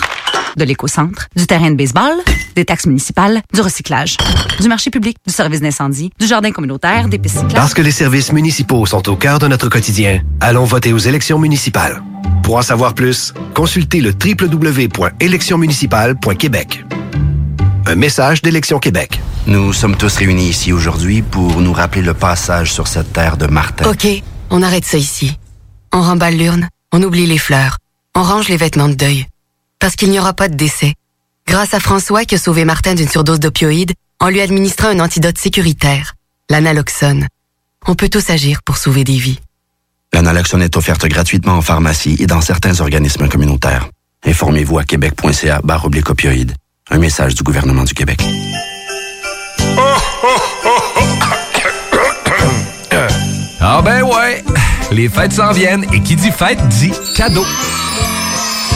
de l'éco-centre, du terrain de baseball, des taxes municipales, du recyclage, du marché public, du service d'incendie, du jardin communautaire, des pistes cyclables. Parce que les services municipaux sont au cœur de notre quotidien, allons voter aux élections municipales. Pour en savoir plus, consultez le www.électionsmunicipales.québec. Un message d'Élection Québec. Nous sommes tous réunis ici aujourd'hui pour nous rappeler le passage sur cette terre de Martin. OK, on arrête ça ici. On remballe l'urne, on oublie les fleurs, on range les vêtements de deuil. Parce qu'il n'y aura pas de décès. Grâce à François qui a sauvé Martin d'une surdose d'opioïdes en lui administrant un antidote sécuritaire, l'analoxone. On peut tous agir pour sauver des vies. L'analoxone est offerte gratuitement en pharmacie et dans certains organismes communautaires. Informez-vous à québec.ca barre oblique opioïdes. Un message du gouvernement du Québec. Ah ben ouais, les fêtes s'en viennent et qui dit fête dit cadeau.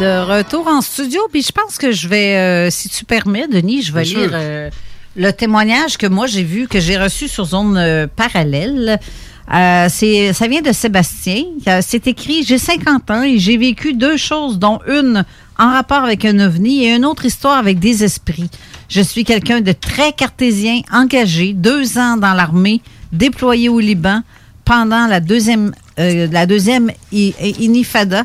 De retour en studio, puis je pense que je vais, euh, si tu permets, Denis, je vais Bien lire euh, le témoignage que moi j'ai vu, que j'ai reçu sur zone euh, parallèle. C'est, ça vient de Sébastien. C'est écrit J'ai 50 ans et j'ai vécu deux choses, dont une en rapport avec un ovni et une autre histoire avec des esprits. Je suis quelqu'un de très cartésien, engagé, deux ans dans l'armée, déployé au Liban pendant la deuxième, la deuxième i- inifada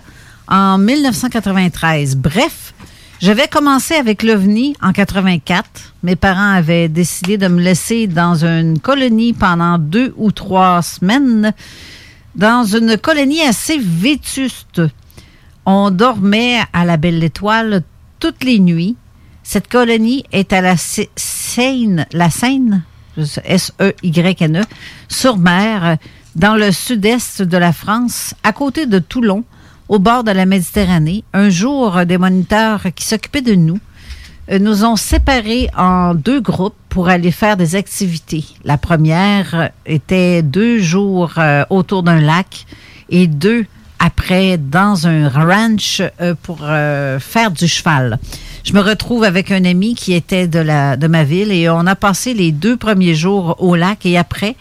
en 1993. Bref, j'avais commencé avec l'OVNI en 84. Mes parents avaient décidé de me laisser dans une colonie pendant deux ou trois semaines, dans une colonie assez vétuste. On dormait à la Belle Étoile toutes les nuits. Cette colonie est à la Se- Seine, la Seine, S-E-Y-N-E, sur mer, dans le sud-est de la France, à côté de Toulon, au bord de la Méditerranée. Un jour, des moniteurs qui s'occupaient de nous euh, nous ont séparés en deux groupes pour aller faire des activités. La première était deux jours euh, autour d'un lac et deux après dans un ranch euh, pour euh, faire du cheval. Je me retrouve avec un ami qui était de, la, de ma ville et on a passé les deux premiers jours au lac et après,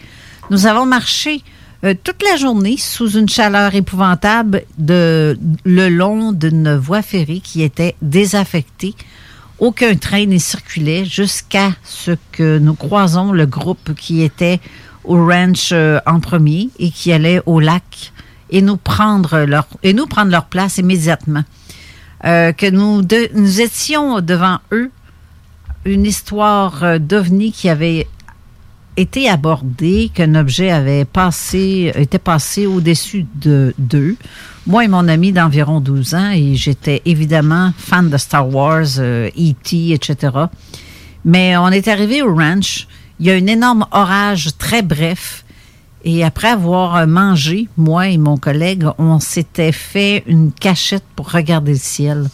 nous avons marché euh, toute la journée sous une chaleur épouvantable le long d'une voie ferrée qui était désaffectée. Aucun train ne circulait jusqu'à ce que nous croisons le groupe qui était au ranch euh, en premier et qui allait au lac et nous prendre leur, et nous prendre leur place immédiatement. Euh, que nous, nous étions devant eux une histoire d'ovni qui avait été abordée, qu'un objet avait passé, était passé au-dessus de d'eux. Moi et mon ami d'environ 12 ans, et j'étais évidemment fan de Star Wars, E.T., etc. Mais on est arrivé au ranch, il y a un énorme orage très bref, et après avoir mangé, moi et mon collègue, on s'était fait une cachette pour regarder le ciel.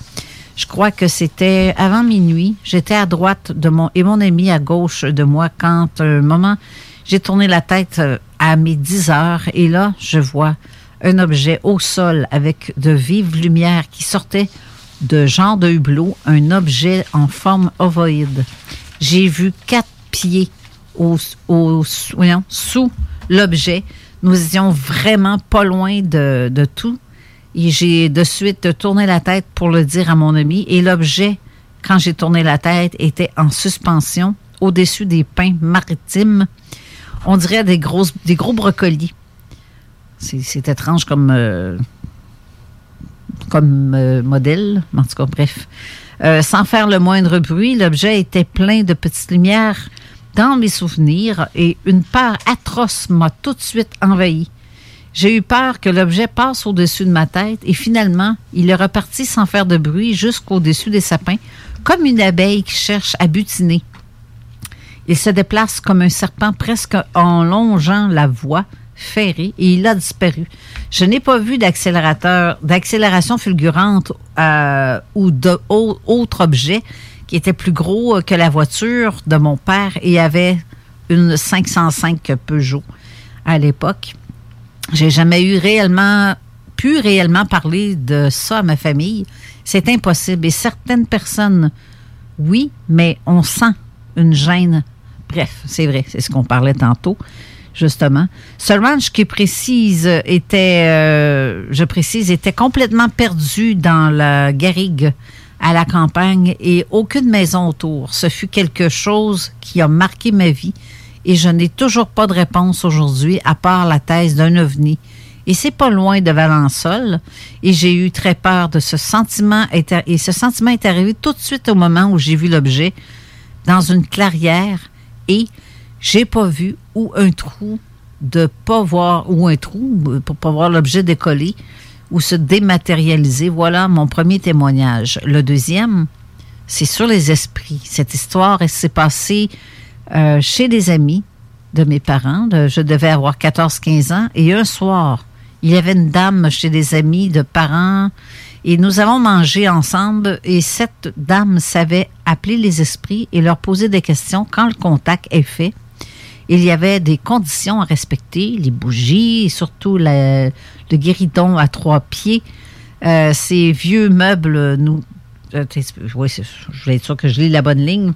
Je crois que c'était avant minuit. J'étais à droite de mon et mon ami à gauche de moi quand un moment j'ai tourné la tête euh, à mes 10 heures et là je vois un objet au sol avec de vives lumières qui sortait de genre de hublot, un objet en forme ovoïde. J'ai vu quatre pieds au, au, sous l'objet. Nous étions vraiment pas loin de, de tout. Et j'ai de suite tourné la tête pour le dire à mon ami. Et l'objet, quand j'ai tourné la tête, était en suspension au-dessus des pins maritimes. On dirait des, des gros brocolis. C'est étrange comme, euh, comme euh, modèle. En tout cas, bref. Euh, sans faire le moindre bruit, l'objet était plein de petites lumières dans mes souvenirs et une peur atroce m'a tout de suite envahi. J'ai eu peur que l'objet passe au-dessus de ma tête et finalement, il est reparti sans faire de bruit jusqu'au-dessus des sapins, comme une abeille qui cherche à butiner. Il se déplace comme un serpent presque en longeant la voie ferrée et il a disparu. Je n'ai pas vu d'accélérateur, d'accélération fulgurante euh, ou d'autres objets qui était plus gros que la voiture de mon père et avait une 505 Peugeot à l'époque. J'ai jamais eu réellement pu réellement parler de ça à ma famille. C'est impossible. Et certaines personnes, oui, mais on sent une gêne. Bref, c'est vrai, c'est ce qu'on parlait tantôt, justement. Ce ranch qui précise était, euh, je précise, était complètement perdu dans la garrigue à la campagne et aucune maison autour. Ce fut quelque chose qui a marqué ma vie et je n'ai toujours pas de réponse aujourd'hui à part la thèse d'un ovni. Et c'est pas loin de Valençol et j'ai eu très peur de ce sentiment et ce sentiment est arrivé tout de suite au moment où j'ai vu l'objet dans une clairière et j'ai pas vu où un trou de pas voir ou un trou pour pas voir l'objet décoller ou se dématérialiser. Voilà mon premier témoignage. Le deuxième, c'est sur les esprits. Cette histoire s'est passée euh, chez des amis de mes parents. je devais avoir 14-15 ans. Et un soir, il y avait une dame chez des amis de parents et nous avons mangé ensemble et cette dame savait appeler les esprits et leur poser des questions quand le contact est fait. Il y avait des conditions à respecter, les bougies, et surtout le guéridon à trois pieds. Euh, ces vieux meubles, nous, oui, je voulais être sûr que je lis la bonne ligne.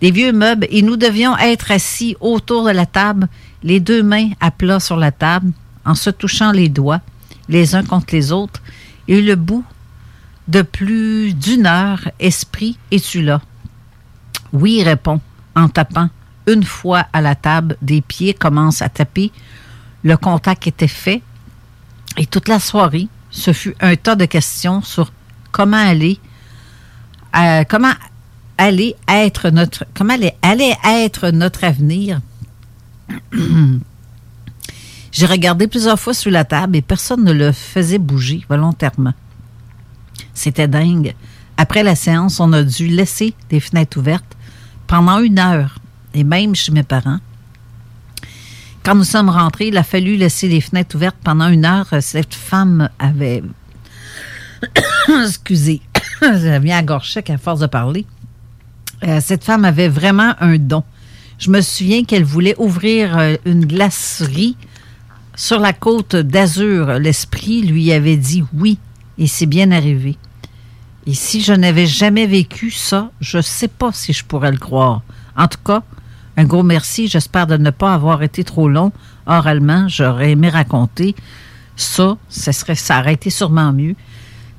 Des vieux meubles et nous devions être assis autour de la table, les deux mains à plat sur la table, en se touchant les doigts, les uns contre les autres. Et le bout de plus d'une heure, esprit, es-tu là? Oui, répond, en tapant une fois à la table, des pieds commencent à taper. Le contact était fait. Et toute la soirée, ce fut un tas de questions sur comment aller, euh, comment aller être notre, avenir? J'ai regardé plusieurs fois sur la table et personne ne le faisait bouger volontairement. C'était dingue. Après la séance, on a dû laisser des fenêtres ouvertes pendant une heure et même chez mes parents. Quand nous sommes rentrés, il a fallu laisser les fenêtres ouvertes pendant une heure. Cette femme avait... Excusez, ça vient à gorge à force de parler. Euh, cette femme avait vraiment un don. Je me souviens qu'elle voulait ouvrir euh, une glacerie sur la côte d'Azur. L'esprit lui avait dit oui, et c'est bien arrivé. Et si je n'avais jamais vécu ça, je ne sais pas si je pourrais le croire. En tout cas, un gros merci. J'espère de ne pas avoir été trop long oralement, j'aurais aimé raconter ça. Ça, serait, ça aurait été sûrement mieux.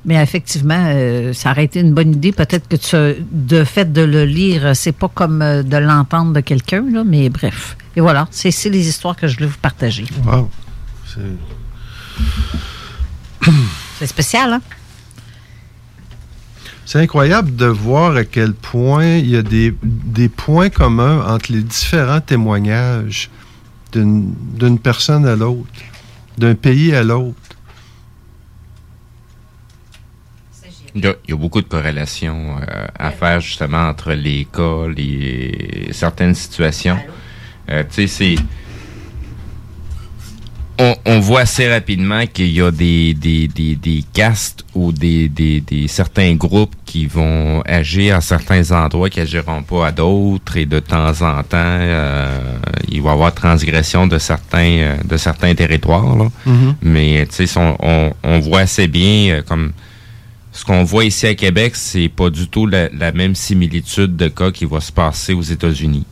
Mais effectivement, euh, ça aurait été une bonne idée. Peut-être que tu, de fait de le lire, c'est pas comme euh, de l'entendre de quelqu'un, là, mais bref. Et voilà, c'est c'est les histoires que je voulais vous partager. Wow. C'est- C'est spécial, hein? C'est incroyable de voir à quel point il y a des, des points communs entre les différents témoignages d'une d'une personne à l'autre, d'un pays à l'autre. Il y, a, il y a beaucoup de corrélations euh, à faire justement entre les cas, les certaines situations. Euh, tu sais, c'est on, on voit assez rapidement qu'il y a des, des, des, des castes ou des, des, des certains groupes qui vont agir à certains endroits qui agiront pas à d'autres et de temps en temps euh, il va y avoir transgression de certains euh, de certains territoires là. Mhm. mais tu sais on, on, on voit assez bien euh, comme ce qu'on voit ici à Québec c'est pas du tout la, même similitude de cas qui va se passer aux États-Unis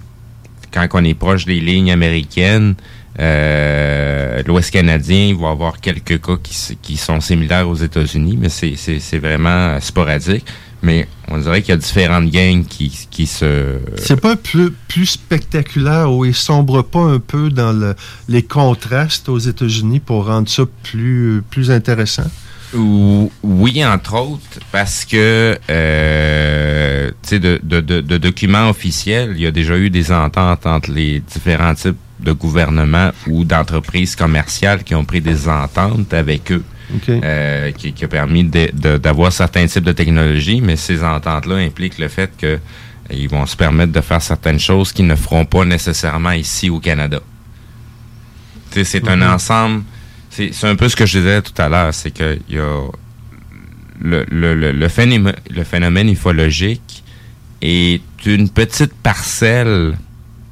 quand on est proche des lignes américaines, euh, l'Ouest canadien, il va y avoir quelques cas qui, sont similaires aux États-Unis, mais c'est- vraiment sporadique. Mais on dirait qu'il y a différentes gangs qui, se... C'est pas plus, spectaculaire ou il sombre pas un peu dans le- les contrastes aux États-Unis pour rendre ça plus intéressant? Ou- Oui, entre autres, parce que euh, tu sais, de, de, de, de documents officiels, il y a déjà eu des ententes entre les différents types de gouvernements ou d'entreprises commerciales qui ont pris des ententes avec eux. euh, qui, qui a permis d'avoir certains types de technologies, mais ces ententes-là impliquent le fait que euh, ils vont se permettre de faire certaines choses qu'ils ne feront pas nécessairement ici au Canada. Tu sais, c'est Mhm. un ensemble. C'est un peu ce que je disais tout à l'heure, c'est que y a le, le, le, le phénomène, le phénomène ufologique est une petite parcelle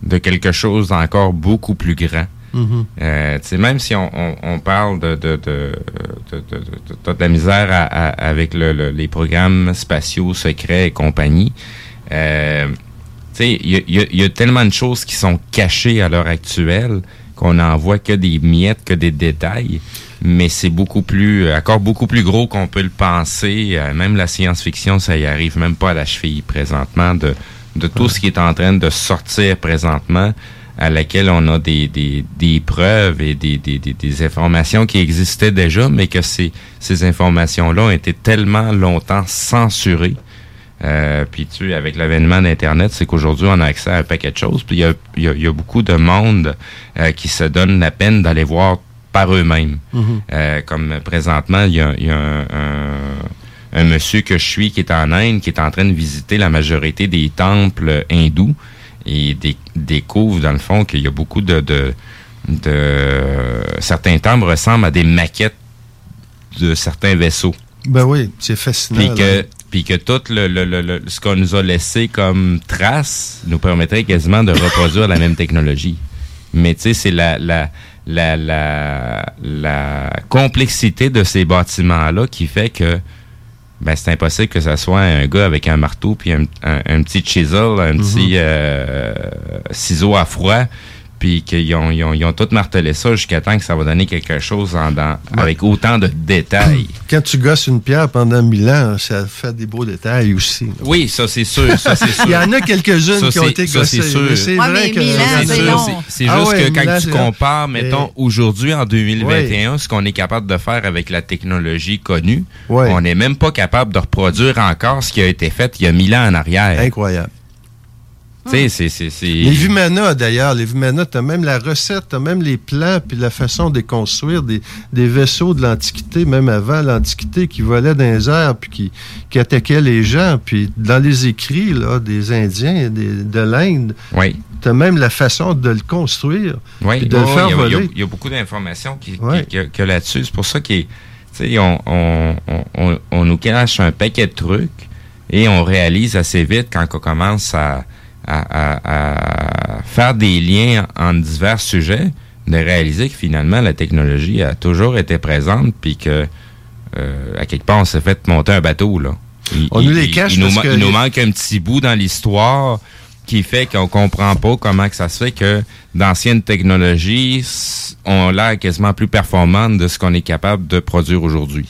de quelque chose d'encore beaucoup plus grand. Mhm. Euh, même si on, on, on parle de, de, de, de, de, de- t'as de la misère à- à- avec le, le- les programmes spatiaux secrets et compagnie, euh, tu sais, il y a, il y a- il y a tellement de choses qui sont cachées à l'heure actuelle qu'on n'en voit que des miettes, que des détails. Mais c'est beaucoup plus, encore beaucoup plus gros qu'on peut le penser. Euh, même la science-fiction, ça y arrive même pas à la cheville présentement de, tout ce qui est en train de sortir présentement à laquelle on a des, preuves et des informations qui existaient déjà, mais que ces, ces informations-là ont été tellement longtemps censurées. Euh, puis tu avec l'avènement d'Internet, c'est qu'aujourd'hui, on a accès à un paquet de choses. Puis il y a, y a- y a beaucoup de monde euh, qui se donne la peine d'aller voir par eux-mêmes. Mhm. Euh, comme présentement, il y a, y a un, un- un monsieur que je suis qui est en Inde, qui est en train de visiter la majorité des temples hindous et dé- découvre, dans le fond, qu'il y a beaucoup de, de, de- Certains temples ressemblent à des maquettes de certains vaisseaux. Ben oui, c'est fascinant. Puis que, puis que tout le, le- le- le- ce qu'on nous a laissé comme trace nous permettrait quasiment de reproduire la même technologie. Mais tu sais, c'est la, la, la, la, la complexité de ces bâtiments-là qui fait que ben, c'est impossible que ça soit un gars avec un marteau puis un, un- un petit chisel, un petit euh, ciseau à froid, puis qu'ils ont, ils ont, ils ont tout martelé ça jusqu'à temps que ça va donner quelque chose en, dans- avec autant de détails. Quand tu gosses une pierre pendant mille ans, ça fait des beaux détails aussi. là. Oui, ça c'est sûr, ça c'est sûr. Il y en a quelques-unes qui ont été ça, c'est gossées. C'est Ouais, vrai que mille ans, C'est Ah juste ouais, que quand tu compares, mettons, Et- aujourd'hui, en 2021, ce qu'on est capable de faire avec la technologie connue, on n'est même pas capable de reproduire encore ce qui a été fait il y a mille ans en arrière. Incroyable. C'est- c'est... c'est- Les Vumana, d'ailleurs, les Vumana, t'as même la recette, t'as même les plans, puis la façon de construire, des, des vaisseaux de l'Antiquité, même avant l'Antiquité, qui volaient dans les airs, puis qui, qui attaquaient les gens. Puis dans les écrits là, des Indiens, des- de l'Inde, Oui. t'as même la façon de le construire, Oui, puis de le faire il y, voler. il y a beaucoup d'informations qui, qui- que, là-dessus. C'est pour ça qu'on on, on, on, on- on nous cache un paquet de trucs et on réalise assez vite quand on commence à, à, à- à faire des liens entre divers sujets, de réaliser que finalement la technologie a toujours été présente puis que euh, à quelque part on s'est fait monter un bateau là. Il, On nous les cache il parce que- il nous manque un petit bout dans l'histoire qui fait qu'on comprend pas comment que ça se fait que d'anciennes technologies ont l'air quasiment plus performantes de ce qu'on est capable de produire aujourd'hui.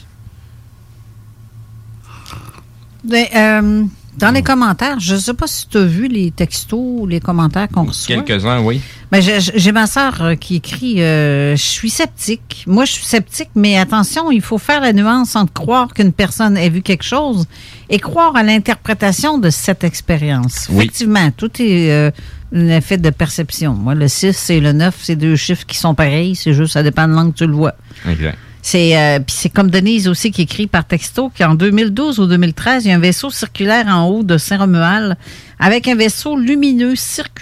Ben, euh, dans les commentaires, je ne sais pas si tu as vu les textos ou les commentaires qu'on reçoit. Quelques-uns, oui. Ben, j'ai- ma sœur euh, qui écrit euh, Je suis sceptique. Moi, je suis sceptique, mais attention, il faut faire la nuance entre croire qu'une personne ait vu quelque chose et croire à l'interprétation de cette expérience. Oui. Effectivement, tout est euh, un effet de perception. Moi, le 6 et le 9, c'est deux chiffres qui sont pareils. C'est juste, ça dépend de l'angle que tu le vois. Exact. C'est euh, c'est comme Denise aussi qui écrit par texto qu'en 2012 ou 2013, il y a un vaisseau circulaire en haut de Saint-Romuald avec un vaisseau lumineux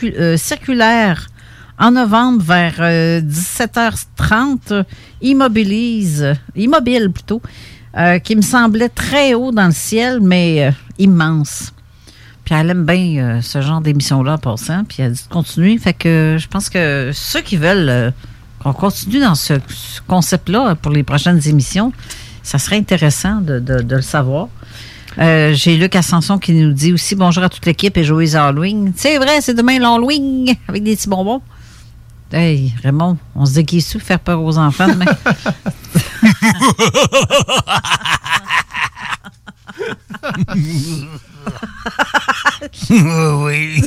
euh, circulaire en novembre vers euh, 17h30 immobilise immobile plutôt euh, qui me semblait très haut dans le ciel mais euh, immense. Puis elle aime bien euh, ce genre d'émission-là en passant. Puis elle dit de continuer. Fait que je pense que ceux qui veulent euh, qu'on continue dans ce, ce concept-là pour les prochaines émissions, ça serait intéressant de, de- de le savoir. Euh, J'ai Luc Ascension qui nous dit aussi bonjour à toute l'équipe et joyeux Halloween. C'est vrai, c'est demain l'Halloween avec des petits bonbons. Hey, Raymond, on se déguise tout faire peur aux enfants demain. oui.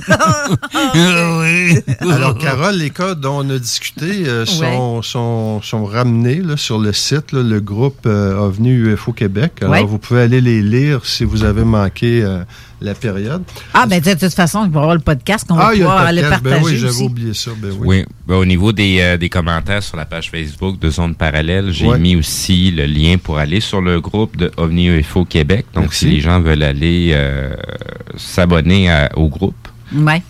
Alors, Carole, les cas dont on a discuté euh, sont, sont, sont ramenés là, sur le site, là, le groupe euh, OVNI UFO Québec. Alors, Ouais. vous pouvez aller les lire si vous avez manqué euh, la période. ah, ben de toute façon, il va y avoir le podcast qu'on va Ah, pouvoir le aller podcast. partager Ben oui, j'avais oublié ça. Ben oui. Oui. Ben, au niveau des, euh, des commentaires sur la page Facebook de Zone Parallèle, j'ai Ouais. mis aussi le lien pour aller sur le groupe de OVNI UFO Québec. Donc, Merci. si les gens veulent aller euh, s'abonner au groupe, Ouais.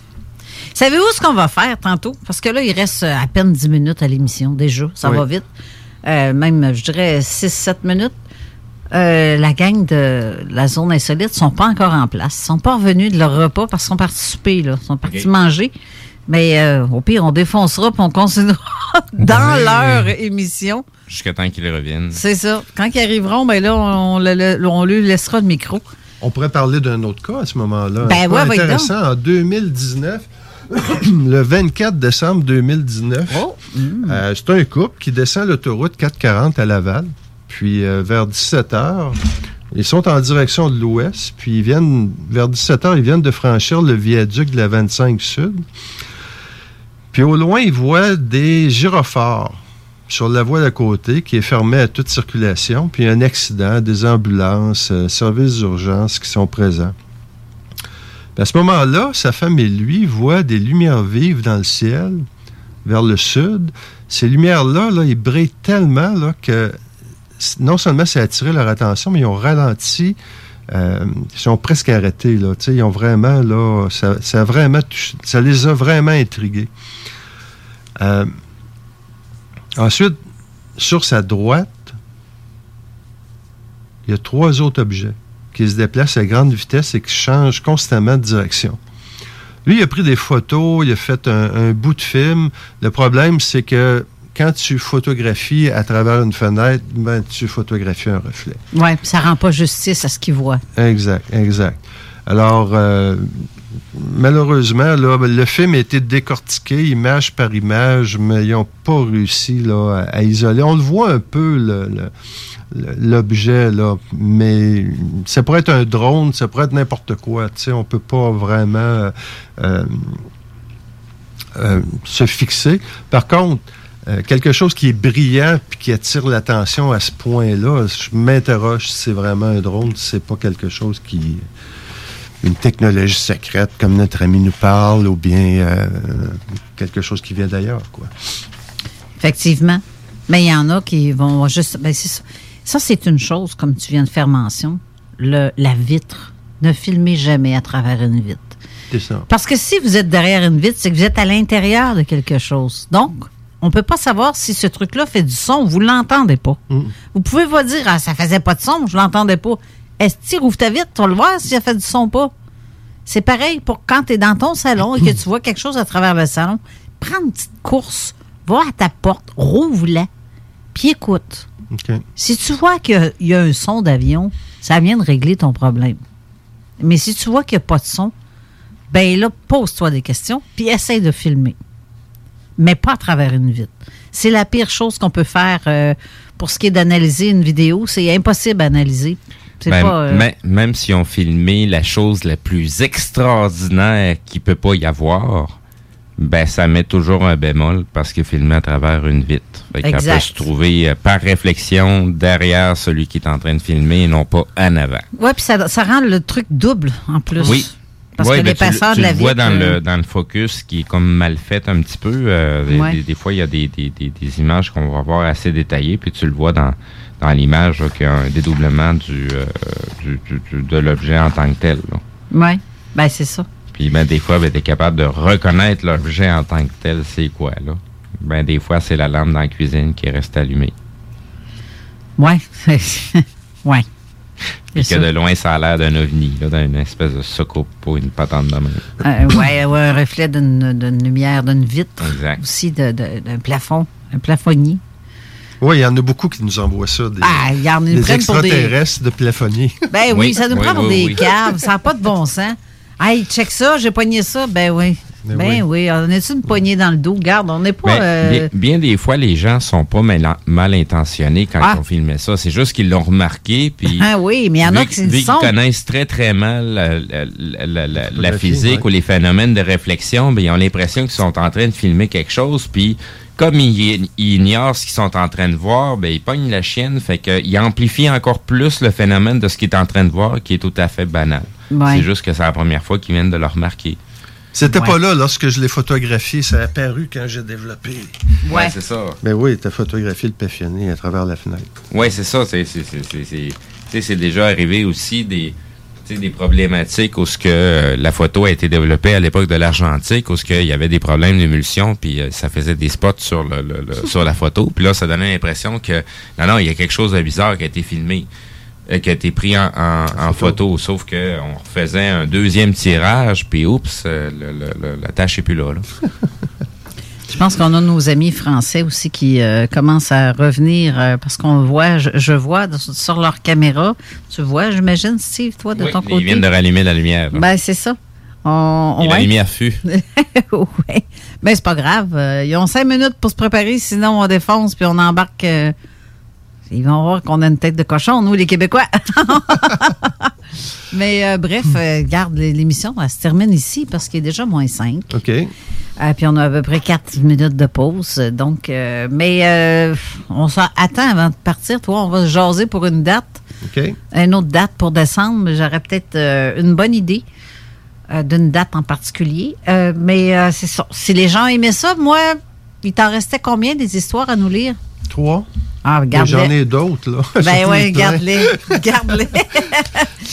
Savez-vous ce qu'on va faire tantôt? Parce que là, il reste euh, à peine 10 minutes à l'émission déjà. Ça Oui. va vite. Euh, même, je dirais, 6-7 minutes. Euh, la gang de la zone insolite sont pas encore en place. Ils sont pas revenus de leur repas parce qu'ils sont partis souper. Là. Ils sont partis manger. Mais euh, au pire, on défoncera puis on continuera dans Ouais. leur émission. jusqu'à temps qu'ils reviennent. C'est ça. Quand ils arriveront, ben là, on, le- le- on lui laissera le micro. On pourrait parler d'un autre cas à ce moment-là. Ben C'est ouais, intéressant. En 2019, le 24 décembre 2019, Oh! euh, c'est un couple qui descend l'autoroute 440 à Laval. Puis euh, vers 17 h, ils sont en direction de l'ouest. Puis ils viennent, vers 17 h, ils viennent de franchir le viaduc de la 25 Sud. Puis au loin, ils voient des gyrophares sur la voie d'à côté qui est fermée à toute circulation. Puis un accident, des ambulances, euh, services d'urgence qui sont présents. À ce moment-là, sa femme et lui voient des lumières vives dans le ciel, vers le sud. Ces lumières-là, là, ils brillent tellement là, que non seulement ça a attiré leur attention, mais ils ont ralenti. euh, ils sont presque arrêtés. Ils ont vraiment, là, ça, vraiment ça les a vraiment intrigués. Euh, ensuite, sur sa droite, il y a trois autres objets qui se déplacent à grande vitesse et qui changent constamment de direction. Lui, il a pris des photos, il a fait un bout de film. Le problème, c'est que quand tu photographies à travers une fenêtre, ben, tu photographies un reflet. Oui, ça rend pas justice à ce qu'ils voient. Exact, exact. Alors, euh, malheureusement, là, ben, le film a été décortiqué image par image, mais ils n'ont pas réussi là, à, à isoler. On le voit un peu, l'objet, là, mais ça pourrait être un drone, ça pourrait être n'importe quoi. Tu sais, on peut pas vraiment euh, euh, se fixer. Par contre, euh, quelque chose qui est brillant puis qui attire l'attention à ce point-là, je m'interroge si c'est vraiment un drone, si c'est pas quelque chose qui une technologie secrète comme notre ami nous parle ou bien euh, quelque chose qui vient d'ailleurs quoi. Effectivement. Mais il y en a qui vont juste. Ben ça. Ça, c'est une chose, comme tu viens de faire mention. Le, la vitre. Ne filmez jamais à travers une vitre. C'est ça. Parce que si vous êtes derrière une vitre, c'est que vous êtes à l'intérieur de quelque chose. Donc, on ne peut pas savoir si ce truc-là fait du son. Vous ne l'entendez pas. Vous pouvez pas dire, ah, ça faisait pas de son, je l'entendais pas. Est-ce que tu rouvres ta vitre, tu vas le voir si ça fait du son ou pas? C'est pareil pour quand tu es dans ton salon et que tu vois quelque chose à travers le salon. Prends une petite course, va à ta porte, rouvre-la, puis écoute. Si tu vois qu'il y a un son d'avion, ça vient de régler ton problème. Mais si tu vois qu'il n'y a pas de son, ben là, pose-toi des questions, puis essaye de filmer. Mais pas à travers une vitre. C'est la pire chose qu'on peut faire euh, pour ce qui est d'analyser une vidéo. C'est impossible à analyser. Ben, pas, euh, mais- même si on filmait la chose la plus extraordinaire qu'il peut pas y avoir, ben ça met toujours un bémol parce que filmé à travers une vitre. Fait Exact. peut se trouver euh, par réflexion derrière celui qui est en train de filmer et non pas en avant. Ouais, puis ça, ça rend le truc double en plus. Oui. Parce Ouais, que ben, tu, l'épaisseur le- de tu la le vois dans euh, le dans le focus qui est comme mal fait un petit peu. euh, des- Ouais. des, des fois, il y a des, des, des, images qu'on va voir assez détaillées, puis tu le vois dans, dans l'image qu'il y a un dédoublement du, euh, du, du- de l'objet en tant que tel. Ouais. Ben, c'est ça. Puis ben, des fois, ben, tu es capable de reconnaître l'objet en tant que tel, c'est quoi. là. Ben, des fois, c'est la lampe dans la cuisine qui reste allumée. Ouais. ouais. Puis C'est que de loin, ça a l'air d'un ovni, là, d'une espèce de soco ou une patente de main. Euh, ouais, ouais, un reflet d'une d'une lumière, d'une vitre. Exact. Aussi d'un plafond, un plafonnier. Oui, il y en a beaucoup qui nous envoient ça. Des, Ah, ils en- des prennent pour des- extraterrestres de plafonnier. Ben oui, ça nous prend pour des oui. caves. Ça n'a pas de bon sens. Hey, check ça, j'ai pogné ça. Ben oui. Ben Ben, oui. on est une poignée dans le dos? Garde, on n'est pas. Ben, euh, bien, bien des fois, les gens sont pas mal, mal intentionnés quand Ah. ils ont filmé ça. C'est juste qu'ils l'ont remarqué. Puis, Ah oui, mais il y en a qui qu'ils sont. connaissent très, très mal la, la- la- la- la Photographie, physique ouais. ou les phénomènes de réflexion, ben, ils ont l'impression qu'ils sont en train de filmer quelque chose. Puis, comme ils, ils ignorent ce qu'ils sont en train de voir, ben, ils pognent la chienne. Fait qu'ils amplifient encore plus le phénomène de ce qu'ils est en train de voir, qui est tout à fait banal. Ouais. C'est juste que c'est la première fois qu'ils viennent de le remarquer. C'était Ouais. pas là lorsque je l'ai photographié, ça a apparu quand j'ai développé. Ouais, c'est ça. Mais oui, tu as photographié le péfionné à travers la fenêtre. Oui, c'est ça. C'est, c'est, c'est, c'est, c'est- tu sais, c'est déjà arrivé aussi des, tu sais, des problématiques où ce que euh, la photo a été développée à l'époque de l'argentique, où ce qu'il y avait des problèmes d'émulsion, puis euh, ça faisait des spots sur le, le- le- sur la photo. Puis là, ça donnait l'impression que non, non, il y a quelque chose de bizarre qui a été filmé. Euh, qui a été pris en, en- en photo, sauf que on refaisait un deuxième tirage, puis oups, euh, le- le- le- la tâche est plus là. là. Je pense qu'on a nos amis français aussi qui euh, commencent à revenir euh, parce qu'on voit, je, je vois de- sur leur caméra, tu vois, j'imagine, Steve, toi, de Oui, ton ils côté? viennent de rallumer la lumière. là. Ben, c'est ça. On, Et la lumière fut. oui. Mais c'est pas grave. ils ont cinq minutes pour se préparer, sinon on défonce puis on embarque. euh, ils vont voir qu'on a une tête de cochon, nous, les Québécois. Mais euh, bref, euh, garde l'émission, elle se termine ici parce qu'il est déjà moins 5. OK. puis on a à peu près 4 minutes de pause. Donc, euh, mais euh, on s'en attend avant de partir. Toi, on va se jaser pour une date. OK. Une autre date pour décembre. J'aurais peut-être euh, une bonne idée euh, d'une date en particulier. Euh, mais euh, c'est ça. Si les gens aimaient ça, moi, il t'en restait combien des histoires à nous lire? Trois? Ah, J'en ai d'autres, là. Ben oui, garde-les. Garde-les.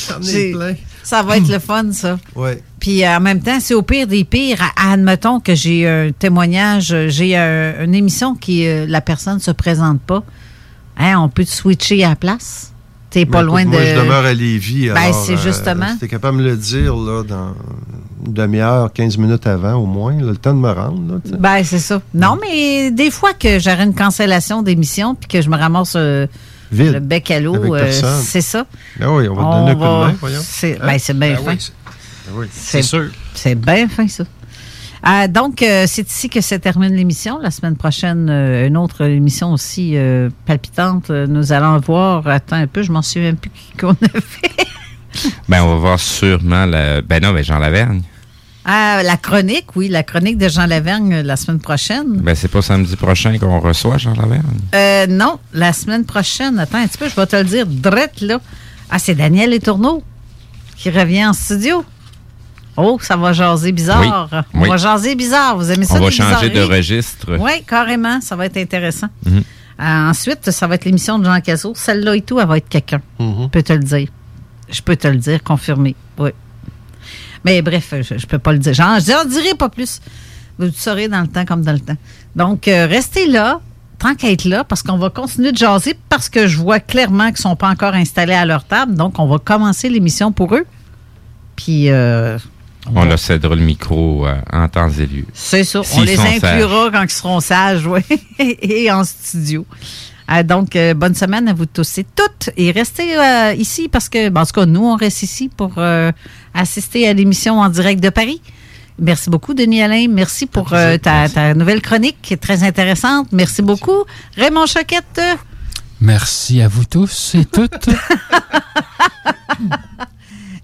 J'en ai plein. Ça va être le fun, ça. Ouais. Puis euh, en même temps, c'est au pire des pires. Admettons que j'ai un témoignage, j'ai un- une émission qui euh, la personne ne se présente pas. Hein, on peut te switcher à la place? T'es pas Ben, loin de. Moi, je demeure à Lévis. Ben, c'est euh, justement. si t'es capable de me le dire là, dans une demi-heure, 15 minutes avant au moins, là, le temps de me rendre. Là. Ben, c'est ça. Non, mais des fois que j'aurais une cancellation d'émission puis que je me ramasse euh, Vide, le bec à l'eau, euh, c'est ça. Ben oui, on va te donner un coup de main, voyons. C'est Hein? ben, c'est bien Ben fin. oui, c'est- ben oui. C'est sûr. C'est bien fin, ça. Ah, donc, euh, c'est ici que se termine l'émission. La semaine prochaine, euh, une autre émission aussi euh, palpitante. Euh, Nous allons voir. Attends un peu, je m'en souviens plus qui qu'on a fait. Ben, on va voir sûrement la. Ben non, ben Jean Lavergne. Ah, la chronique, oui, la chronique de Jean Lavergne euh, la semaine prochaine. Ben, c'est pas samedi prochain qu'on reçoit Jean Lavergne. Euh, non, la semaine prochaine. Attends un petit peu, je vais te le dire drette, là. Ah, c'est Daniel Letourneau qui revient en studio. Oh, ça va jaser bizarre. Oui, On oui. va jaser bizarre. Vous aimez ça? On va changer de registre. Oui, carrément. Ça va être intéressant. Mhm. Euh, ensuite, ça va être l'émission de Jean Cazot. Celle-là et tout, elle va être quelqu'un. Je peux te le dire. Je peux te le dire, confirmé. Oui. Mais bref, je, je peux pas le dire. J'en j'en dirai pas plus. Vous le saurez dans le temps comme dans le temps. Donc, euh, restez là, tant qu'à être là, parce qu'on va continuer de jaser, parce que je vois clairement qu'ils ne sont pas encore installés à leur table. Donc, on va commencer l'émission pour eux. Puis, euh, On leur cédera le micro euh, en temps et lieu. c'est ça. on les inclura quand ils seront sages, oui, et en studio. Euh, donc, euh, bonne semaine à vous tous et toutes. Et restez euh, ici parce que, ben, en tout cas, nous, on reste ici pour euh, assister à l'émission en direct de Paris. Merci beaucoup, Denis Alain. Merci pour euh, ta, ta nouvelle chronique qui est très intéressante. Merci beaucoup. Raymond Choquette. Merci à vous tous et toutes.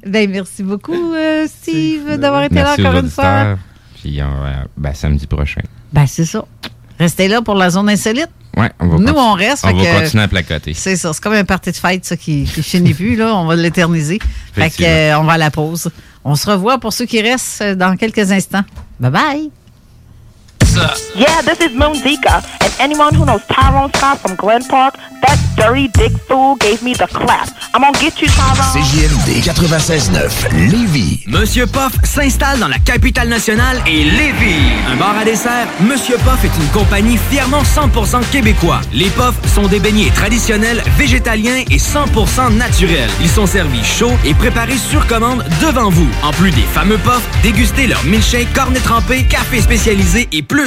Ben, merci beaucoup, euh, Steve, d'avoir été Merci là encore une fois. Puis, euh, ben, samedi prochain. Ben, c'est ça. Restez là pour la zone insolite. Ouais, on va Nous, on reste. On va continuer à placoter. C'est ça. C'est comme un party de fête, ça, qui, qui finit plus, là. On va l'éterniser. Fait que, euh, on va à la pause. On se revoit pour ceux qui restent euh, dans quelques instants. Bye bye. Yeah, this is Moon Zika, and anyone who knows Tyrone Scott from Glen Park, that dirty dick fool gave me the clap. I'm gonna get you, Tyrone. CJMD 96.9 Lévis. Monsieur Poff s'installe dans la capitale nationale et Lévis. Un bar à dessert, Monsieur Poff est une compagnie fièrement 100% québécois. Les Poffs sont des beignets traditionnels, végétaliens et 100% naturels. Ils sont servis chauds et préparés sur commande devant vous. En plus des fameux Poffs, dégustez leur milkshake, cornet trempé, café spécialisé et plus.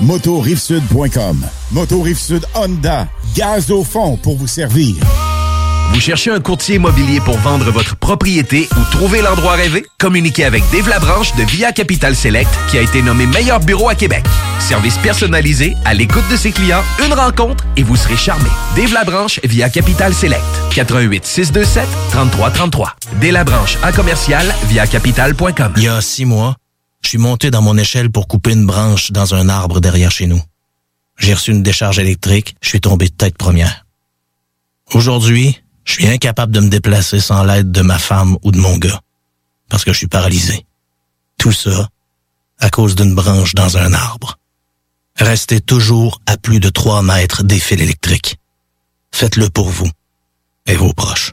motorivesud.com. Moto Rive Sud Honda, gaz au fond pour vous servir. Vous cherchez un courtier immobilier pour vendre votre propriété ou trouver l'endroit rêvé? Communiquez avec Dave Labranche de Via Capital Select qui a été nommé meilleur bureau à Québec. Service personnalisé, à l'écoute de ses clients, une rencontre et vous serez charmé. Dave Labranche via Capital Select. 88 627 3333. Dave Labranche à commercial via capital.com. Il y a six mois, je suis monté dans mon échelle pour couper une branche dans un arbre derrière chez nous. J'ai reçu une décharge électrique, je suis tombé de tête première. Aujourd'hui, je suis incapable de me déplacer sans l'aide de ma femme ou de mon gars, parce que je suis paralysé. Tout ça à cause d'une branche dans un arbre. Restez toujours à plus de 3 mètres des fils électriques. Faites-le pour vous et vos proches.